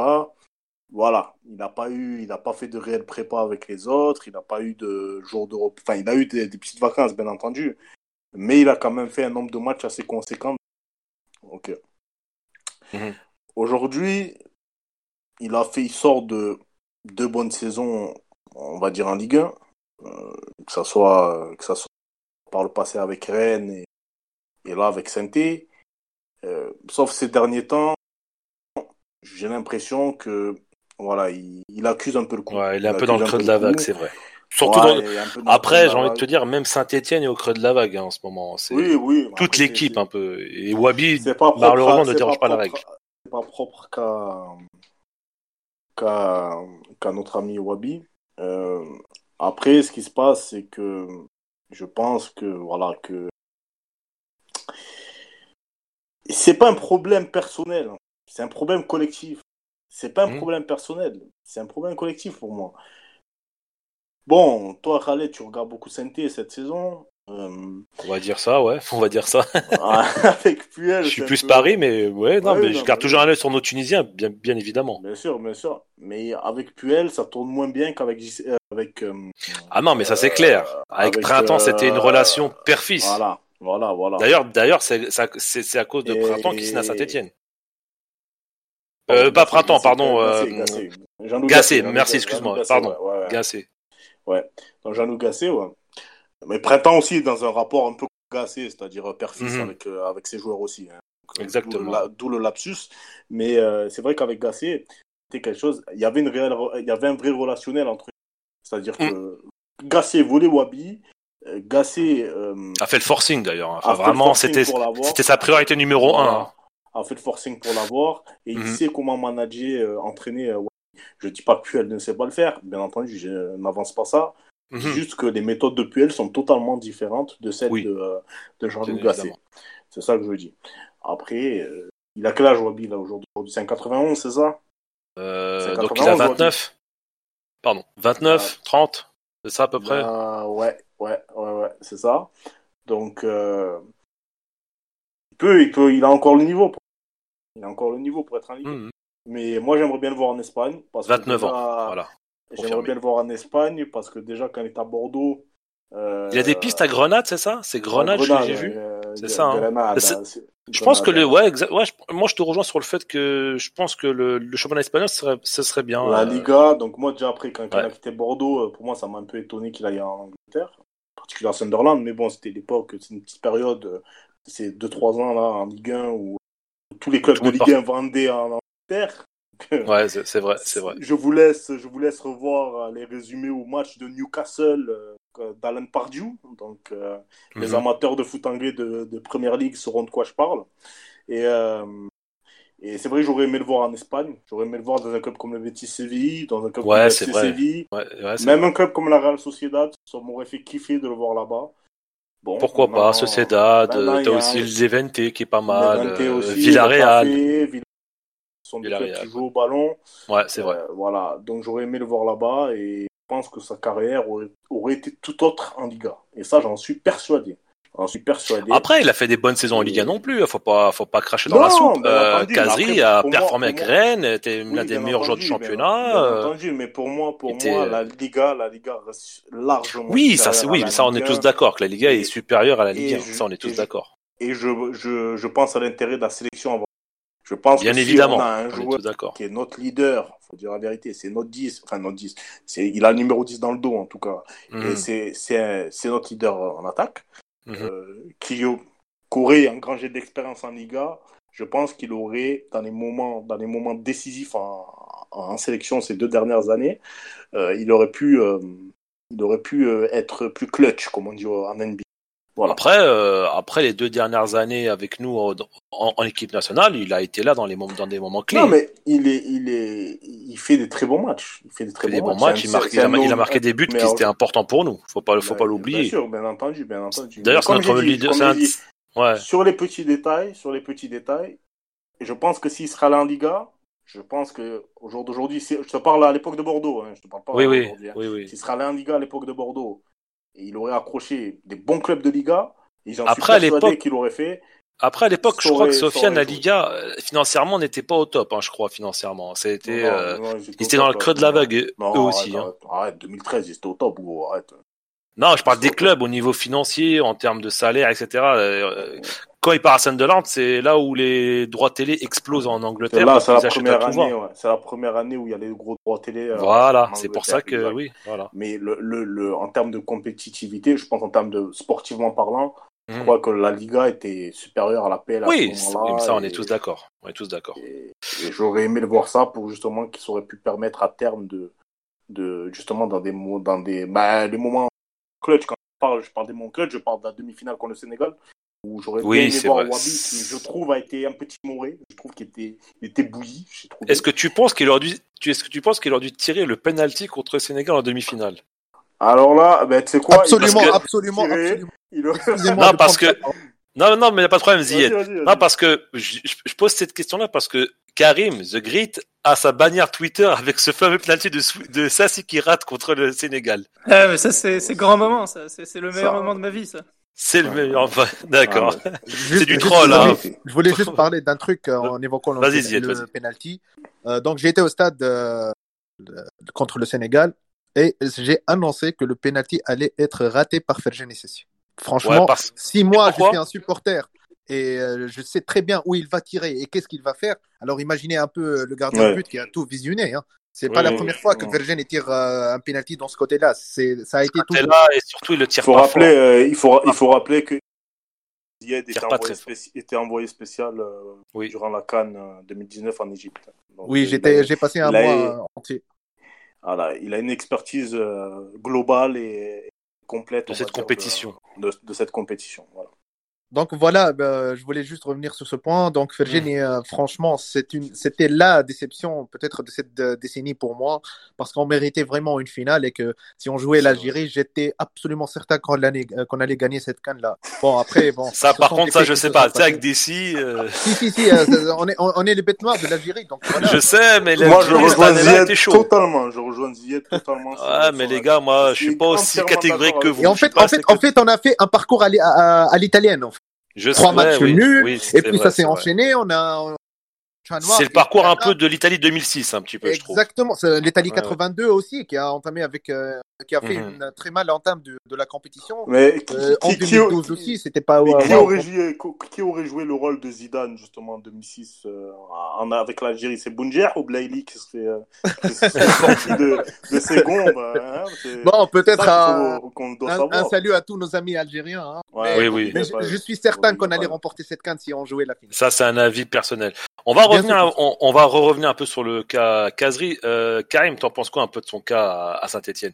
Voilà, il n'a pas eu, il n'a pas fait de réelle prépa avec les autres, il n'a pas eu de jour de Enfin, il a eu des, petites vacances, bien entendu, mais il a quand même fait un nombre de matchs assez conséquent. Ok. Mhm. Aujourd'hui, il a fait, il sort de deux bonnes saisons, on va dire en Ligue 1, euh, que ça soit que ça soit par le passé avec Rennes et, et là avec saint euh, sauf ces derniers temps, j'ai l'impression que voilà, il, accuse un peu le coup. Ouais, il est un peu dans le creux de la vague, c'est vrai. Surtout après, j'ai envie de te dire, même Saint-Etienne est au creux de la vague hein, en ce moment. Oui, oui. Toute l'équipe un peu. Et Wabi, malheureusement, ne dérange pas, la règle. C'est pas propre qu'à notre ami Wabi. Euh, après, ce qui se passe, c'est que je pense que voilà que c'est pas un problème personnel, hein. c'est un problème collectif. C'est pas un mmh. problème personnel, c'est un problème collectif pour moi. Bon, toi, Khaled, tu regardes beaucoup Sainté cette saison. Euh, On va dire ça, ouais, on va dire ça. avec Puel. Je suis plus Paris, mais ouais, non, mais je garde toujours un œil sur nos Tunisiens, bien, bien évidemment. Bien sûr, bien sûr. Mais avec Puel, ça tourne moins bien qu'avec. Euh, avec, euh, ah non, mais ça c'est clair. Avec, Printemps, c'était une relation père-fils. Voilà, voilà, voilà. D'ailleurs, d'ailleurs, c'est à cause de Printemps qu'il signe à Saint-Etienne. pas Printemps, pardon. Gassé, merci, excuse-moi, pardon. Gassé. Ouais, dans Janou Gassé, ouais. Mais Printemps aussi dans un rapport un peu gassé, c'est-à-dire euh, père-fils mhm. avec, euh, avec ses joueurs aussi. Hein. Exactement. D'où le, lapsus. Mais euh, c'est vrai qu'avec Gassé, c'était quelque chose. Il y avait une réelle, il y avait un vrai relationnel entre C'est-à-dire mm. que Gassé voulait Wabi. Gassé. a fait le forcing d'ailleurs. Enfin, vraiment, c'était sa priorité numéro un. Hein. A fait le forcing pour l'avoir. Et il mhm. sait comment manager, entraîner je dis pas que Puel ne sait pas le faire, bien entendu, je n'avance pas ça. Mhm. Juste que les méthodes de Puel sont totalement différentes de celles de, euh, de Jean-Luc Gasset. C'est ça que je dis. Après, euh, il a quel âge Wabi là aujourd'hui? C'est un 91, c'est ça? Euh, Donc il a 29 Pardon, 29, 30 C'est ça à peu près? Ouais, ouais, ouais, ouais, c'est ça. Donc, il peut, il peut, il a encore le niveau. Pour... Il a encore le niveau pour être un leader. Mhm. Mais moi, j'aimerais bien le voir en Espagne. Parce 29 ans, voilà. J'aimerais bien le voir en Espagne parce que déjà, quand il est à Bordeaux. Euh, il y a des pistes à Grenade, c'est ça? C'est Grenade, j'ai vu. Euh, c'est ça. Hein. je pense que le, ouais, ouais moi je te rejoins sur le fait que je pense que le, le championnat espagnol serait, ce serait bien. La euh, Liga, donc moi déjà après quand il a quitté Bordeaux, pour moi ça m'a un peu étonné qu'il aille en Angleterre, particulièrement à Sunderland, mais bon c'était l'époque, c'est une petite période ces 2-3 ans là en Ligue 1 où tous les clubs de Ligue 1 vendaient en Ouais, c'est vrai, c'est vrai. Je vous laisse, je vous laisse revoir les résumés au match de Newcastle euh, d'Alan Pardew. Donc, euh, les mhm. amateurs de foot anglais de, de, Première Ligue sauront de quoi je parle. Et, euh, et c'est vrai, j'aurais aimé le voir en Espagne. J'aurais aimé le voir dans un club comme le Betis Séville, dans un club comme le FC Séville. Même un club comme la Real Sociedad, ça m'aurait fait kiffer de le voir là-bas. Bon, Pourquoi pas, Sociedad, t'as aussi le Zevente qui est pas mal, Villarreal. Sont des clubs qui jouent au ballon. Ouais, c'est vrai. voilà, donc j'aurais aimé le voir là-bas et je pense que sa carrière aurait, été tout autre en Liga. Et ça, j'en suis persuadé. Après, il a fait des bonnes saisons en Liga non plus. Faut pas, faut pas cracher dans la soupe. Euh, Kazri a performé avec Rennes, était l'un des meilleurs joueurs du championnat. Bien, euh, entendu, mais pour moi, pour moi, la Liga, la Liga reste largement. Oui, ça, c'est oui, ça, on est tous d'accord que la Liga est supérieure à la Liga. Ça, on est tous d'accord. Et je, je, je pense à l'intérêt de la sélection avant je pense Bien que évidemment, si on a un joueur qui est notre leader, faut dire la vérité, c'est notre 10, enfin notre 10, c'est, il a le numéro 10 dans le dos en tout cas, et mhm. c'est, c'est, c'est notre leader en attaque, mmh. euh, qui, aurait un grand jet d'expérience en Liga, je pense qu'il aurait, dans les moments, dans les moments décisifs en, en sélection ces deux dernières années, euh, il aurait pu, euh, il aurait pu euh, être plus clutch, comme on dit en NBA. Après, euh, après les deux dernières années avec nous en, en, équipe nationale, il a été là dans les moments, dans des moments clés. Non, mais il est, il est, il fait des très bons matchs. Il fait des très bons, matchs. Il, marque, il, a, marqué des buts qui étaient importants pour nous. Faut pas, faut pas l'oublier. Bien sûr, bien entendu, bien entendu. D'ailleurs, c'est notre leader. ouais. Sur les petits détails, sur les petits détails, je pense que s'il sera là en Liga, je pense que au jour d'aujourd'hui, je te parle à l'époque de Bordeaux, hein, je te parle pas oui, oui, hein. oui, oui. S'il sera là en Liga à l'époque de Bordeaux et il aurait accroché des bons clubs de Liga. Et Après, à l'époque, qu'il aurait fait. Après, à l'époque, je crois que Sofiane, la Liga, euh, financièrement, n'était pas au top, hein, je crois, financièrement. C'était, euh, ils étaient dans le creux de la vague, eux aussi. Arrête, hein. arrête, 2013, ils étaient au top, gros, arrête. Non, je parle des clubs au niveau financier, en termes de salaire, etc. Euh, quand il part à Sunderland, c'est là où les droits télé explosent en Angleterre. Là, c'est la première année. Ouais. C'est la première année où il y a les gros droits télé. Euh, voilà, c'est pour ça que oui. Voilà. Mais le, le, le, en termes de compétitivité, je pense en termes de sportivement parlant, je hmm. crois que la Liga était supérieure à la PL. oui, ça, on est tous d'accord. On est tous d'accord. Et, j'aurais aimé le voir ça pour justement qu'il aurait pu permettre à terme de, de justement dans des dans des bah, les moments clutch quand je parle, je parle des moments clutch, je parle de la demi-finale contre le Sénégal où j'aurais oui, aimé voir Wabi, qui je trouve a été un petit mouré. Je trouve qu'il était, il était bouilli. Est-ce que tu penses qu'il aurait dû, est-ce que tu penses qu'il aurait dû tirer le penalty contre le Sénégal en demi-finale? Alors là, ben, tu sais quoi Absolument, absolument, absolument. Non, parce que, non, non, mais il n'y a pas de problème, Ziyed. Non, parce que, je, je pose cette question-là parce que Karim, The Great, a sa bannière Twitter avec ce fameux penalty de, de Sassi qui rate contre le Sénégal. Ah, mais ça, c'est grand moment, ça. C'est le meilleur moment de ma vie, ça. C'est le meilleur. D'accord. Ah, c'est du troll. Hein. Je voulais juste parler d'un truc euh, en évoquant le, le penalty. Euh, donc j'ai été au stade euh, contre le Sénégal et j'ai annoncé que le penalty allait être raté par Fergen Sessi. Franchement, si moi je suis un supporter et je sais très bien où il va tirer et qu'est-ce qu'il va faire, alors imaginez un peu le gardien de but qui a tout visionné. Hein. C'est pas la première fois que Vergen tire euh, un penalty dans ce côté-là. C'est, ça a été tout. Là et surtout il le tire faut rappeler, euh, il faut, il faut rappeler que Ziyed était envoyé, était envoyé, spécial euh, durant la Cannes 2019 en Égypte. oui, j'étais, j'ai passé un mois entier. Voilà, il a une expertise globale et complète de cette compétition. De, de, cette compétition, voilà. Donc voilà, bah, je voulais juste revenir sur ce point. Donc Virginie, euh, franchement, c'était la déception peut-être de cette euh, décennie pour moi, parce qu'on méritait vraiment une finale et que si on jouait l'Algérie, j'étais absolument certain qu'on allait, euh, qu'on allait gagner cette canne-là. Bon après, bon. Ça, par contre, ça, je sais pas. Tu sais, avec DC. Si si si, on est on, est les bêtes noires de l'Algérie, donc voilà. Je sais, mais moi je rejoins Zied totalement. Je rejoins Zied totalement. Ouais, mais les gars, moi, je suis pas aussi catégorique que vous. Et en fait, en fait, en fait, on a fait un parcours à, à, à l'italienne. Je Trois matchs nuls, et puis ça s'est enchaîné. On a, C'est le parcours un peu de l'Italie 2006, un petit peu, je trouve. Exactement. L'Italie 82 aussi, qui a entamé avec, euh, qui a fait mhm. une très mal entame de, de la compétition. Mais qui, euh, en 2012 aussi, c'était pas. qui, aurait joué, qui, aurait joué, le rôle de Zidane justement en 2006 euh, en, avec l'Algérie? C'est Bounjer ou Blaili qui serait, euh, sorti de, de ses gombes hein, Bon, peut-être un, un, salut à tous nos amis algériens. Hein. oui, oui. Mais je, suis certain qu'on allait remporter cette canne si on jouait la finale. Ça, c'est un avis personnel. On va revenir, on, on, va revenir un peu sur le cas Kazri. Euh, Karim, t'en penses quoi un peu de son cas à, Saint-Etienne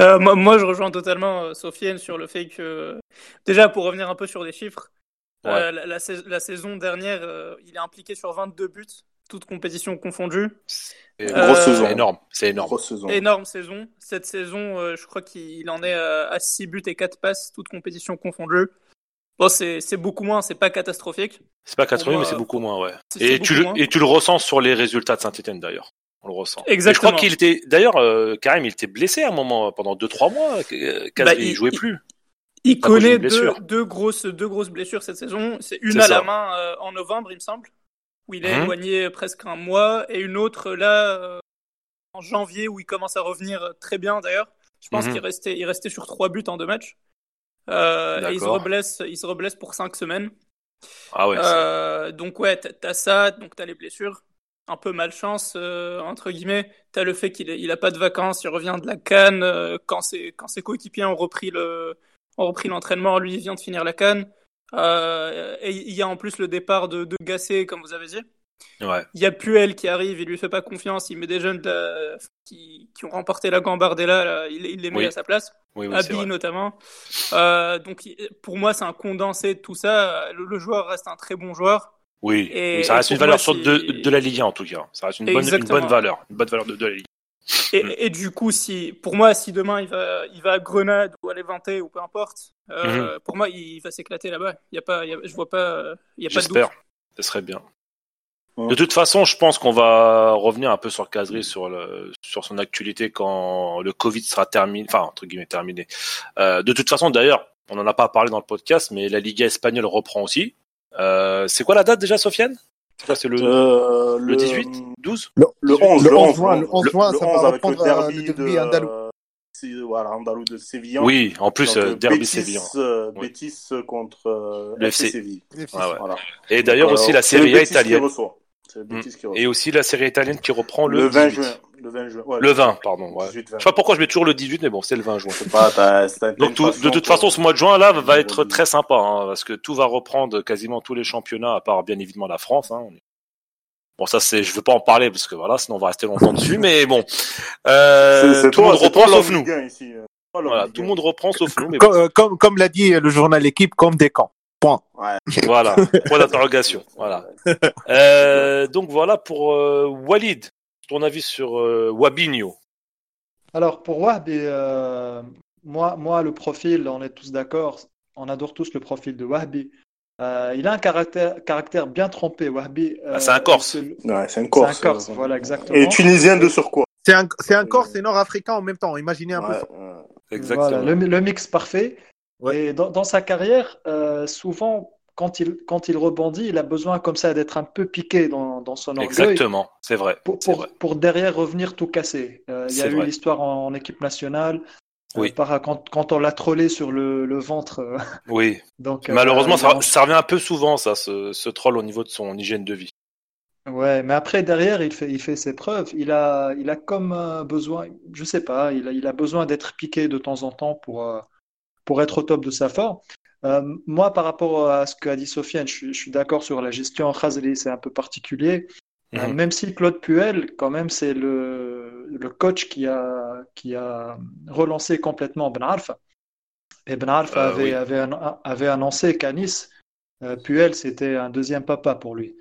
euh, moi, je rejoins totalement euh, Sofiane sur le fait que, déjà, pour revenir un peu sur les chiffres, euh, la, la, saison dernière, il est impliqué sur 22 buts, toutes compétitions confondues. grosse saison. énorme. C'est énorme. saison. Énorme saison. Cette saison, je crois qu'il en est à 6 buts et 4 passes, toutes compétitions confondues. Bon, c'est beaucoup moins, c'est pas catastrophique. C'est pas catastrophique, mais c'est beaucoup moins, ouais. Et tu, le, et tu le ressens sur les résultats de Saint-Etienne d'ailleurs. On le ressent. Exactement. je crois qu'il était, d'ailleurs, euh, Karim, il était blessé à un moment, pendant 2-3 mois. Euh, bah, il, jouait plus. Il, connaît deux, deux, grosses, deux grosses blessures cette saison. C'est une à la main euh, en novembre, il me semble, où il est mhm. éloigné presque un mois, et une autre là euh, en janvier où il commence à revenir très bien d'ailleurs. Je pense mhm. qu'il restait, il restait sur trois buts en deux matchs. Euh, et il se reblesse, il se reblesse pour 5 semaines. Ah ouais. Euh, donc ouais, t'as ça, donc t'as les blessures. Un peu malchance euh, entre guillemets. T'as le fait qu'il il a pas de vacances, il revient de la canne euh, quand ses quand ses coéquipiers ont repris le ont repris l'entraînement, lui il vient de finir la canne. Euh, et il y a en plus le départ de, de Gassé, comme vous avez dit. Ouais. Il y a Puel qui arrive, il lui fait pas confiance, il met des jeunes qui, qui, ont remporté la Gambardella, là, il, il, les met à sa place. Oui, notamment. Euh, donc pour moi, c'est un condensé de tout ça. Le, joueur reste un très bon joueur. Oui, et, ça reste une valeur sur de, de, la Ligue 1 en tout cas. Ça reste une bonne, une bonne valeur, une bonne valeur de, de la Ligue. Et, et, du coup, si pour moi, si demain il va, il va à Grenade ou à Levante ou peu importe, euh, mm-hmm. pour moi, il va s'éclater là-bas. Il y a pas, je vois pas, il y a pas de doute. Ce serait bien. De toute façon, je pense qu'on va revenir un peu sur Casery, sur, le, sur son actualité quand le Covid sera terminé, enfin entre guillemets terminé. Euh, de toute façon, d'ailleurs, on n'en a pas parlé dans le podcast, mais la Liga espagnole reprend aussi. Euh, c'est quoi la date déjà, Sofiane? C'est le, euh, le 18 12 le, le 11, le 11 juin, le 11 juin, ça va reprendre le derby, le derby de, andalou. Voilà, andalou de Séville. Oui, en plus, Donc, derby Séville. Euh, Bétis contre le FC Séville. Ah ouais. voilà. Et d'ailleurs aussi la Serie A italienne. Mm. Et aussi la série italienne qui reprend le, 20 juin. Le 20 juin. le 20, pardon. Ouais. 18, 20. Je sais pas pourquoi je mets toujours le 18, mais bon, c'est le 20 juin. Pas, Donc, tout, de toute façon, ce mois de juin là va être très sympa, hein, parce que tout va reprendre quasiment tous les championnats, à part bien évidemment la France. Hein. Bon, ça c'est, je veux pas en parler parce que voilà, sinon on va rester longtemps dessus, mais bon, euh, tout le monde reprend sauf nous. Ici. Euh, voilà, tout le monde reprend sauf nous. Mais comme, bon. comme, comme l'a dit le journal équipe, comme des camps. Point. Ouais. Voilà, point d'interrogation. Voilà. Euh, donc voilà pour euh, Walid, ton avis sur euh, Wabinho. Alors pour Wabi, euh, moi, moi le profil, on est tous d'accord, on adore tous le profil de Wahbi. Euh, il a un caractère, caractère bien trompé, Wahbi. Ah, c'est un Corse. Ouais, c'est un Corse. C'est un Corse, voilà, exactement. Et tunisien de surcroît. C'est un, c'est un Corse et nord-africain en même temps. Imaginez un peu. Exactement. Voilà, le, le, mix parfait. Et dans, dans, sa carrière, euh, souvent, quand il, quand il rebondit, il a besoin comme ça d'être un peu piqué dans, dans son orgueil. Exactement, c'est vrai. Pour, pour, derrière revenir tout casser. Euh, il y a eu l'histoire en, en, équipe nationale. Oui. Euh, par, quand, quand, on l'a trollé sur le, le ventre. Euh, oui. Donc, Malheureusement, ça, ça, revient un peu souvent, ça, ce, ce troll au niveau de son hygiène de vie. Ouais, mais après derrière, il fait, il fait ses preuves. Il a, il a comme besoin, je sais pas, il a, il a besoin d'être piqué de temps en temps pour, pour être au top de sa forme. Euh, moi, par rapport à ce qu'a dit Sofiane, je, je suis d'accord sur la gestion. Khazli, c'est un peu particulier. Euh, même si Claude Puel, quand même, c'est le, le coach qui a, qui a relancé complètement Ben Arfa. Et Ben Arfa euh, avait, oui. avait, avait, annoncé qu'à Nice, euh, Puel, c'était un deuxième papa pour lui.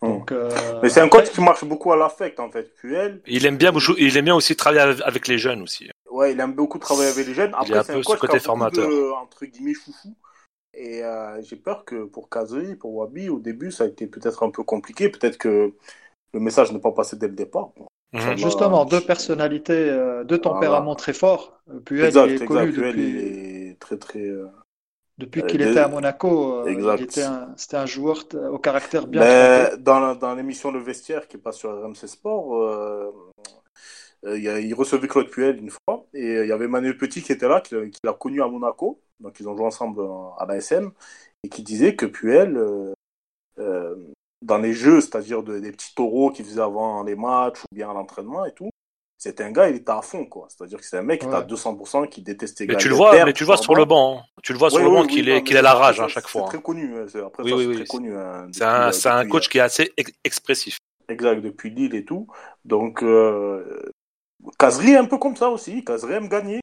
Mmh. Donc, euh, Mais c'est un coach qui marche beaucoup à l'affect, en fait. Puel. Il aime bien, il aime bien aussi travailler avec les jeunes aussi. Ouais, il aime beaucoup travailler avec les jeunes. Après, c'est un, un coach côté formateur. De, entre guillemets, chouchou. Et euh, j'ai peur que pour Kazri, pour Wabi, au début, ça a été peut-être un peu compliqué. Peut-être que le message n'est pas passé dès le départ. Mmh. Justement, deux personnalités, euh, deux tempéraments voilà. très forts. Puel, exact, il est connu exact. Depuis... Puel, il est très, très. Euh... Depuis qu'il était à Monaco, c'était un, joueur au caractère bien. Mais dans, dans l'émission Le Vestiaire qui passe sur RMC Sport, il, recevait Claude Puel une fois et il y avait Manuel Petit qui était là, qui, l'a connu à Monaco. Donc ils ont joué ensemble à la SM et qui disait que Puel, dans les jeux, c'est-à-dire des petits taureaux qu'il faisait avant les matchs ou bien à l'entraînement et tout, c'était un gars, il était à fond, quoi. C'est-à-dire que c'est un mec qui à 200%, qui détestait Mais tu le vois, mais tu le vois sur le banc. Hein. Tu le vois sur le banc qu'il est, qu'il a la rage à chaque fois. C'est très connu. Après oui, c'est très connu. c'est un, c'est un coach qui est assez expressif. Exact, depuis Lille et tout. Donc, euh, est un peu comme ça aussi. Casery aime gagner.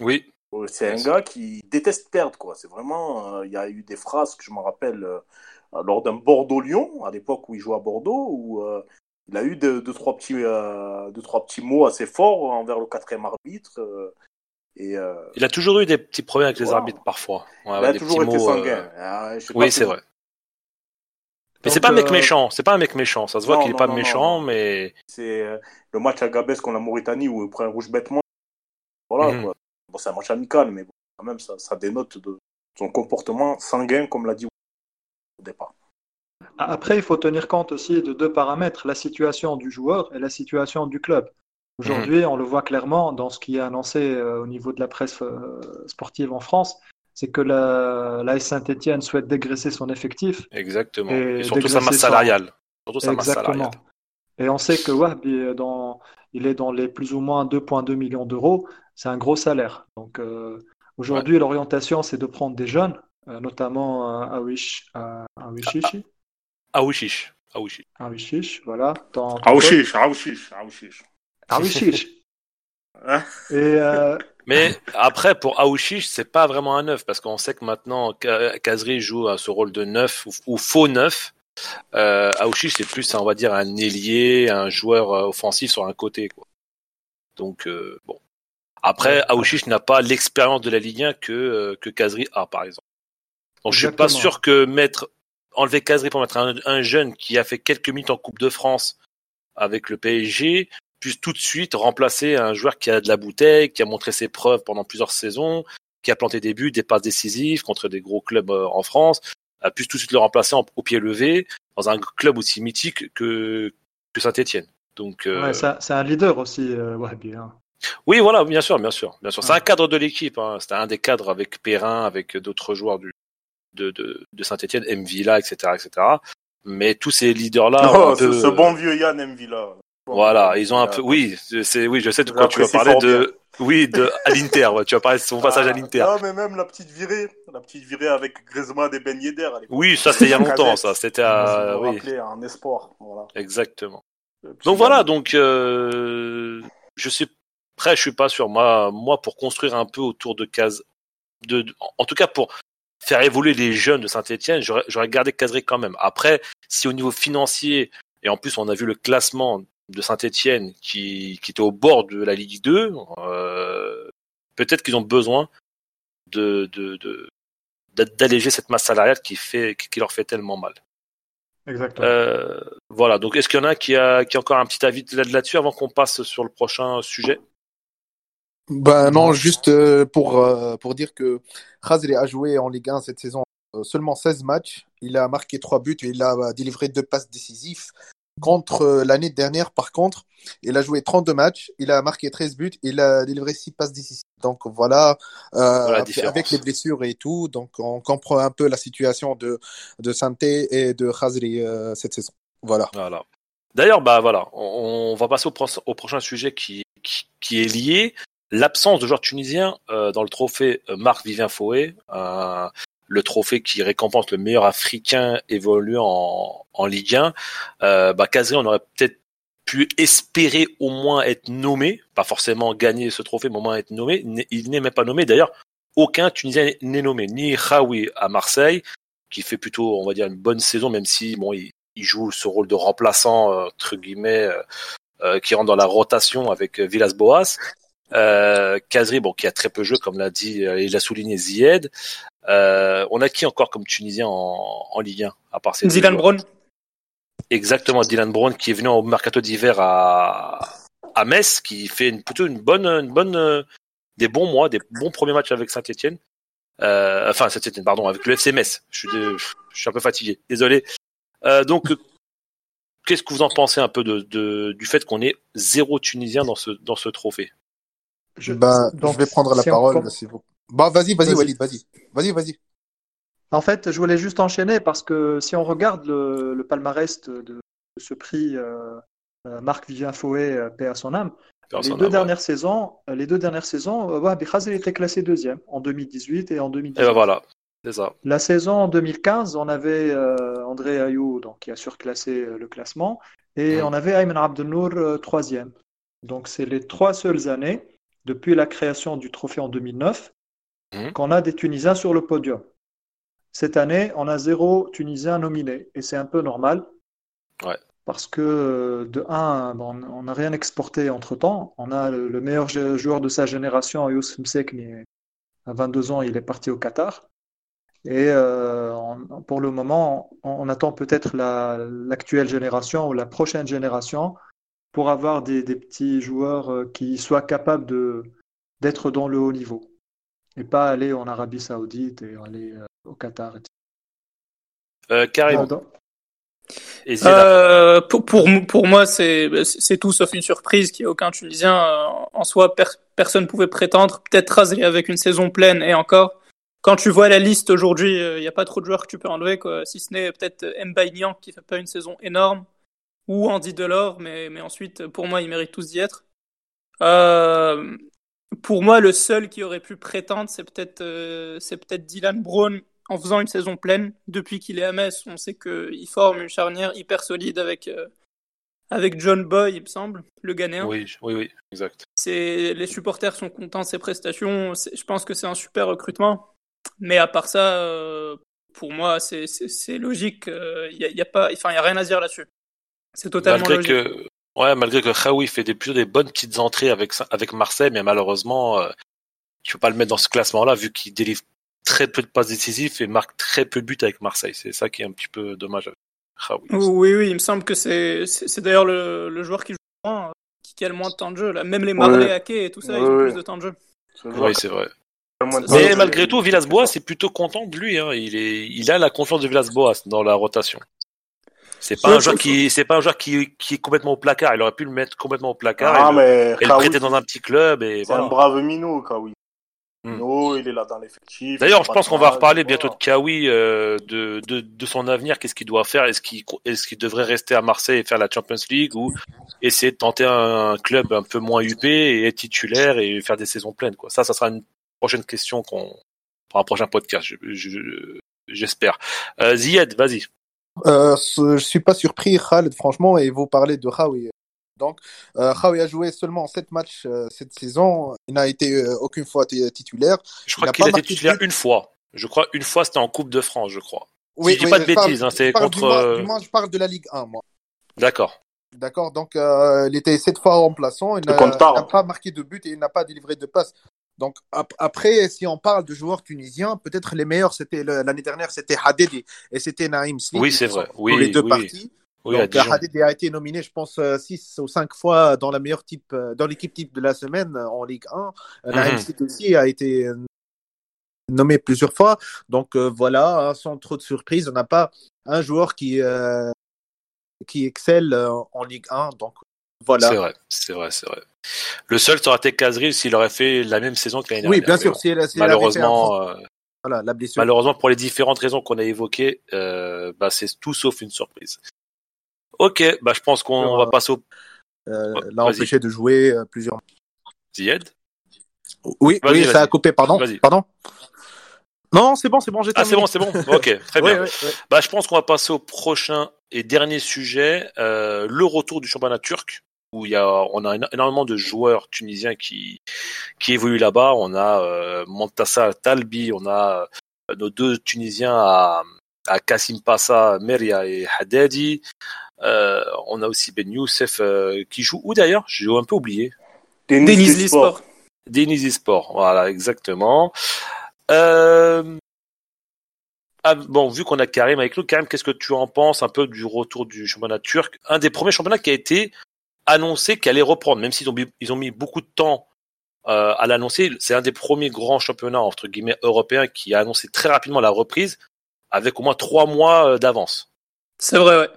Oui. C'est un gars qui déteste perdre, quoi. C'est vraiment. Euh, il y a eu des phrases que je me rappelle euh, lors d'un Bordeaux-Lyon, à l'époque où il jouait à Bordeaux, où euh, il a eu deux, trois petits, euh, deux, trois petits mots assez forts envers le quatrième arbitre. Euh, et, euh, il a toujours eu des petits problèmes avec les arbitres parfois. il a toujours été sanguin. Ah, oui, c'est vrai. Mais c'est pas un mec méchant, c'est pas un mec méchant. Ça se voit qu'il est pas méchant, mais. C'est le match à Gabès contre la Mauritanie où il prend un rouge bêtement. Voilà, mhm. quoi. Bon, c'est un match amical, mais quand même, ça, ça dénote de son comportement sanguin, comme l'a dit au départ. Après, il faut tenir compte aussi de deux paramètres, la situation du joueur et la situation du club. Aujourd'hui, mhm. on le voit clairement dans ce qui est annoncé euh, au niveau de la presse euh, sportive en France, c'est que la, la Saint-Etienne souhaite dégraisser son effectif. Exactement. Et, surtout sa masse salariale. Surtout sa masse salariale. Et on sait que Wahbi, dans, il est dans les plus ou moins 2,2 millions d'euros. C'est un gros salaire. Donc euh, aujourd'hui, l'orientation, c'est de prendre des jeunes, notamment Awish, Awishishi. Aouchiche. Aouchiche, voilà. Aouchiche, Aouchiche, Aouchiche. Aouchiche. Et euh... Mais après, pour Aouchiche, c'est pas vraiment un neuf, parce qu'on sait que maintenant, Kazri joue à ce rôle de neuf ou, faux neuf. Euh, Aouchiche, c'est plus, on va dire, un ailier, un joueur euh, offensif sur un côté. Quoi. Donc, euh, bon. Après, Aouchiche n'a pas l'expérience de la Ligue 1 que, euh, que Kazri a, par exemple. Donc, je suis pas sûr que mettre enlever Casery pour mettre un, jeune qui a fait quelques minutes en Coupe de France avec le PSG, puisse tout de suite remplacer un joueur qui a de la bouteille, qui a montré ses preuves pendant plusieurs saisons, qui a planté des buts, des passes décisives contre des gros clubs euh, en France, puisse tout de suite le remplacer au pied levé dans un club aussi mythique que, que Saint-Etienne. Donc, euh... c'est un leader aussi, euh, hein. Oui, voilà, bien sûr, bien sûr, bien sûr. C'est un cadre de l'équipe. Hein. C'était un des cadres avec Perrin, avec d'autres joueurs du, de, de, de Saint-Etienne, Mvila, etc., etc. Mais tous ces leaders-là. Oh, ce, bon vieux Yann Mvila. Voilà, ils ont un peu. Oui, c'est oui, je sais de quoi tu vas parler de. Oui, de à l'Inter. Ouais, tu vas parler de son passage à ah, l'Inter. Non, mais même la petite virée, la petite virée avec Griezmann et Ben Yedder. Oui, ça c'était il y a longtemps, ça. C'était à. Oui. un espoir. Voilà. Exactement. Donc voilà, donc euh, je sais. Après, je suis pas sûr. Moi, moi, pour construire un peu autour de case, de, en tout cas pour faire évoluer les jeunes de Saint-Etienne, j'aurais gardé Casery quand même. Après, si au niveau financier, et en plus on a vu le classement de Saint-Etienne qui, qui était au bord de la Ligue 2, euh, peut-être qu'ils ont besoin de, de, d'alléger cette masse salariale qui fait qui leur fait tellement mal. Exactement. Euh, voilà. Donc, est-ce qu'il y en a qui a qui a encore un petit avis là-dessus avant qu'on passe sur le prochain sujet? Ben non, juste euh, pour, pour dire que Khazri a joué en Ligue 1 cette saison seulement 16 matchs. Il a marqué 3 buts et il a délivré deux passes décisives. Contre l'année dernière, par contre, il a joué 32 matchs, il a marqué 13 buts, il a délivré 6 passes décisives. Donc voilà, avec les blessures et tout, donc on comprend un peu la situation de, de Santé et de Khazri cette saison. Voilà. voilà. D'ailleurs, bah voilà, on, va passer au, au prochain sujet qui, qui, qui est lié l'absence de joueurs tunisiens euh, dans le trophée euh, Marc Vivien Fouet, euh, le trophée qui récompense le meilleur africain évoluant en, en Ligue 1, euh, bah on aurait peut-être pu espérer au moins être nommé, pas forcément gagner ce trophée, mais au moins être nommé. Il n'est même pas nommé. D'ailleurs, aucun Tunisien n'est nommé, ni Khawi à Marseille, qui fait plutôt, on va dire, une bonne saison, même si bon, il, joue ce rôle de remplaçant entre guillemets, euh, qui rentre dans la rotation avec Villas-Boas. Euh, Kazri, bon, qui a très peu joué, comme l'a dit, euh, il a souligné Zied. Euh, on a qui encore comme Tunisien en, en Ligue 1 à part ces Dylan Brown. Exactement, Dylan Brown qui est venu au mercato d'hiver à, à Metz, qui fait une, plutôt une bonne, une bonne, des bons mois, des bons premiers matchs avec Saint-Etienne. Euh, enfin, c'était pardon avec le FCMS. Je suis, je suis un peu fatigué, désolé. Euh, donc, qu'est-ce que vous en pensez un peu de, de du fait qu'on ait zéro Tunisien dans ce dans ce trophée? Je, ben, donc, je vais prendre la parole. Bah, vas-y, vas-y, Walid, vas-y, vas-y, vas-y. En fait, je voulais juste enchaîner parce que si on regarde le, le palmarès de, de, ce prix euh, euh Marc Vivien Fouet, euh, paix à son âme, les deux, dernières saisons, euh, les deux dernières saisons, euh, il était classé deuxième en 2018 et en 2019. Et ben voilà, c'est ça. La saison en 2015, on avait euh, André Ayou donc, qui a surclassé le classement et mmh. on avait Ayman Abdelnour troisième. Donc c'est les trois seules années depuis la création du trophée en 2009 mmh. qu'on a des Tunisiens sur le podium. Cette année, on a zéro Tunisien nominé et c'est un peu normal. Ouais parce que de un, on n'a rien exporté entre-temps. On a le, meilleur joueur de sa génération, Youssef Msekni, à 22 ans, il est parti au Qatar. Et euh, pour le moment, on, attend peut-être l'actuelle génération ou la prochaine génération pour avoir des, petits joueurs euh, qui soient capables d'être dans le haut niveau et pas aller en Arabie Saoudite et aller euh, au Qatar. Euh, carrément. Euh, pour, pour, pour, moi, c'est tout sauf une surprise qu'il n'y ait aucun Tunisien. Euh, en soi, personne ne pouvait prétendre. Peut-être Razli avec une saison pleine et encore. Quand tu vois la liste aujourd'hui, il euh, n'y a pas trop de joueurs que tu peux enlever, quoi. si ce n'est peut-être Mbaye qui fait pas une saison énorme, ou Andy Delors, mais, mais ensuite, pour moi, ils méritent tous d'y être. Euh, pour moi, le seul qui aurait pu prétendre, c'est peut-être c'est peut-être Dylan Brown en faisant une saison pleine. Depuis qu'il est à Metz, on sait qu'il forme une charnière hyper solide avec, euh, avec John Boy, il me semble, le Ghanéen. Oui, oui, oui, exact. Les supporters sont contents de ses prestations. Je pense que c'est un super recrutement. Mais à part ça, euh, pour moi, c'est logique. Il n'y a, y a, pas, enfin, y a rien à dire là-dessus. C'est totalement malgré logique. Que, ouais, malgré que Khaoui fait des, plutôt des bonnes petites entrées avec, avec Marseille, mais malheureusement, euh, il ne faut pas le mettre dans ce classement-là vu qu'il délivre très peu de passes décisives et marque très peu de buts avec Marseille. C'est ça qui est un petit peu dommage. oui, oui, il me semble que c'est c'est d'ailleurs le, le, joueur qui joue moins, qui a le moins de temps de jeu. Là. Même les Marley et tout ça, ils ont plus de temps de jeu. Oui, c'est vrai. Mais malgré tout, Villas-Boas est plutôt content de lui. Hein. Il, est, il a la confiance de Villas-Boas dans la rotation. C'est pas, un joueur qui, c'est pas un joueur qui, qui est complètement au placard. Il aurait pu le mettre complètement au placard ah, et, mais le, et le prêter dans un petit club. C'est voilà. un brave minot, Kawi. Non, il est là dans l'effectif. D'ailleurs, je pense qu'on va reparler bientôt de Kawi, euh, de, de, de, son avenir. Qu'est-ce qu'il doit faire? Est-ce qu'il est qu'il devrait rester à Marseille et faire la Champions League ou essayer de tenter un, club un peu moins UP et être titulaire et faire des saisons pleines quoi? Ça, ça sera une prochaine question qu'on pour un prochain podcast. J'espère. Je, euh, Zied, vas-y. Euh, je suis pas surpris, Khaled, franchement, et vous parlez de Khawi. Donc, euh, Khawi a joué seulement 7 matchs euh, cette saison. Il n'a été euh, aucune fois titulaire. Je crois qu'il a, été titulaire une fois. Je crois une fois, c'était en Coupe de France, je crois. Oui, si je dis pas de bêtises, hein, c'est contre. Du moins, du moins, je parle de la Ligue 1, moi. D'accord. D'accord, donc euh, il était sept fois remplaçant, il n'a pas marqué de but et il n'a pas délivré de passe. Donc après, si on parle de joueurs tunisiens, peut-être les meilleurs, c'était l'année dernière, c'était Hadedi et c'était Naïm Slim. Oui, c'est vrai. Oui, les deux oui. parties. Oui, Donc, Hadid a été nominé, je pense, 6 euh, ou 5 fois dans la meilleure type, euh, dans l'équipe type de la semaine euh, en Ligue 1. La MC aussi a été nommé plusieurs fois. Donc voilà, hein, sans trop de surprise, on n'a pas un joueur qui qui excelle en Ligue 1. Donc voilà. C'est vrai, c'est vrai, c'est vrai. Le seul ça aurait été Kazri s'il aurait fait la même saison que l'année dernière. Oui, bien sûr. Si elle, si malheureusement, voilà, la blessure. malheureusement pour les différentes raisons qu'on a évoquées, euh, bah, c'est tout sauf une surprise. Ok, bah je pense qu'on va passer au. Euh, l'a empêché de jouer euh, plusieurs. Zied Oui, oui, ça a coupé, pardon. Pardon. Non, c'est bon, c'est bon, j'ai Ah, c'est bon, c'est bon. Ok, très bien. Bah, je pense qu'on va passer au prochain et dernier sujet, euh, le retour du championnat turc, où il y a, on a énormément de joueurs tunisiens qui qui évoluent là-bas. On a euh, Montassa Talbi, on a euh, nos deux Tunisiens à à Kassim Passa, Meria et Haddadi. Euh, on a aussi Ben Youssef euh, qui joue où d'ailleurs? J'ai un peu oublié. Denis Sport. Denis Sport, voilà, exactement. Euh... Ah, bon, vu qu'on a Karim avec nous, Karim, qu'est-ce que tu en penses un peu du retour du championnat turc? Un des premiers championnats qui a été annoncé qu'il allait reprendre, même s'ils ont, ils ont mis beaucoup de temps à l'annoncer. C'est un des premiers grands championnats entre guillemets européens qui a annoncé très rapidement la reprise avec au moins trois mois d'avance. C'est vrai, ouais.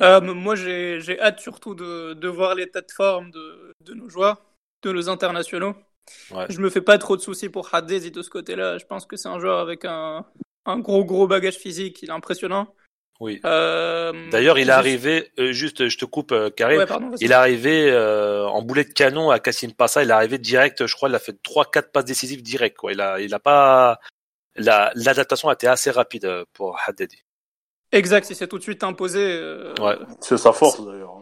Euh, moi, j'ai hâte surtout de, de, voir l'état de forme de, de, nos joueurs, de nos internationaux. Ouais. Je me fais pas trop de soucis pour Haddezi de ce côté-là. Je pense que c'est un joueur avec un, un, gros, gros bagage physique. Il est impressionnant. Oui. Euh, D'ailleurs, il est arrivé, euh, juste, je te coupe, euh, Karim. Ouais, pardon, il est arrivé euh, en boulet de canon à Kassim Passa. Il est arrivé direct, je crois, il a fait trois, quatre passes décisives direct. Quoi. Il a, il a pas, l'adaptation a été assez rapide pour Haddadi. Exact, il s'est tout de suite imposé. Euh, ouais. C'est sa force d'ailleurs,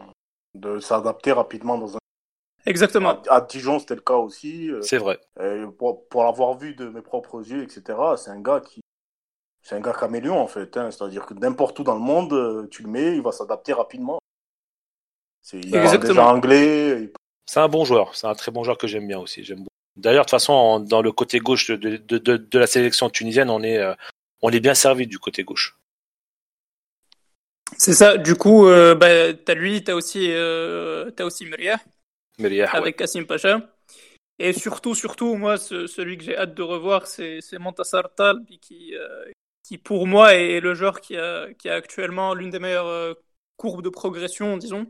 de s'adapter rapidement dans un. Exactement. À, Dijon, c'était le cas aussi. C'est vrai. pour, pour l'avoir vu de mes propres yeux, etc., c'est un gars qui. C'est un gars caméléon en fait. Hein, C'est-à-dire que n'importe où dans le monde, euh, tu le mets, il va s'adapter rapidement. C'est, il est déjà anglais. C'est un bon joueur. C'est un très bon joueur que j'aime bien aussi. J'aime D'ailleurs, de toute façon, dans le côté gauche de, de, de, de, la sélection tunisienne, on est, on est bien servi du côté gauche. C'est ça. Du coup, euh, bah, t'as lui, t'as aussi, euh, t'as aussi Meria. avec Kassim Pacha. Et surtout, surtout, moi, celui que j'ai hâte de revoir, c'est Montassar Talbi, qui, euh, qui pour moi est le joueur qui a, qui a actuellement l'une des meilleures euh, courbes de progression, disons.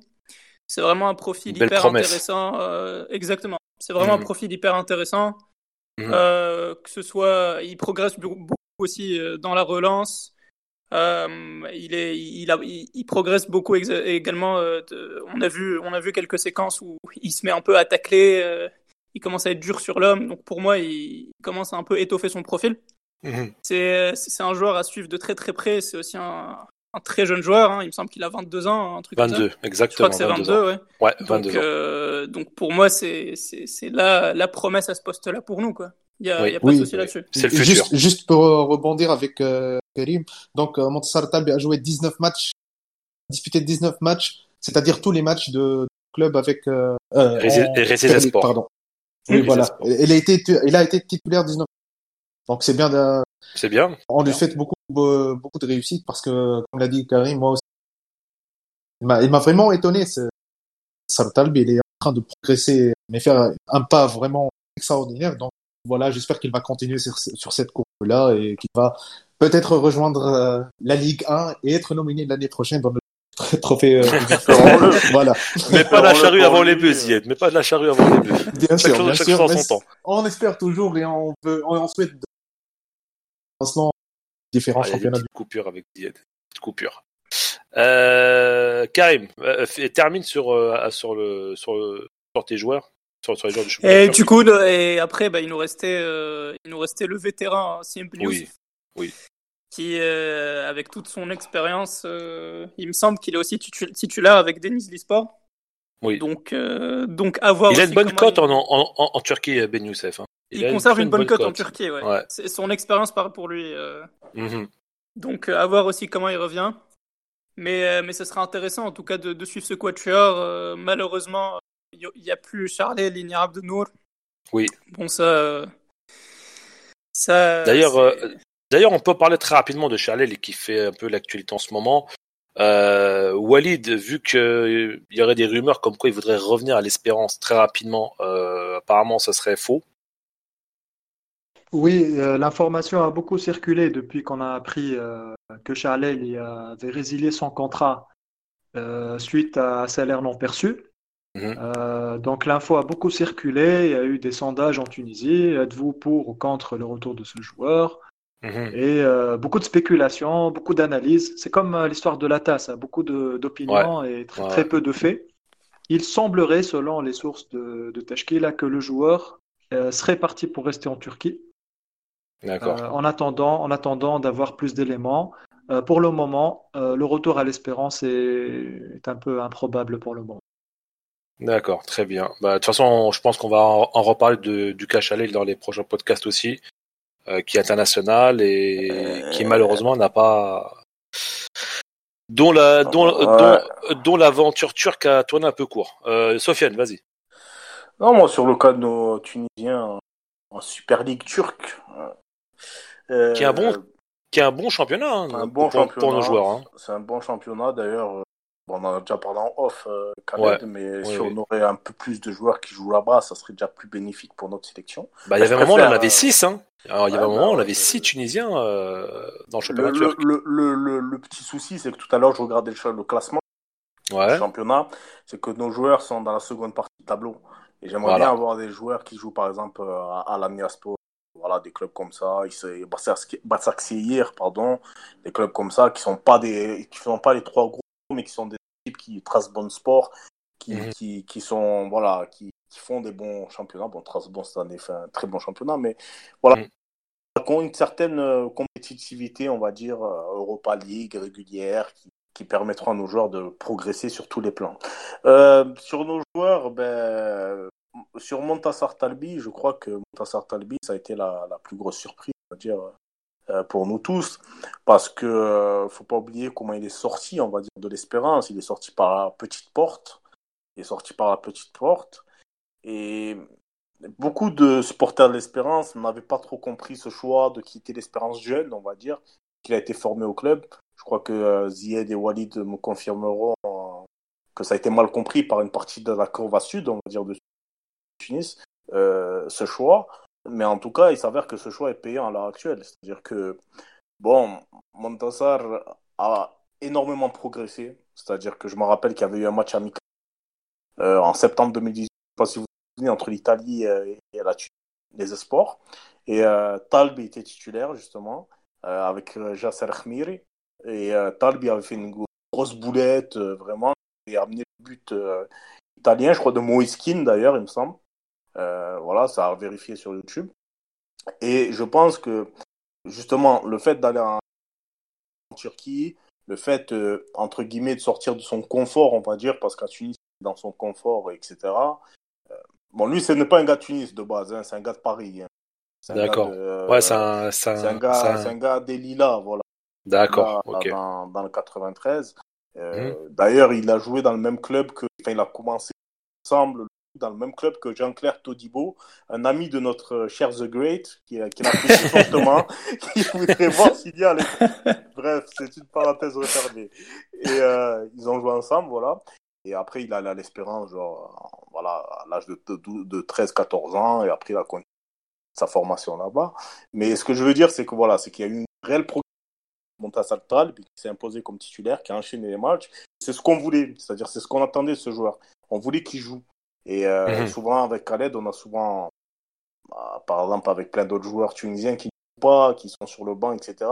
C'est vraiment un profil hyper intéressant. Euh, exactement. C'est vraiment un mhm. profil hyper intéressant. Mhm. que ce soit, il progresse beaucoup aussi dans la relance. Euh, il, est, il, a, il, progresse beaucoup également. Euh, on, a vu, on a vu quelques séquences où il se met un peu à tacler, euh, il commence à être dur sur l'homme. Donc pour moi, il commence à un peu étoffer son profil. Mhm. C'est un joueur à suivre de très très près. C'est aussi un, un, très jeune joueur. Hein. Il me semble qu'il a 22 ans, un truc 22, comme ça. exactement. Je crois que c'est 22, ouais. ouais 22 donc, ans. donc pour moi, c'est la, la promesse à ce poste-là pour nous. Quoi. Il n'y a, y a, pas de souci là-dessus. C'est le futur. Juste, juste, pour rebondir avec Karim. Donc, euh, a joué 19 matchs, disputé 19 matchs, c'est-à-dire tous les matchs de club avec. Euh, euh Pardon. Oui, voilà. Il a été, il a été titulaire 19. Donc c'est bien. De... C'est bien. On lui fait beaucoup, beaucoup de réussite parce que, comme l'a dit Karim, moi aussi, il m'a vraiment étonné. Sartalb, il est en train de progresser, mais faire un pas vraiment extraordinaire. Donc voilà, j'espère qu'il va continuer sur, sur cette courbe-là et qu'il va peut-être rejoindre euh, la Ligue 1 et être nominé l'année prochaine dans le trophée. Euh, voilà. Mais pas la charrue avant les bœufs, Zied. Mais pas de la charrue avant les bœufs. Bien sûr, bien sûr. Son temps. On espère toujours et on veut, on, souhaite lancement différents ah, championnats. Petite coupure avec Zied. Petite coupure. Euh, Karim, euh, termine sur euh, sur le sur, le, sur tes joueurs. Sur, sur les joueurs du championnat. Et du coup, et après, bah, il nous restait, euh, il nous restait le vétéran Sim Oui, oui qui, euh, avec toute son expérience, euh, il me semble qu'il est aussi titulaire avec Denis Lisport. Oui. Donc, euh, donc avoir. Il a une bonne cote en, en, en, Turquie, Ben Youssef. Hein. Il, conserve une, bonne cote en Turquie, ouais. ouais. Son expérience parle pour lui. Mm-hmm. Donc, à voir aussi comment il revient. Mais, mais ce sera intéressant, en tout cas, de, de suivre ce quatuor. malheureusement, il n'y a plus Charlet Lignarab de Nour. Oui. Bon, ça. ça D'ailleurs, D'ailleurs, on peut parler très rapidement de Charlel qui fait un peu l'actualité en ce moment. Euh, Walid, vu qu'il y aurait des rumeurs comme quoi il voudrait revenir à l'espérance très rapidement, euh, apparemment ce serait faux. Oui, euh, l'information a beaucoup circulé depuis qu'on a appris euh, que Charlel avait résilié son contrat euh, suite à un salaire non perçu. Mhm. donc l'info a beaucoup circulé, il y a eu des sondages en Tunisie. Êtes-vous pour ou contre le retour de ce joueur? Mhm. Et beaucoup de spéculations, beaucoup d'analyses. C'est comme l'histoire de la tasse, hein. beaucoup d'opinions et très, peu de faits. Il semblerait, selon les sources de, de Tashkila, que le joueur serait parti pour rester en Turquie. En attendant, en attendant d'avoir plus d'éléments. pour le moment, le retour à l'espérance est, un peu improbable pour le moment. D'accord, très bien. Bah, de toute façon, je pense qu'on va en, reparler de, du cash dans les prochains podcasts aussi. Euh, qui est international et qui malheureusement n'a pas dont la dont, dont, l'aventure turque a tourné un peu court. Euh, Sofiane, vas-y. Non, moi sur le cas de nos Tunisiens en Super League turque. Euh, qui est un bon qui est un bon championnat, hein, un bon pour, championnat, pour, nos joueurs. Hein. C'est un bon championnat d'ailleurs. on en a déjà parlé en off, euh, mais si on aurait un peu plus de joueurs qui jouent là-bas, ça serait déjà plus bénéfique pour notre sélection. Bah, il y avait un moment, on en avait 6, hein. Alors, il y avait un moment, on avait 6 Tunisiens euh, dans le championnat le, le, le, le, petit souci, c'est que tout à l'heure, je regardais le, classement du championnat, c'est que nos joueurs sont dans la seconde partie du tableau. Et j'aimerais bien avoir des joueurs qui jouent, par exemple, à, à l'Amiaspo, voilà, des clubs comme ça, hier, pardon, des clubs comme ça qui sont pas des, qui sont pas les trois gros, mais qui sont des équipes qui tracent bon sport, qui, mhm. qui, qui, sont, voilà, qui, qui, font des bons championnats. Bon, bon cette année fait un très bon championnat, mais voilà, mhm. qui ont une certaine euh, compétitivité, on va dire, euh, Europa League régulière, qui, qui permettront à nos joueurs de progresser sur tous les plans. Euh, sur nos joueurs, ben, sur Montassar Talbi, je crois que Montassar Talbi, ça a été la, plus grosse surprise, va dire, euh, pour nous tous, parce que euh, faut pas oublier comment il est sorti, on va dire, de l'espérance. Il est sorti par la petite porte. Il est sorti par la petite porte. Et beaucoup de supporters de l'espérance n'avaient pas trop compris ce choix de quitter l'espérance jeune, on va dire, qu'il a été formé au club. Je crois que euh, Zied et Walid me confirmeront que ça a été mal compris par une partie de la courbe sud, on va dire, Tunis, euh, ce choix. Mais en tout cas, il s'avère que ce choix est payant à l'heure actuelle. C'est-à-dire que, bon, Montassar a énormément progressé. C'est-à-dire que je me rappelle qu'il y avait eu un match amical euh, en septembre 2018, je sais pas si vous vous souvenez, entre l'Italie et la Tunisie, les Espoirs. Et euh, Talbi était titulaire, justement, euh, avec Jasser Khmiri. Et Talbi avait fait une grosse boulette, vraiment, et amené le but italien, je crois, de Moiskin d'ailleurs, il me semble. Euh, voilà, ça a vérifié sur YouTube. Et je pense que justement, le fait d'aller en Turquie, le fait, euh, entre guillemets, de sortir de son confort, on va dire, parce qu'à Tunis, dans son confort, etc. Euh, bon, lui, ce n'est pas un gars de Tunis de base, hein, c'est un gars de Paris. Hein. D'accord. Ouais, c'est un, c'est un, gars, un... gars des Lilas, voilà. D'accord. Dans, dans, le 93. Mhm. D'ailleurs, il a joué dans le même club que, enfin, il a commencé ensemble dans le même club que Jean-Claire Todibo, un ami de notre cher The Great, qui, qui l'apprécie fortement, qui voudrait voir s'il y a les... Bref, c'est une parenthèse refermée. Et euh, ils ont joué ensemble, voilà. Et après, il a à l'espérance, genre, voilà, à l'âge de, de, de 13-14 ans, et après, il a continué sa formation là-bas. Mais ce que je veux dire, c'est que voilà, c'est qu'il y a eu une réelle progression Montas Tal, qui s'est imposé comme titulaire, qui a enchaîné les matchs. C'est ce qu'on voulait, c'est-à-dire c'est ce qu'on attendait de ce joueur. On voulait qu'il joue. Et euh, mhm. souvent, avec Khaled, on a souvent, bah, par exemple, avec plein d'autres joueurs tunisiens qui ne pas, qui sont sur le banc, etc.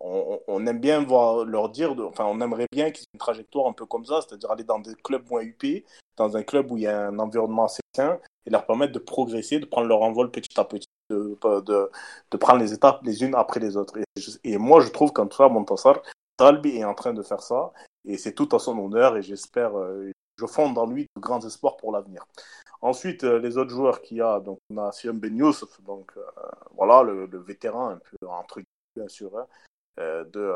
On, on aime bien voir leur dire, de, enfin, on aimerait bien qu'ils aient une trajectoire un peu comme ça, c'est-à-dire aller dans des clubs moins UP, dans un club où il y a un environnement assez sain, et leur permettre de progresser, de prendre leur envol petit à petit, de, de, de prendre les étapes les unes après les autres. Et, et moi, je trouve qu'en tout cas, Montassar, Talbi est en train de faire ça, et c'est tout à son honneur, et j'espère, euh, je fonde dans lui de grands espoirs pour l'avenir. Ensuite, euh, les autres joueurs qu'il y a, donc on a Siam Ben Youssef, donc euh, voilà, le, vétéran, un peu entre bien sûr, hein, euh, de,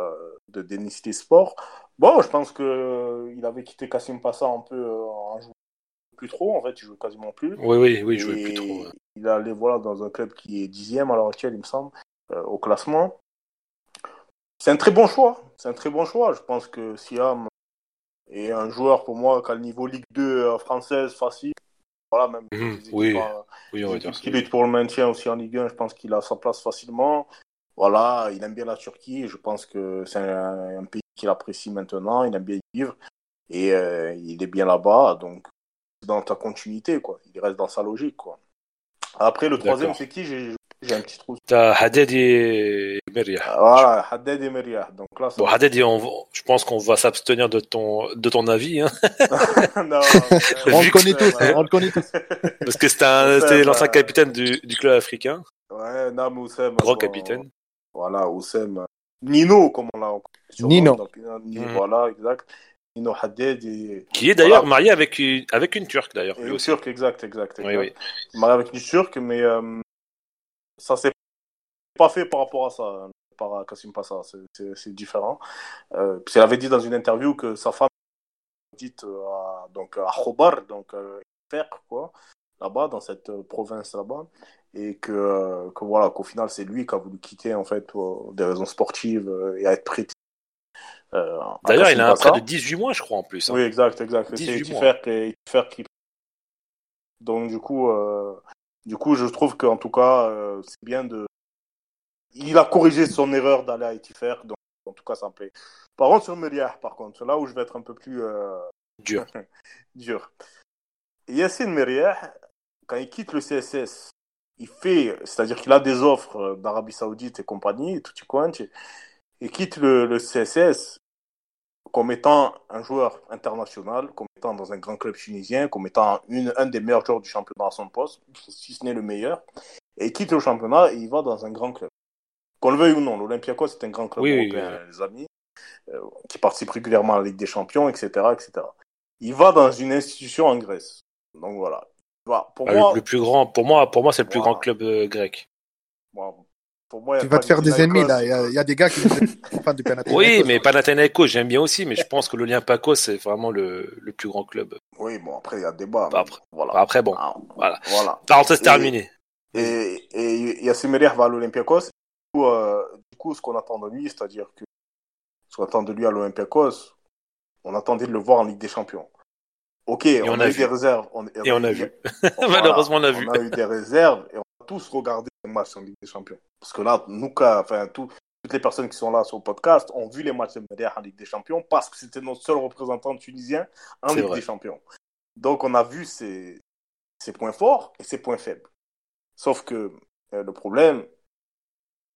de Denistee Sport. Bon, je pense qu'il avait quitté Kassim Passa un peu en jouant plus trop, en fait, il joue quasiment plus. Oui, oui, oui, il jouait plus trop. Il allait voilà, dans un club qui est dixième à l'heure actuelle, il me semble, au classement. C'est un très bon choix. C'est un très bon choix. Je pense que Siam et un joueur pour moi qui a le niveau Ligue 2 euh, française facile. Voilà, même mmh, oui, oui, on va dire qui lutte pour le maintien aussi en Ligue 1, je pense qu'il a sa place facilement. Voilà, il aime bien la Turquie, je pense que c'est un, pays qu'il apprécie maintenant, il aime bien y vivre et euh, il est bien là-bas, donc dans ta continuité, quoi. Il reste dans sa logique, quoi. Après, le troisième, c'est qui? J'ai un petit trou. T'as Haddad et Meria. Ah, voilà, Haddad et Meria. Donc là, bon, Haddad, je pense qu'on va s'abstenir de ton, de ton avis. Hein. non, on, le connaît tous, on le connaît tous. Parce que c'était l'ancien capitaine du, du club africain. Ouais, non, mais Oussem. Grand capitaine. Voilà, Oussem. Nino, comme on l'a. Nino. Nino mm. Voilà, exact. Nino Haddad. Et... Qui est d'ailleurs marié avec une, avec une Turque, d'ailleurs. Une Turque, exact, exact. exact. Oui, oui. Marié avec une Turque, mais. Euh, ça s'est pas fait par rapport à ça, par Kassim Passa, c'est différent. Euh, elle avait dit dans une interview que sa femme dit euh, à, donc à Khobar, donc euh, quoi, là-bas dans cette euh, province là-bas, et que, que voilà qu'au final c'est lui qui a voulu quitter en fait pour des raisons sportives et à être prêté D'ailleurs, il a un prêt de 18 mois, je crois, en plus. Hein. Oui, exact, exact. C'est qui, Donc, du coup, du coup, je trouve qu'en tout cas, c'est bien de. Il a corrigé son erreur d'aller à Etifer, donc en tout cas, ça me plaît. Par contre, sur Meriah, par contre, là où je vais être un peu plus. Dur. Dur. Yassine Meriah, quand il quitte le CSS, il fait, c'est-à-dire qu'il a des offres euh, d'Arabie Saoudite et compagnie, tout y et quitte le, le, CSS comme étant un joueur international, comme étant dans un grand club tunisien, comme étant une, un des meilleurs joueurs du championnat à son poste, si ce n'est le meilleur, et il quitte le championnat et il va dans un grand club. Qu'on le veuille ou non, l'Olympiakos c'est un grand club européen, les amis, euh, qui participe régulièrement à la Ligue des Champions, etc., etc. Il va dans une institution en Grèce. Donc voilà, pour ah, moi, le plus grand, pour moi, pour moi, c'est le plus grand club euh, grec. Pour moi, tu vas te faire des ennemis là. Il y, a, des gars qui sont fans du Panathinaikos. Oui, mais Panathinaikos, j'aime bien aussi, mais je pense que l'Olympiakos c'est vraiment le, le, plus grand club. Oui, bon après il y a débat. Bah, après, voilà. Bah, après bon, ah, voilà. voilà. Parenthèse terminée. Et, et Yassimerir va à l'Olympiakos. Du, coup, euh, du coup, ce qu'on attend de lui, c'est-à-dire que ce qu'on attend de lui à l'Olympiakos, on attendait de le voir en Ligue des Champions. Ok, on, a, eu des réserves. et on a vu. Malheureusement, on a vu. On a eu des réserves et on a tous regardé matchs en Ligue des Champions. Parce que là, nous, enfin, toutes les personnes qui sont là sur le podcast ont vu les matchs de Médère en Ligue des Champions parce que c'était notre seul représentant tunisien en Ligue des Champions. Donc, on a vu ses, ses, points forts et ses points faibles. Sauf que euh, le problème,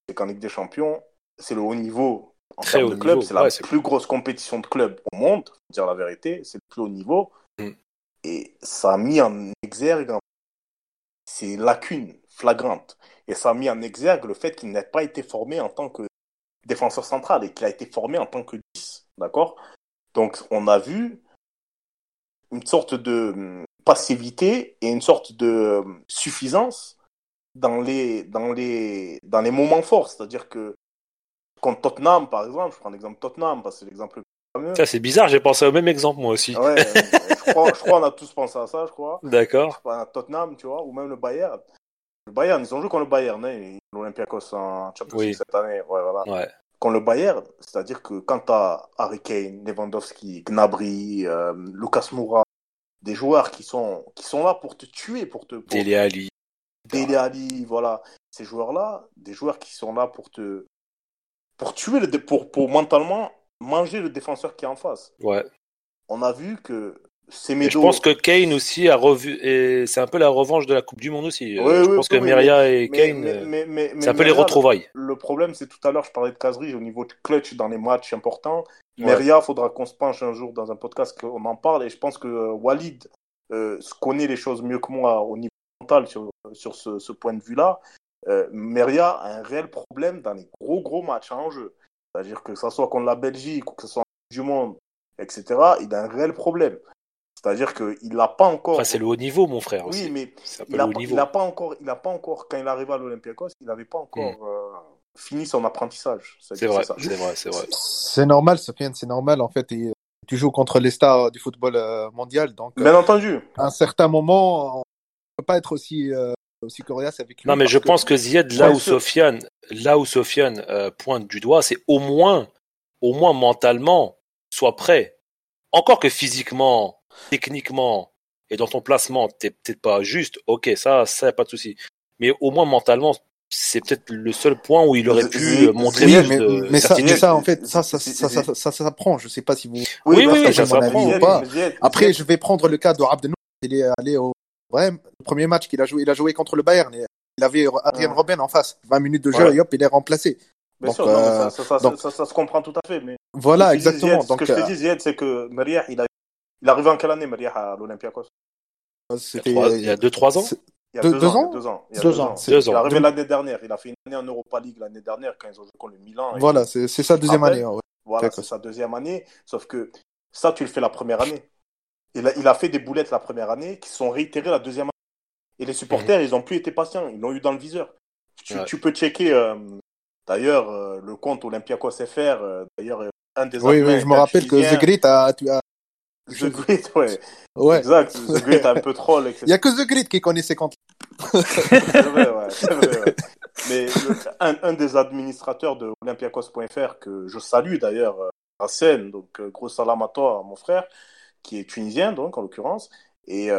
c'est qu'en Ligue des Champions, c'est le haut niveau en termes de club. C'est la plus grosse compétition de club au monde, faut dire la vérité. C'est le plus haut niveau. Mm. Et ça a mis en exergue ces lacunes flagrantes. Et ça a mis en exergue le fait qu'il n'ait pas été formé en tant que défenseur central et qu'il a été formé en tant que 10. D'accord? Donc, on a vu une sorte de hum, passivité et une sorte de hum, suffisance dans les, dans les, dans les moments forts. C'est-à-dire que contre Tottenham, par exemple, je prends l'exemple Tottenham, parce que c'est l'exemple ça, c'est bizarre, j'ai pensé au même exemple, moi aussi. Ouais, je, crois, je crois qu'on a tous pensé à ça, je crois. D'accord. Tottenham, tu vois, ou même le Bayern. Le Bayern, ils ont joué contre le Bayern, hein, l'Olympiakos en Champions League cette année. Ouais, voilà. Ouais. Contre le Bayern, c'est-à-dire que quand tu as Harry Kane, Lewandowski, Gnabry, euh, Lucas Moura, des joueurs qui sont, qui sont là pour te tuer, pour te. Pour... Dele Ali. Dele Ali, voilà. Ces joueurs-là, des joueurs qui sont là pour te. pour tuer, pour, pour mentalement manger le défenseur qui est en face. Ouais. On a vu que Je pense que Kane aussi a revu, et c'est un peu la revanche de la Coupe du Monde aussi. je pense que Meria et Kane, c'est un peu les retrouvailles. Le problème, c'est tout à l'heure, je parlais de caserie au niveau de clutch dans les matchs importants. Meria, il faudra qu'on se penche un jour dans un podcast qu'on en parle, et je pense que euh, Walid euh, connaît les choses mieux que moi au niveau mental sur, sur ce, ce point de vue-là. Euh, Meria a un réel problème dans les gros gros matchs en jeu. C'est-à-dire que ce soit contre la Belgique ou que ce soit du monde, etc., il a un réel problème. C'est-à-dire qu'il n'a pas encore. Enfin, c'est le haut niveau, mon frère. Oui, mais il n'a pas, encore, il pas encore, quand il arrive à l'Olympiakos, il n'avait pas encore hmm. euh, fini son apprentissage. C'est vrai, c'est vrai, c'est vrai. C'est normal, Sofiane, c'est normal. En fait, tu joues contre les stars du football euh, mondial, donc. Bien entendu. À un certain moment, on ne peut pas être aussi aussi coriace avec lui. Non, mais je pense que Zied, là où Sofiane, là où Sofiane euh, pointe du doigt, c'est au moins, au moins mentalement, soit prêt. Encore que physiquement, techniquement et dans ton placement, t'es peut-être pas juste. Ok, ça, ça y a pas de souci. Mais au moins mentalement, c'est peut-être le seul point où il aurait pu montrer oui, mais, mais ça, ça, en fait, ça, ça, ça, ça, ça, s'apprend. Je sais pas si vous. Oui, oui, oui, ça s'apprend. Après, je vais prendre le cas de Abdenou. Il est allé au Ouais, le premier match qu'il a joué, il a joué contre le Bayern. Il avait Adrien Robben en face. 20 minutes de jeu et hop, il est remplacé. Bien sûr, euh, ça, ça, se comprend tout à fait. Mais voilà, exactement. ce que je te euh, dis, Zied, c'est que Mariah, il, a... il est arrivé en quelle année, Mariah, à l'Olympiakos? C'était il y a 2-3 ans? Il y a deux, ans, deux ans. Il, deux ans. Il est arrivé l'année dernière. Il a fait une année en Europa League l'année dernière quand ils ont joué contre le Milan. Voilà, c'est sa deuxième année. Voilà, c'est sa deuxième année. Sauf que ça, tu le fais la première année. Il a, il a fait des boulettes la première année qui sont réitérées la deuxième année. Et les supporters, ils n'ont plus été patients. Ils l'ont eu dans le viseur. Tu, peux checker, euh, d'ailleurs, euh, le compte Olympiakos FR. Euh, d'ailleurs, un des Oui, oui, je me rappelle que The Grit a. The Grit, ouais. ouais. Exact. The Grit a un peu troll, etc. Il n'y a que The Grit qui connaît ses comptes. c'est vrai, ouais. C'est vrai, ouais. Mais un, un, des administrateurs de Olympiakos.fr, que je salue d'ailleurs, scène. Donc, gros salam à toi, mon frère, qui est tunisien, donc, en l'occurrence. Et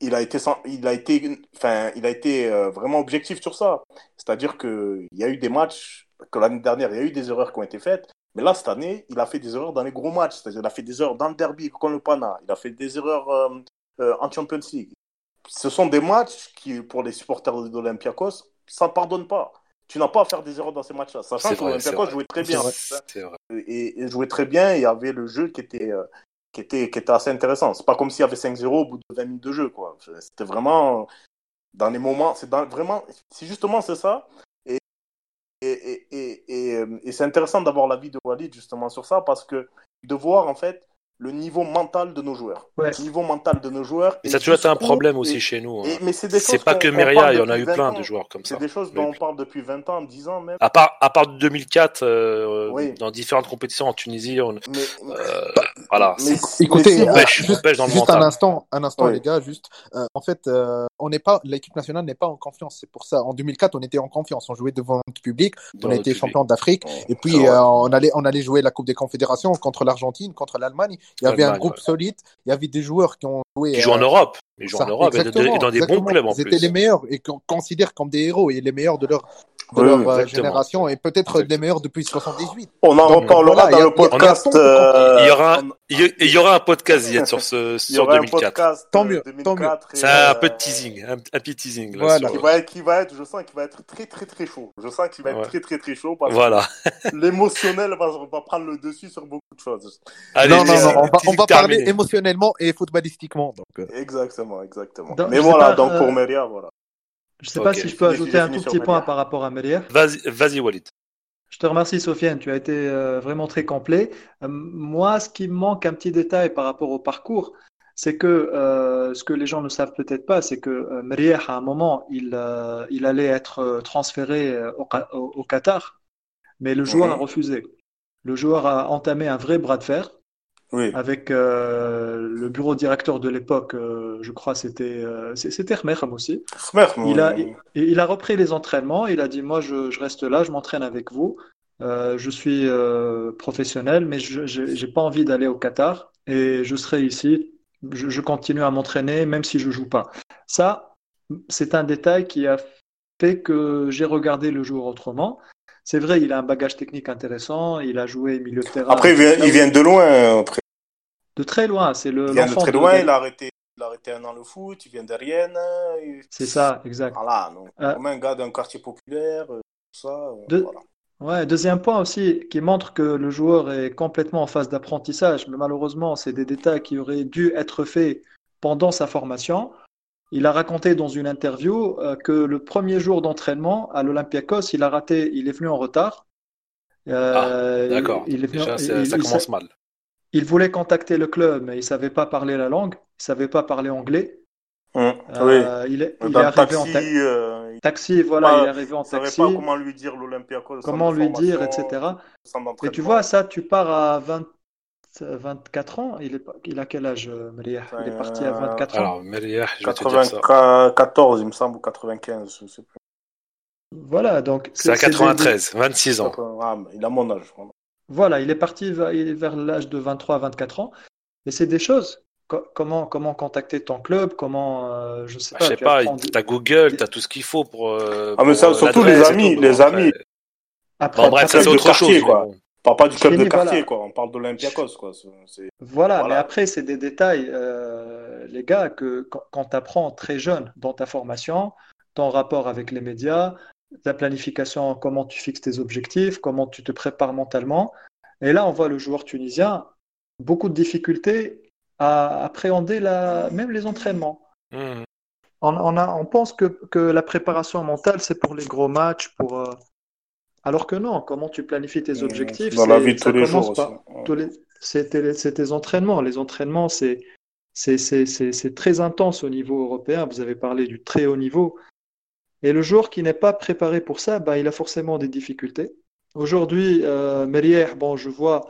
il a été, il a été, enfin, il a été vraiment objectif sur ça. C'est-à-dire qu'il y a eu des matchs que l'année dernière, il y a eu des erreurs qui ont été faites. Mais là, cette année, il a fait des erreurs dans les gros matchs. C'est-à-dire, il a fait des erreurs dans le derby contre le Pana. Il a fait des erreurs en Champions League ce sont des matchs qui, pour les supporters de l'Olympiakos, ça ne pardonne pas. Tu n'as pas à faire des erreurs dans ces matchs-là. Sachant que l'Olympiakos jouait très bien. Et, et, jouait très bien. Il y avait le jeu qui était, euh, qui était, qui était assez intéressant. C'est pas comme s'il y avait 5-0 au bout de 20 minutes de jeu. Quoi. C'était vraiment dans les moments. C'est vraiment. C'est justement c'est ça. Et, et, et c'est intéressant d'avoir l'avis de Walid justement sur ça parce que de voir en fait le niveau mental de nos joueurs. Le niveau mental de nos joueurs. Et ça a toujours été un problème aussi chez nous. Hein. mais c'est pas que Meria, il y en a eu plein de joueurs comme ça. C'est des choses dont on parle depuis 20 ans, 10 ans même. À part, à part 2004, euh, dans différentes compétitions en Tunisie, on... euh, voilà. écoutez, on pêche, on pêche dans le juste un instant, un instant les gars, juste. Euh, en fait, euh, on n'est pas, l'équipe nationale n'est pas en confiance. C'est pour ça. En 2004, on était en confiance. On jouait devant le public. On a été champion d'Afrique. Et puis, on allait, on allait jouer la Coupe des Confédérations contre l'Argentine, contre l'Allemagne. Il y avait un groupe solide. Il y avait des joueurs qui ont joué. Qui jouent en euh, Europe. Ils jouent en Europe et dans des bons clubs en plus. Ils étaient les meilleurs et qu'on considère comme des héros et les meilleurs de leur de leur euh, génération et peut-être des meilleurs depuis 78. On en reparlera dans le podcast. il y aura, il y aura un podcast sur ce sur 2004. tant mieux, tant mieux. C'est un peu de teasing, un, petit teasing. voilà. Qui va être, qui va être, je sens qu'il va être très très très chaud. Je sens qu'il va être très très très chaud parce voilà. que l'émotionnel va, va, prendre le dessus sur beaucoup de choses. Allez, non, non, non, on va, on va parler émotionnellement et footballistiquement. Donc. Euh. Exactement, exactement. Mais voilà, donc pour euh, Meria, voilà. Je ne sais pas si je peux ajouter un tout petit point par rapport à Melier. Vas-y, Walid. Je te remercie, Sofiane. Tu as été euh, vraiment très complet. Euh, moi, ce qui me manque un petit détail par rapport au parcours, c'est que euh, ce que les gens ne savent peut-être pas, c'est que Merier, à un moment, il, il allait être transféré au, Qatar, mais le joueur a refusé. Le joueur a entamé un vrai bras de fer avec euh, le bureau directeur de l'époque, euh, je crois c'était euh, c'était aussi. il a il, a repris les entraînements. Il a dit moi je, je reste là, je m'entraîne avec vous. Euh, je suis professionnel, mais je n'ai pas envie d'aller au Qatar et je serai ici. Je, je continue à m'entraîner même si je joue pas. Ça, c'est un détail qui a fait que j'ai regardé le jour autrement. C'est vrai, il a un bagage technique intéressant. Il a joué milieu de terrain. Après, il vient, de loin. Après. De très loin. C'est le. Il vient de très loin. Il a arrêté. Il a arrêté un an le foot. Il vient de. C'est ça, exact. Voilà. Donc, euh... comme un gars d'un quartier populaire, euh, tout ça. Euh, voilà. Ouais, deuxième point aussi qui montre que le joueur est complètement en phase d'apprentissage, mais malheureusement, c'est des détails qui auraient dû être faits pendant sa formation. Il a raconté dans une interview euh, que le premier jour d'entraînement à l'Olympiakos, il a raté, il est venu en retard. Euh, ah, d'accord. Déjà, ça commence mal. Il voulait contacter le club, mais il savait pas parler la langue, il savait pas parler anglais. Hum, euh, oui. Il est, il est arrivé en taxi. voilà, il est arrivé en taxi. savait pas comment lui dire l'Olympiakos. Comment lui dire, etc. Et tu vois, ça, tu pars à 20, 24 ans. Il, est, il a quel âge, euh, Meriah? Il est parti à 24 ans. Alors, Meriah, je 94, il me semble, ou 95, je sais plus. Voilà, donc. C'est à 93, 26 ans. Ah, il a mon âge. Voilà, il est parti vers, l'âge de 23 à 24 ans. Mais c'est des choses. comment, comment contacter ton club Comment, euh, je sais bah, pas. Je sais pas, tu as Google, tu as tout ce qu'il faut pour. Euh, ah, mais ça, surtout les amis, les amis. Après, bref, ça c'est autre chose. Quoi parle pas du club de quartier, quoi. On parle de l'Olympiakos, quoi. Voilà, mais après, c'est des détails, euh, les gars, que quand, tu apprends très jeune dans ta formation, ton rapport avec les médias, ta planification, comment tu fixes tes objectifs, comment tu te prépares mentalement. Et là, on voit le joueur tunisien, beaucoup de difficultés à appréhender la... même les entraînements. Mmh. On, a, on pense que, que la préparation mentale, c'est pour les gros matchs, pour, euh, alors que non, comment tu planifies tes objectifs Dans la vie de tous les jours C'est tes, entraînements. Les entraînements, c'est très intense au niveau européen. Vous avez parlé du très haut niveau. Et le joueur qui n'est pas préparé pour ça, bah, il a forcément des difficultés. Aujourd'hui, euh, bon, je vois,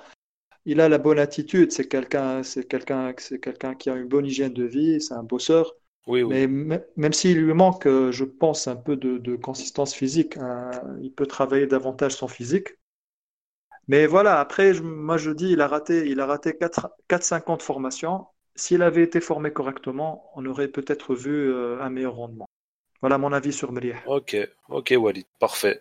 il a la bonne attitude. C'est quelqu'un quelqu'un qui a une bonne hygiène de vie, c'est un bosseur. Mais même s'il lui manque, euh, je pense, un peu de, consistance physique, hein, il peut travailler davantage son physique. Mais voilà, après, moi je dis, il a raté, il a raté 4-5 ans de formation. S'il avait été formé correctement, on aurait peut-être vu euh, un meilleur rendement. Voilà mon avis sur Meriah. Ok, ok Walid, parfait.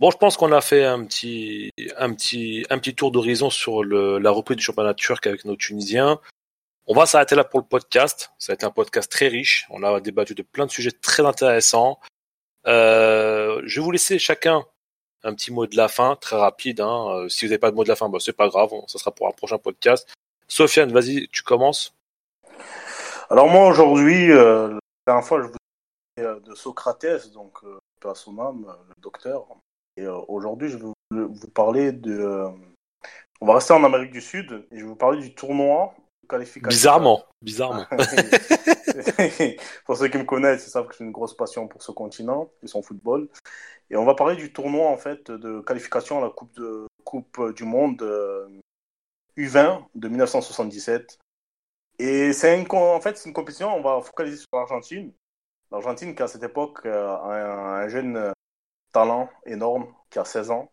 Bon, je pense qu'on a fait un petit, un petit, un petit tour d'horizon sur le, la reprise du championnat turc avec nos Tunisiens. On va s'arrêter là pour le podcast. Ça a été un podcast très riche. On a débattu de plein de sujets très intéressants. Euh, je vais vous laisser chacun un petit mot de la fin, très rapide. Hein. Euh, si vous n'avez pas de mot de la fin, bah, c'est pas grave, ça sera pour un prochain podcast. Sofiane, vas-y, tu commences. Alors moi aujourd'hui, euh, la dernière fois je vous parlais de Socrates, donc à son âme, le docteur. Et aujourd'hui je vais vous parler de. on va rester en Amérique du Sud et je vais vous parler du tournoi qualification. Bizarrement, bizarrement. pour ceux qui me connaissent, ils savent que j'ai une grosse passion pour ce continent et son football. Et on va parler du tournoi en fait de qualification à la Coupe, de, coupe du Monde U20 euh, de 1977. Et c'est une, en fait c'est une compétition. On va focaliser sur l'Argentine. L'Argentine qui à cette époque euh, a un, jeune talent énorme qui a 16 ans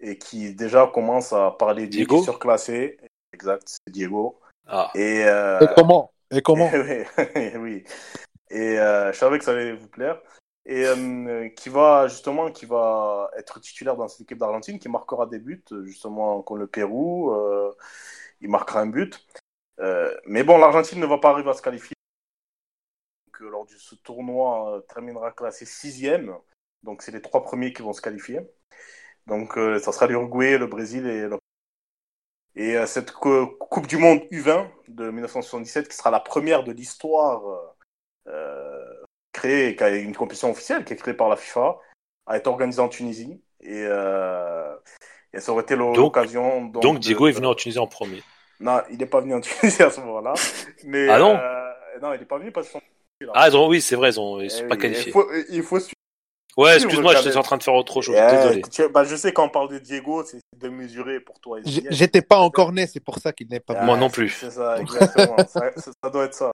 et qui déjà commence à parler Diego surclassé. Exact, c'est Diego. Ah. Et, euh... et, comment Et comment Oui. Et euh, je savais que ça allait vous plaire et euh, qui va justement qui va être titulaire dans cette équipe d'Argentine, qui marquera des buts justement contre le Pérou. Euh, il marquera un but. Euh, mais bon, l'Argentine ne va pas arriver à se qualifier. Donc, lors de ce tournoi, terminera classé sixième. Donc c'est les trois premiers qui vont se qualifier. Donc ça sera l'Uruguay, le Brésil et le... Et cette Coupe du Monde U20 de 1977, qui sera la première de l'histoire créé, qui a une compétition officielle qui est créée par la FIFA, a été organisée en Tunisie. Et, euh, et ça aurait été l'occasion. Donc, donc, Diego est venu en Tunisie en premier. Non, il n'est pas venu en Tunisie à ce moment-là. Mais, ah non euh, Non, il n'est pas venu parce qu'ils sont. Ah, donc, oui, c'est vrai, ils ne sont pas qualifiés. Il faut, il faut Ouais, excuse-moi, j'étais en train de faire autre chose. Désolé. bah, je sais quand on parle de Diego, c'est de mesurer pour toi. J'étais pas encore né, c'est pour ça qu'il n'est pas. Moi non plus. C'est ça, exactement. ça, ça, doit être ça.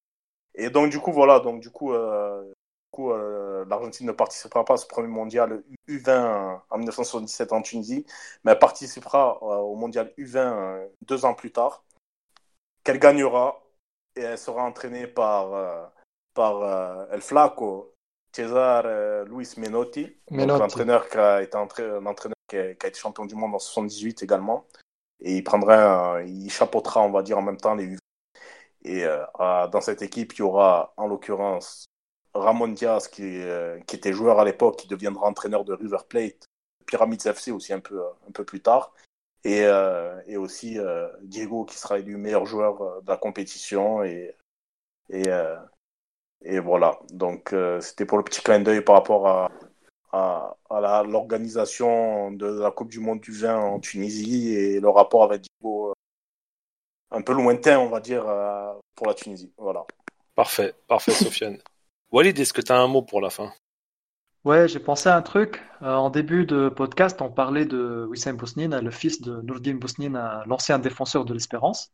Et donc du coup, voilà, donc du coup, euh, coup, euh, l'Argentine ne participera pas à ce premier mondial U20 en 1977 en Tunisie, mais elle participera euh, au mondial U20 euh, deux ans plus tard, qu'elle gagnera et elle sera entraînée par, par El Flaco Cesar Luis Menotti, l'entraîneur qui a été entraîneur, qui a, qui a, été champion du monde en 78 également. Et il prendra, il chapeautera, on va dire, en même temps les U20. Et dans cette équipe, il y aura en l'occurrence Ramon Diaz, qui, euh, qui était joueur à l'époque, qui deviendra entraîneur de River Plate, Pyramids FC aussi un peu, un peu plus tard, et, euh, et aussi euh, Diego qui sera élu meilleur joueur de la compétition. Et, et, et voilà, donc c'était pour le petit clin d'œil par rapport à, à, à l'organisation de la Coupe du Monde du vin en Tunisie et le rapport avec Diego un peu lointain, on va dire, pour la Tunisie. Voilà. Parfait, parfait, Sofiane. Walid, est-ce que tu as un mot pour la fin? Ouais, j'ai pensé à un truc. Euh, en début de podcast, on parlait de Wissam Bousnine, le fils de Nourdine Bousnine, l'ancien défenseur de l'Espérance.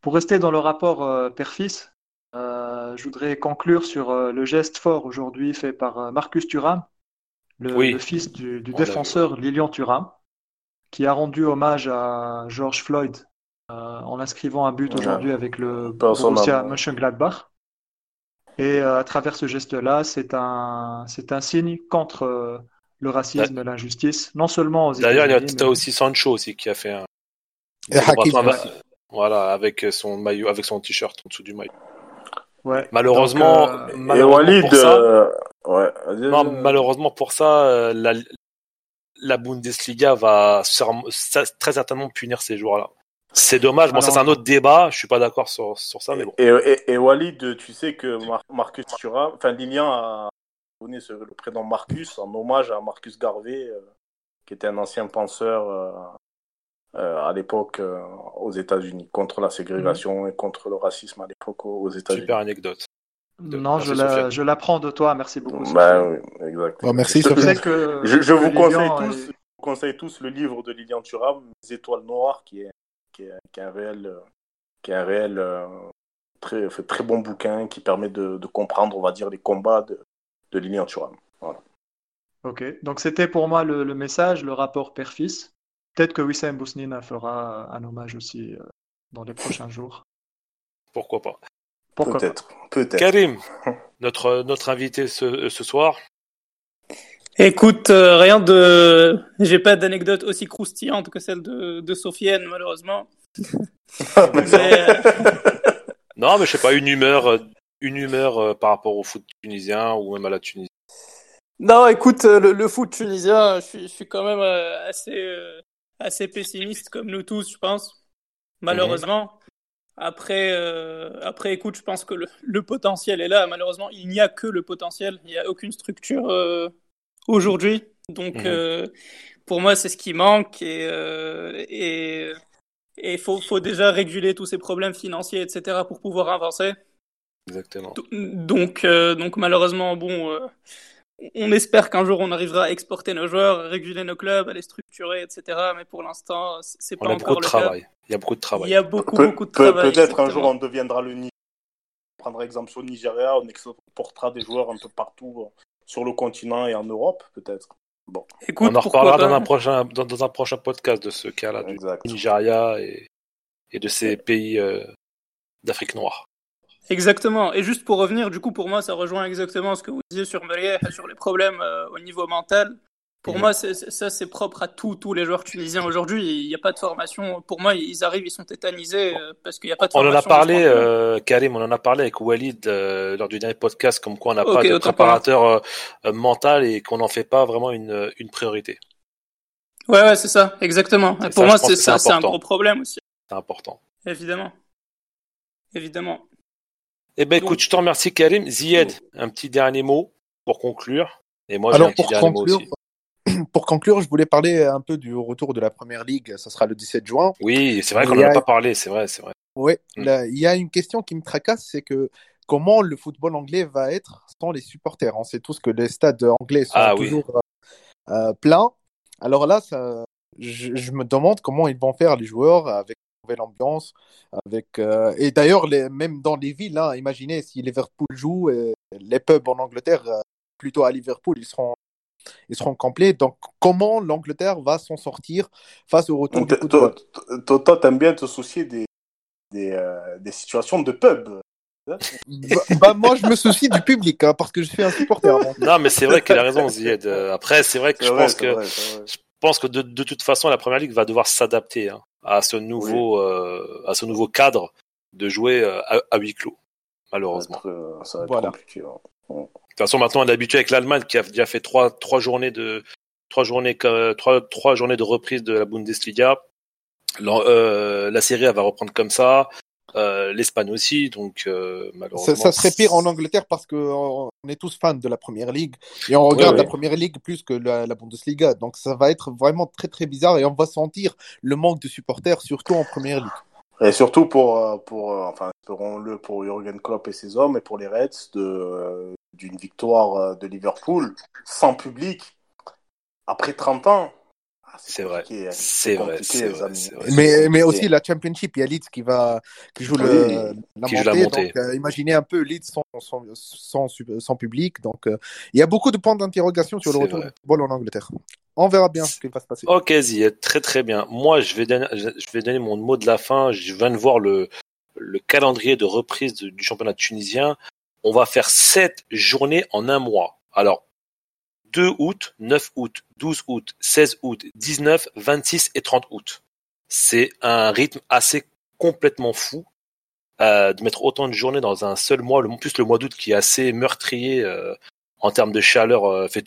Pour rester dans le rapport euh, père-fils, euh, je voudrais conclure sur le geste fort aujourd'hui fait par Marcus Thuram, le, fils du, défenseur Lilian Thuram, qui a rendu hommage à George Floyd en inscrivant un but aujourd'hui avec le Borussia Mönchengladbach. Et euh, à travers ce geste-là, c'est un, c'est un signe contre euh, le racisme et l'injustice, non seulement aux D'ailleurs, il y a aussi Sancho aussi qui a fait un. Voilà, avec son maillot, avec son t-shirt en dessous du maillot. Ouais. Malheureusement, euh, malheureusement pour ça, ouais. non, malheureusement pour ça, la, la Bundesliga va très certainement punir ces joueurs-là. C'est dommage. Bon, ça, c'est un autre débat. Je suis pas d'accord sur, sur ça, mais bon. Et, et, et, Walid, tu sais que Marcus Thuram, enfin, Lilian a donné le prénom Marcus en hommage à Marcus Garvey, euh, qui était un ancien penseur euh, euh, à l'époque aux États-Unis, contre la ségrégation et contre le racisme à l'époque aux États-Unis. Super anecdote. Non, je l'apprends de toi. Merci beaucoup. Bah, oui, exact. merci, je, je, je, vous conseille tous, vous conseille tous le livre de Lilian Thuram, Les Étoiles Noires, qui est qui est, un réel, qui est un réel euh, très, très bon bouquin qui permet de, de, comprendre, on va dire, les combats de, de Lilian Thuram. Voilà. Ok, donc c'était pour moi le, le, message, le rapport père-fils. Peut-être que Wissam Bousnina fera un hommage aussi dans les prochains jours. Pourquoi pas Peut-être. Peut-être. Karim, notre, notre invité ce, ce soir. Écoute, rien de. J'ai pas d'anecdote aussi croustillante que celle de, de Sofiane, malheureusement. non, mais je sais pas, une humeur, une humeur par rapport au foot tunisien ou même à la Tunisie. Non, écoute, le, foot tunisien, je suis, je suis quand même assez, assez pessimiste comme nous tous, je pense. Malheureusement. Après, après, écoute, je pense que le, le, potentiel est là. Malheureusement, il n'y a que le potentiel. Il n'y a aucune structure aujourd'hui. Donc, mmh. pour moi, c'est ce qui manque et et et faut faut déjà réguler tous ces problèmes financiers, etc. pour pouvoir avancer. Exactement. Donc donc malheureusement, bon, on espère qu'un jour on arrivera à exporter nos joueurs, réguler nos clubs, à les structurer, etc. Mais pour l'instant, c'est pas encore le travail. Il y a beaucoup de travail. Il y a beaucoup beaucoup de travail. Peut-être un jour on deviendra le Nigeria. On prendra exemple sur le Nigeria, on exportera des joueurs un peu partout sur le continent et en Europe, peut-être. Bon. on en reparlera dans un, prochain, dans, un prochain podcast de ce cas-là, du Nigeria et, et de ces pays euh, d'Afrique noire. Exactement. Et juste pour revenir, du coup, pour moi, ça rejoint exactement ce que vous disiez sur Meriah, sur les problèmes euh, au niveau mental. Pour moi, ça, c'est propre à tous tous les joueurs tunisiens aujourd'hui. Il n'y a pas de formation. Pour moi, ils arrivent, ils sont tétanisés euh, parce qu'il n'y a pas de formation. On en a parlé, euh, Karim, on en a parlé avec Walid euh, lors du dernier podcast, comme quoi on n'a pas de préparateur mental et qu'on n'en fait pas vraiment une, une priorité. Ouais, ouais, c'est ça, exactement. pour moi, c'est ça, c'est un gros problème aussi. C'est important. Évidemment. Évidemment. Eh ben, écoute, je te remercie, Karim. Zied, un petit dernier mot pour conclure. Et moi, j'ai un petit dernier mot aussi pour conclure, je voulais parler un peu du retour de la première ligue. Ça sera le 17 juin. Oui, c'est vrai qu'on n'en a... pas parlé. C'est vrai, c'est vrai. Oui, mm. il y a une question qui me tracasse, c'est que comment le football anglais va être sans les supporters? On sait tous que les stades anglais sont ah toujours euh, euh, pleins. Alors là, ça, je, me demande comment ils vont faire les joueurs avec nouvelle ambiance, avec euh, et d'ailleurs même dans les villes, hein, imaginez si Liverpool joue, les pubs en Angleterre, plutôt à Liverpool, ils seront ils seront complets. Donc, comment l'Angleterre va s'en sortir face au retour du football Toi, t'aimes bien te soucier des, des, euh, des, situations de pub. bah, bah, moi, je me soucie du public hein, parce que je suis un supporter. Non, mais c'est vrai qu'il a raison, Zied. Après, c'est vrai que je pense que je pense que de, de, toute façon, la première ligue va devoir s'adapter hein, à ce nouveau euh, à ce nouveau cadre de jouer euh, à, à huis clos, malheureusement. Ça va être, compliqué. Hein. De toute façon, maintenant, on est habitué avec l'Allemagne qui a déjà fait trois, trois journées de trois journées trois, trois journées de reprise de la Bundesliga. La, euh, la série elle va reprendre comme ça. Euh, L'Espagne aussi, donc euh, malheureusement. Ça, ça, serait pire en Angleterre parce que on est tous fans de la Première Ligue et on regarde la Première Ligue plus que la, la, Bundesliga. Donc ça va être vraiment très très bizarre et on va sentir le manque de supporters, surtout en Première Ligue. Et surtout pour, euh, pour euh, enfin, espérons-le pour Jürgen Klopp et ses hommes et pour les Reds de, euh, d'une victoire de Liverpool sans public après 30 ans. Ah, c'est vrai. C'est vrai, vrai, Mais, mais aussi la Championship, il y a Leeds qui va qui joue, le, la, qui montée, joue la montée. Donc, imaginez un peu Leeds sans, sans, sans, sans public. Donc il y a beaucoup de points d'interrogation sur le retour du football en Angleterre. On verra bien ce qui va se passer. Ok, Zi, très très bien. Moi, je vais, donner, je vais donner mon mot de la fin. Je viens de voir le, le calendrier de reprise du championnat tunisien. On va faire sept journées en un mois. Alors, 2 août, 9 août, 12 août, 16 août, 19, 26 et 30 août. C'est un rythme assez complètement fou euh, de mettre autant de journées dans un seul mois, le plus le mois d'août qui est assez meurtrier euh, en termes de chaleur euh, fait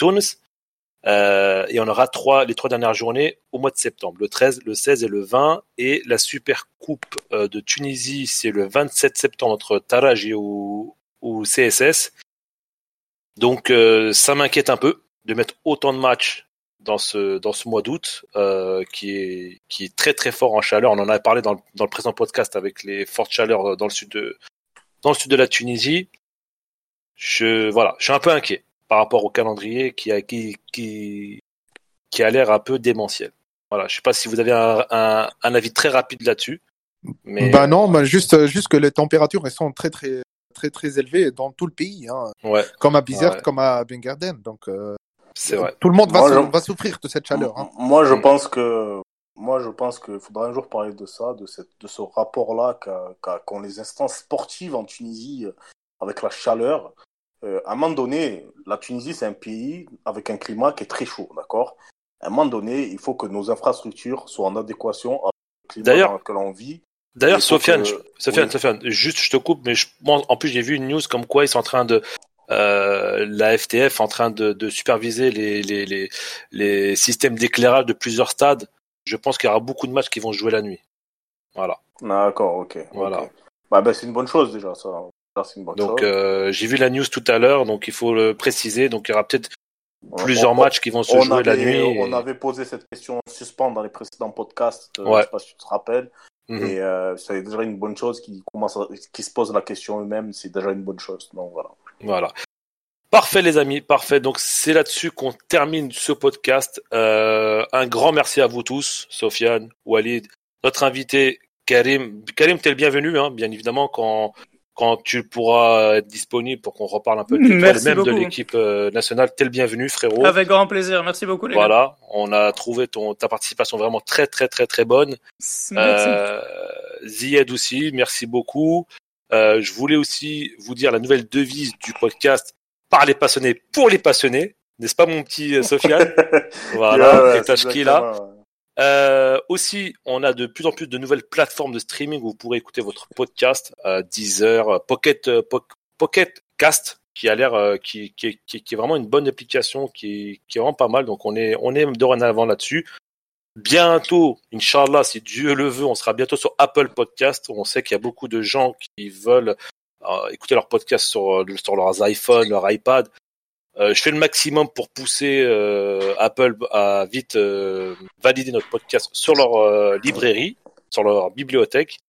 euh, et on aura trois, les trois dernières journées au mois de septembre, le 13, le 16 et le 20. Et la Super Coupe euh, de Tunisie, c'est le 27 septembre entre Taraj et ou, CSS. Donc euh, ça m'inquiète un peu de mettre autant de matchs dans ce dans ce mois d'août euh, qui est qui est très très fort en chaleur. On en a parlé dans le, dans le présent podcast avec les fortes chaleurs dans le sud de dans le sud de la Tunisie. Je voilà, je suis un peu inquiet par rapport au calendrier qui a, qui, qui, qui a l'air un peu démentiel. Voilà, je sais pas si vous avez un, un, un avis très rapide là-dessus. Mais... Bah non, bah juste, juste que les températures elles sont très très très très élevées dans tout le pays, hein. ouais. comme à Bizerte, comme à Bengarden. Donc c'est vrai. Tout le monde va, va souffrir de cette chaleur. Hein. Moi, je pense que moi, je pense qu'il faudra un jour parler de ça, de, cette, de ce rapport-là qu'ont les instances sportives en Tunisie euh, avec la chaleur. Euh, à un moment donné, la Tunisie, c'est un pays avec un climat qui est très chaud, d'accord? À un moment donné, il faut que nos infrastructures soient en adéquation avec le climat dans lequel on vit. D'ailleurs, Sofiane, Sofiane, Sofiane, juste je te coupe, mais je, en plus j'ai vu une news comme quoi ils sont en train de euh, la FTF en train de, de superviser les, les, les, les systèmes d'éclairage de plusieurs stades je pense qu'il y aura beaucoup de matchs qui vont se jouer la nuit. Voilà. D'accord, ok. Voilà. Bah, bah, c'est une bonne chose déjà, ça. Une bonne donc euh, j'ai vu la news tout à l'heure, donc il faut le préciser. Donc il y aura peut-être plusieurs matchs qui vont se jouer la nuit. On avait posé cette question en suspens dans les précédents podcasts. Euh, ouais. Je sais pas si tu te rappelles. Mhm. Et euh, c'est déjà une bonne chose qui commence qui se pose la question eux-mêmes. C'est déjà une bonne chose. Donc voilà. Voilà. Parfait les amis, parfait. Donc c'est là-dessus qu'on termine ce podcast. Euh, un grand merci à vous tous, Sofiane, Walid, notre invité Karim. Karim, t'es le bienvenu, hein, bien évidemment, quand quand tu pourras être disponible pour qu'on reparle un peu de même de l'équipe euh, nationale. T'es le bienvenu, frérot. Avec grand plaisir. Merci beaucoup, les Voilà, on a trouvé ton ta participation vraiment très très très très bonne. Euh, Zied aussi, merci beaucoup. Euh, je voulais aussi vous dire la nouvelle devise du podcast par les passionnés pour les passionnés, n'est-ce pas mon petit euh, Sofiane Voilà, qui là. Euh, aussi, on a de plus en plus de nouvelles plateformes de streaming où vous pourrez écouter votre podcast, euh, Deezer, euh, Pocket, Pocket Cast, qui a l'air, qui, qui, qui, qui, est vraiment une bonne application, qui, qui est vraiment pas mal. Donc on est, on est dorénavant là-dessus. Bientôt, Inch'Allah, si Dieu le veut, on sera bientôt sur Apple Podcast. On sait qu'il y a beaucoup de gens qui veulent euh, écouter leur podcast sur, euh, leurs iPhones, leur iPad. Euh, je fais le maximum pour pousser Apple à vite valider notre podcast sur leur librairie, sur leur bibliothèque.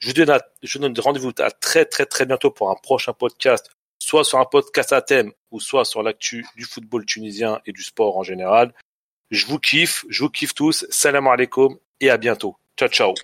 Je vous donne rendez-vous à très très très bientôt pour un prochain podcast, soit sur un podcast à thème ou soit sur l'actu du football tunisien et du sport en général. Je vous kiffe, je vous kiffe tous. Salam alaikum et à bientôt. Ciao ciao.